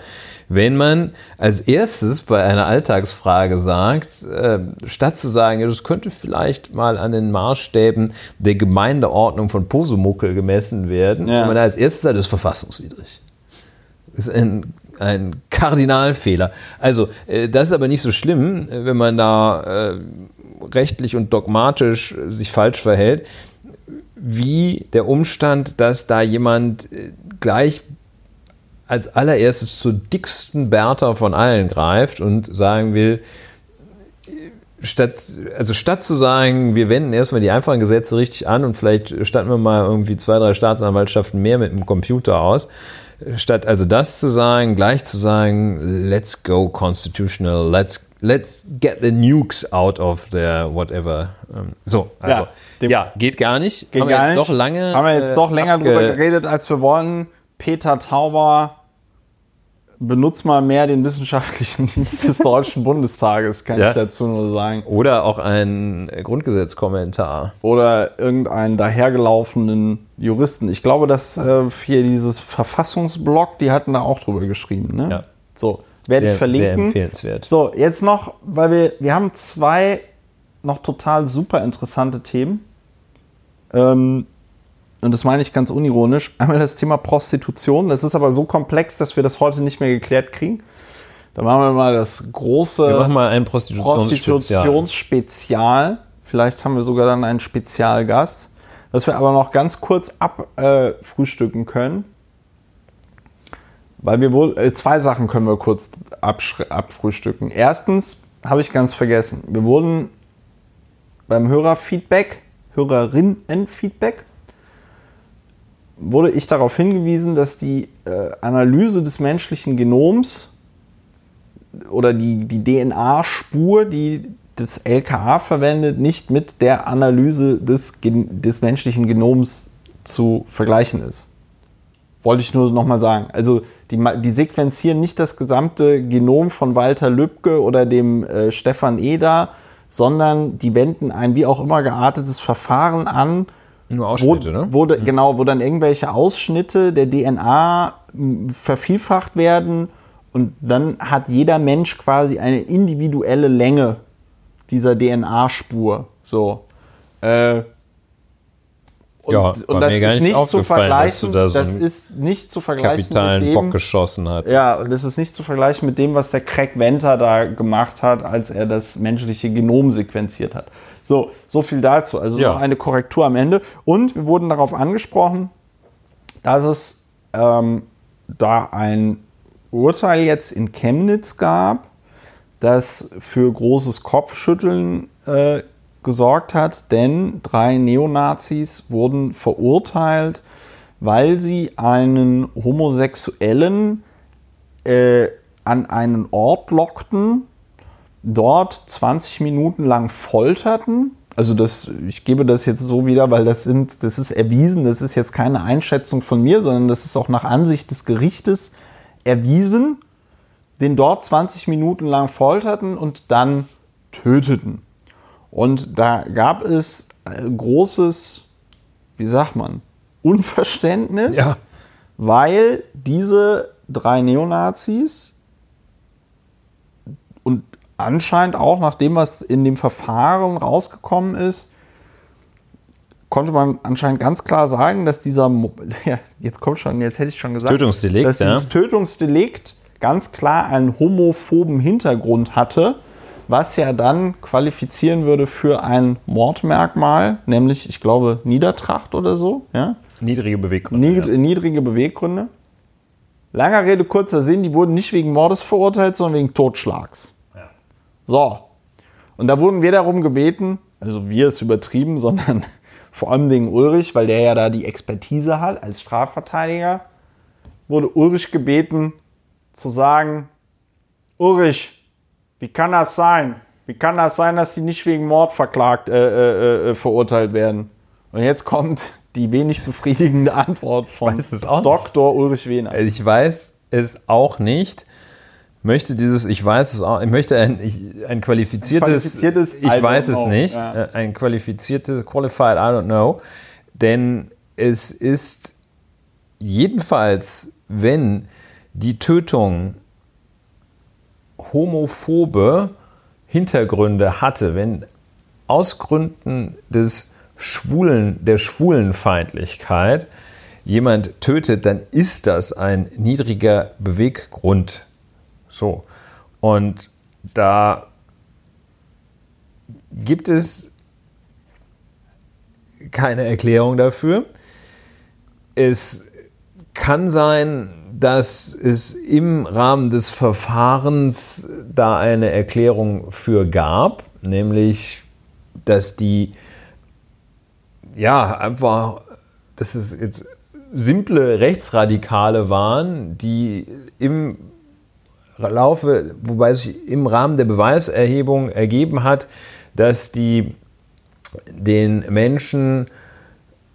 Wenn man als erstes bei einer Alltagsfrage sagt, äh, statt zu sagen, ja, das könnte vielleicht mal an den Maßstäben der Gemeindeordnung von Posemuckel gemessen werden, ja. wenn man als erstes sagt, das ist verfassungswidrig. Das ist ein ein Kardinalfehler. Also, äh, das ist aber nicht so schlimm, wenn man da äh, rechtlich und dogmatisch sich falsch verhält wie der Umstand, dass da jemand äh, gleich als allererstes zur dicksten Bertha von allen greift und sagen will, statt, also statt zu sagen, wir wenden erstmal die einfachen Gesetze richtig an und vielleicht statten wir mal irgendwie zwei, drei Staatsanwaltschaften mehr mit dem Computer aus, statt also das zu sagen, gleich zu sagen, let's go constitutional, let's, let's get the nukes out of the whatever. Ähm, so, also, ja, ja geht gar nicht. Geht haben gar wir jetzt nicht. doch lange. Haben wir jetzt doch länger äh, drüber geredet, als wir wollen. Peter Tauber benutzt mal mehr den wissenschaftlichen *laughs* Dienst des Deutschen Bundestages, kann ja. ich dazu nur sagen. Oder auch ein Grundgesetzkommentar. Oder irgendeinen dahergelaufenen Juristen. Ich glaube, dass äh, hier dieses Verfassungsblog, die hatten da auch drüber geschrieben. Ne? Ja. So, werde ich verlinken. Sehr empfehlenswert. So, jetzt noch, weil wir, wir haben zwei noch total super interessante Themen. Ähm, und das meine ich ganz unironisch, einmal das Thema Prostitution. Das ist aber so komplex, dass wir das heute nicht mehr geklärt kriegen. Da machen wir mal das große wir machen mal ein Prostitutionsspezial. Prostitutionsspezial. Vielleicht haben wir sogar dann einen Spezialgast, was wir aber noch ganz kurz abfrühstücken äh, können. Weil wir wohl, äh, zwei Sachen können wir kurz abfrühstücken. Erstens habe ich ganz vergessen, wir wurden beim Hörerfeedback, Hörerinnenfeedback, wurde ich darauf hingewiesen, dass die äh, Analyse des menschlichen Genoms oder die, die DNA-Spur, die das LKA verwendet, nicht mit der Analyse des, des menschlichen Genoms zu vergleichen ist. Wollte ich nur nochmal sagen. Also die, die sequenzieren nicht das gesamte Genom von Walter Lübcke oder dem äh, Stefan Eder, sondern die wenden ein wie auch immer geartetes Verfahren an, nur Ausschnitte, wo, ne? Wo, mhm. Genau, wo dann irgendwelche Ausschnitte der DNA vervielfacht werden und dann hat jeder Mensch quasi eine individuelle Länge dieser DNA-Spur. So. Äh, und, ja, und das ist nicht zu vergleichen. Da so das ist nicht zu vergleichen mit dem, Bock geschossen hat. Ja, und das ist nicht zu vergleichen mit dem, was der Craig Venter da gemacht hat, als er das menschliche Genom sequenziert hat. So, so viel dazu. Also ja. noch eine Korrektur am Ende. Und wir wurden darauf angesprochen, dass es ähm, da ein Urteil jetzt in Chemnitz gab, das für großes Kopfschütteln äh, gesorgt hat, denn drei Neonazis wurden verurteilt, weil sie einen Homosexuellen äh, an einen Ort lockten, dort 20 Minuten lang folterten. Also das, ich gebe das jetzt so wieder, weil das sind, das ist erwiesen, das ist jetzt keine Einschätzung von mir, sondern das ist auch nach Ansicht des Gerichtes erwiesen, den dort 20 Minuten lang folterten und dann töteten. Und da gab es äh, großes, wie sagt man, Unverständnis, ja. weil diese drei Neonazis und anscheinend auch nach dem, was in dem Verfahren rausgekommen ist, konnte man anscheinend ganz klar sagen, dass dieser, *laughs* ja, jetzt kommt schon, jetzt hätte ich schon gesagt, Tötungsdelikt, dass dieses ja. Tötungsdelikt ganz klar einen homophoben Hintergrund hatte was ja dann qualifizieren würde für ein Mordmerkmal, nämlich, ich glaube, Niedertracht oder so. Ja? Niedrige Beweggründe. Nied ja. Niedrige Beweggründe. Langer Rede, kurzer Sinn, die wurden nicht wegen Mordes verurteilt, sondern wegen Totschlags. Ja. So. Und da wurden wir darum gebeten, also wir ist übertrieben, *laughs* sondern vor allem den Ulrich, weil der ja da die Expertise hat als Strafverteidiger, wurde Ulrich gebeten zu sagen, Ulrich, wie kann das sein? Wie kann das sein, dass sie nicht wegen Mord verklagt, äh, äh, äh, verurteilt werden? Und jetzt kommt die wenig befriedigende Antwort von Dr. Ulrich Wehner. Ich weiß es auch nicht. Möchte dieses, ich weiß es auch, ich möchte ein, ich, ein qualifiziertes, qualifiziertes ich I weiß es know, nicht, ja. äh, ein qualifiziertes, qualified, I don't know, denn es ist jedenfalls, wenn die Tötung homophobe Hintergründe hatte, wenn aus Gründen des Schwulen, der Schwulenfeindlichkeit jemand tötet, dann ist das ein niedriger Beweggrund. So. Und da gibt es keine Erklärung dafür. Es kann sein, dass es im Rahmen des Verfahrens da eine Erklärung für gab, nämlich, dass die ja einfach, dass es jetzt simple Rechtsradikale waren, die im Laufe, wobei sich im Rahmen der Beweiserhebung ergeben hat, dass die den Menschen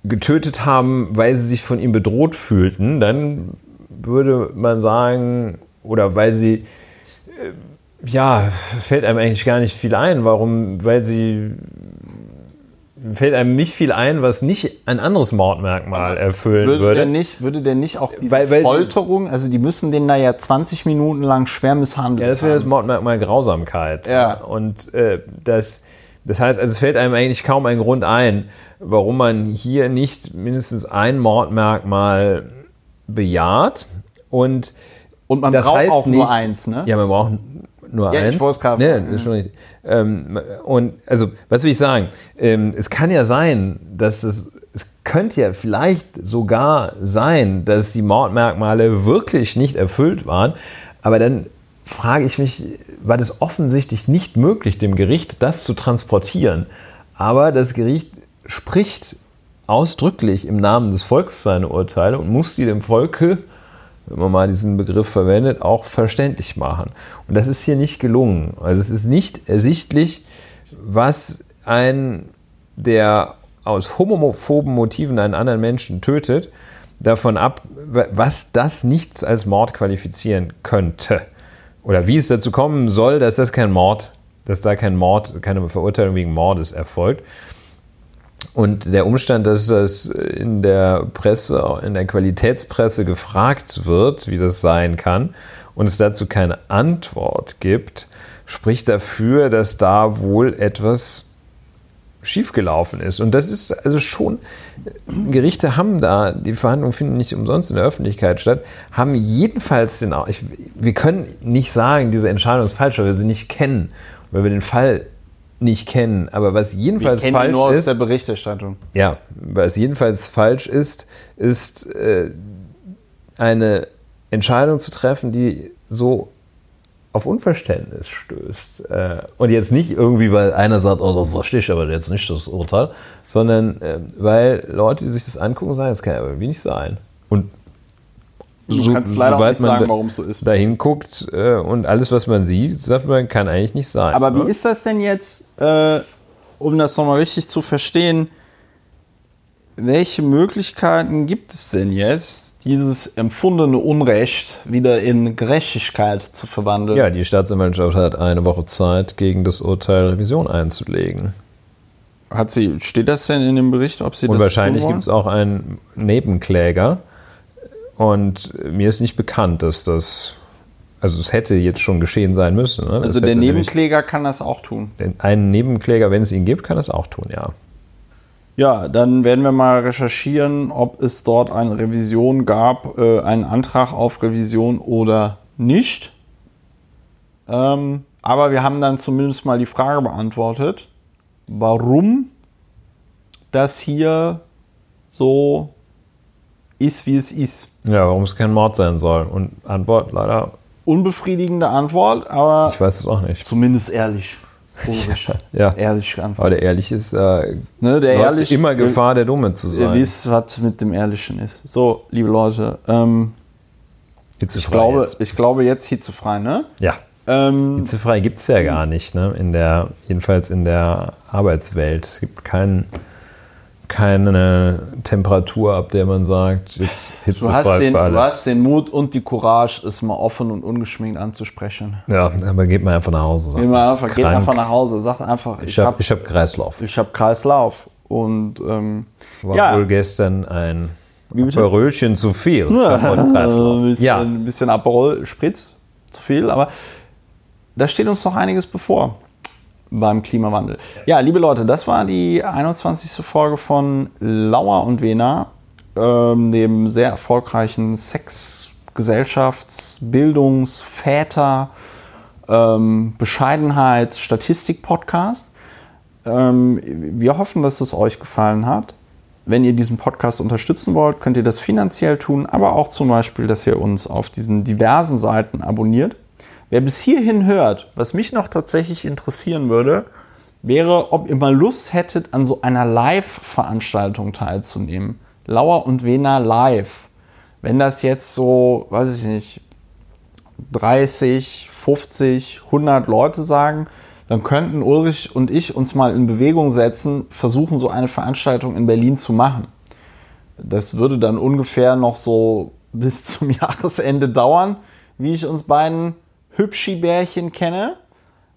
getötet haben, weil sie sich von ihm bedroht fühlten, dann würde man sagen, oder weil sie, äh, ja, fällt einem eigentlich gar nicht viel ein. Warum? Weil sie, fällt einem nicht viel ein, was nicht ein anderes Mordmerkmal erfüllen Würde, würde. der nicht, würde der nicht auch diese Weil- weil Folterung, also die müssen den da ja 20 Minuten lang schwer misshandelt Ja, das wäre das. Mordmerkmal Grausamkeit. Ja. Und äh, das, das heißt, also es fällt einem eigentlich kaum ein Grund ein, warum man hier nicht mindestens ein Mordmerkmal bejaht. Und Und man das braucht heißt auch nur nicht- eins, ne? ja, man braucht nur Ja, ich eins. es gerade nee, ist schon richtig. Ähm, und also, was will ich sagen? Ähm, es kann ja sein, dass es, es könnte ja vielleicht sogar sein, dass die Mordmerkmale wirklich nicht erfüllt waren, aber dann frage ich mich, war das offensichtlich nicht möglich, dem Gericht das zu transportieren. Aber das Gericht spricht ausdrücklich im Namen des Volkes seine Urteile und muss die dem Volke wenn man mal diesen Begriff verwendet, auch verständlich machen. Und das ist hier nicht gelungen. Also es ist nicht ersichtlich, was ein, der aus homophoben Motiven einen anderen Menschen tötet, davon ab, was das nicht als Mord qualifizieren könnte. Oder wie es dazu kommen soll, dass das kein Mord, dass da kein Mord, keine Verurteilung wegen Mordes erfolgt. Und der Umstand, dass das in der Presse, in der Qualitätspresse gefragt wird, wie das sein kann, und es dazu keine Antwort gibt, spricht dafür, dass da wohl etwas schiefgelaufen ist. Und das ist also schon, Gerichte haben da, die Verhandlungen finden nicht umsonst in der Öffentlichkeit statt, haben jedenfalls den, ich, wir können nicht sagen, diese Entscheidung ist falsch, weil wir sie nicht kennen, weil wir den Fall nicht kennen. Aber was jedenfalls ihn falsch nur aus ist, der Berichterstattung. ja, was jedenfalls falsch ist, ist äh, eine Entscheidung zu treffen, die so auf Unverständnis stößt. Äh, und jetzt nicht irgendwie, weil einer sagt, oh, das verstehe ich aber jetzt nicht das Urteil, sondern äh, weil Leute, die sich das angucken, sagen, das kann ja irgendwie nicht sein. Und Du kannst leider auch nicht sagen, warum es so ist. da hinguckt äh, und alles, was man sieht, sagt man, kann eigentlich nicht sein. Aber ne? wie ist das denn jetzt, äh, um das nochmal richtig zu verstehen, welche Möglichkeiten gibt es denn jetzt, dieses empfundene Unrecht wieder in Gerechtigkeit zu verwandeln? Ja, die Staatsanwaltschaft hat eine Woche Zeit, gegen das Urteil Revision einzulegen. Hat sie, steht das denn in dem Bericht, ob sie Und das wahrscheinlich gibt es auch einen Nebenkläger. Und mir ist nicht bekannt, dass das. Also, es hätte jetzt schon geschehen sein müssen. Ne? Das Also der nämlich- Nebenkläger kann das auch tun. Einen Nebenkläger, wenn es ihn gibt, kann es auch tun, ja. Ja, dann werden wir mal recherchieren, ob es dort eine Revision gab, äh, einen Antrag auf Revision oder nicht. Ähm, aber wir haben dann zumindest mal die Frage beantwortet, warum das hier so ist, wie es ist. Ja, warum es kein Mord sein soll. Und Antwort leider, Unbefriedigende Antwort, aber ich weiß es auch nicht. zumindest ehrlich. Ulrich. *laughs* Ja. Ehrlich Aber antworten. der Ehrlich ist, äh, Ne, der läuft Ehrlich immer Gefahr, der Dumme zu Ihr sein. wisst, was mit dem Ehrlichen ist. So, liebe Leute, ähm, ich, Hitzefrei glaube, jetzt. ich glaube jetzt hitzefrei, ne? Ja. Ähm, Hitzefrei gibt es ja gar nicht, ne? In der, jedenfalls in der Arbeitswelt. Es gibt kein, keine Temperatur, ab der man sagt, jetzt du, hitzefrei hast den, du hast den Mut und die Courage, es mal offen und ungeschminkt anzusprechen. Ja, aber geht mal einfach nach Hause. sagt Geht, mal einfach, geht einfach nach Hause, sagt einfach, ich, Ich habe habe ich hab Kreislauf. ich hab Kreislauf. Und ähm, War ja, wohl gestern ein? Aperölchen zu viel. *laughs* Ein bisschen, Ja, ein bisschen Aperol Spritz, zu viel, aber da steht uns noch einiges bevor beim Klimawandel. Ja, liebe Leute, das war die 21. Folge von Lauer und Wena, ähm, dem sehr erfolgreichen Sex-, Gesellschafts-, Bildungs-, Väter-, ähm, Bescheidenheits-, Statistik-Podcast. Ähm, wir hoffen, dass es euch gefallen hat. Wenn ihr diesen Podcast unterstützen wollt, könnt ihr das finanziell tun, aber auch zum Beispiel, dass ihr uns auf diesen diversen Seiten abonniert. Wer bis hierhin hört, was mich noch tatsächlich interessieren würde, wäre, ob ihr mal Lust hättet, an so einer Live-Veranstaltung teilzunehmen. Lauer und Wena live. Wenn das jetzt so, weiß ich nicht, 30, 50, 100 Leute sagen, dann könnten Ulrich und ich uns mal in Bewegung setzen, versuchen so eine Veranstaltung in Berlin zu machen. Das würde dann ungefähr noch so *laughs* bis zum Jahresende dauern, wie ich uns beiden Hübschi-Bärchen kenne.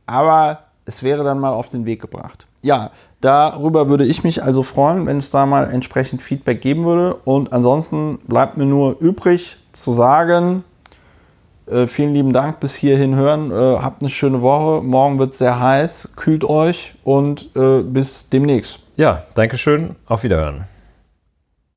Aber es wäre dann mal auf den Weg gebracht. Ja, darüber würde ich mich also freuen, wenn es da mal entsprechend Feedback geben würde. Und ansonsten bleibt mir nur übrig zu sagen, äh, vielen lieben Dank bis hierhin hören. Äh, habt eine schöne Woche. Morgen wird es sehr heiß. Kühlt euch und äh, bis demnächst. ja, Dankeschön. Auf Wiederhören.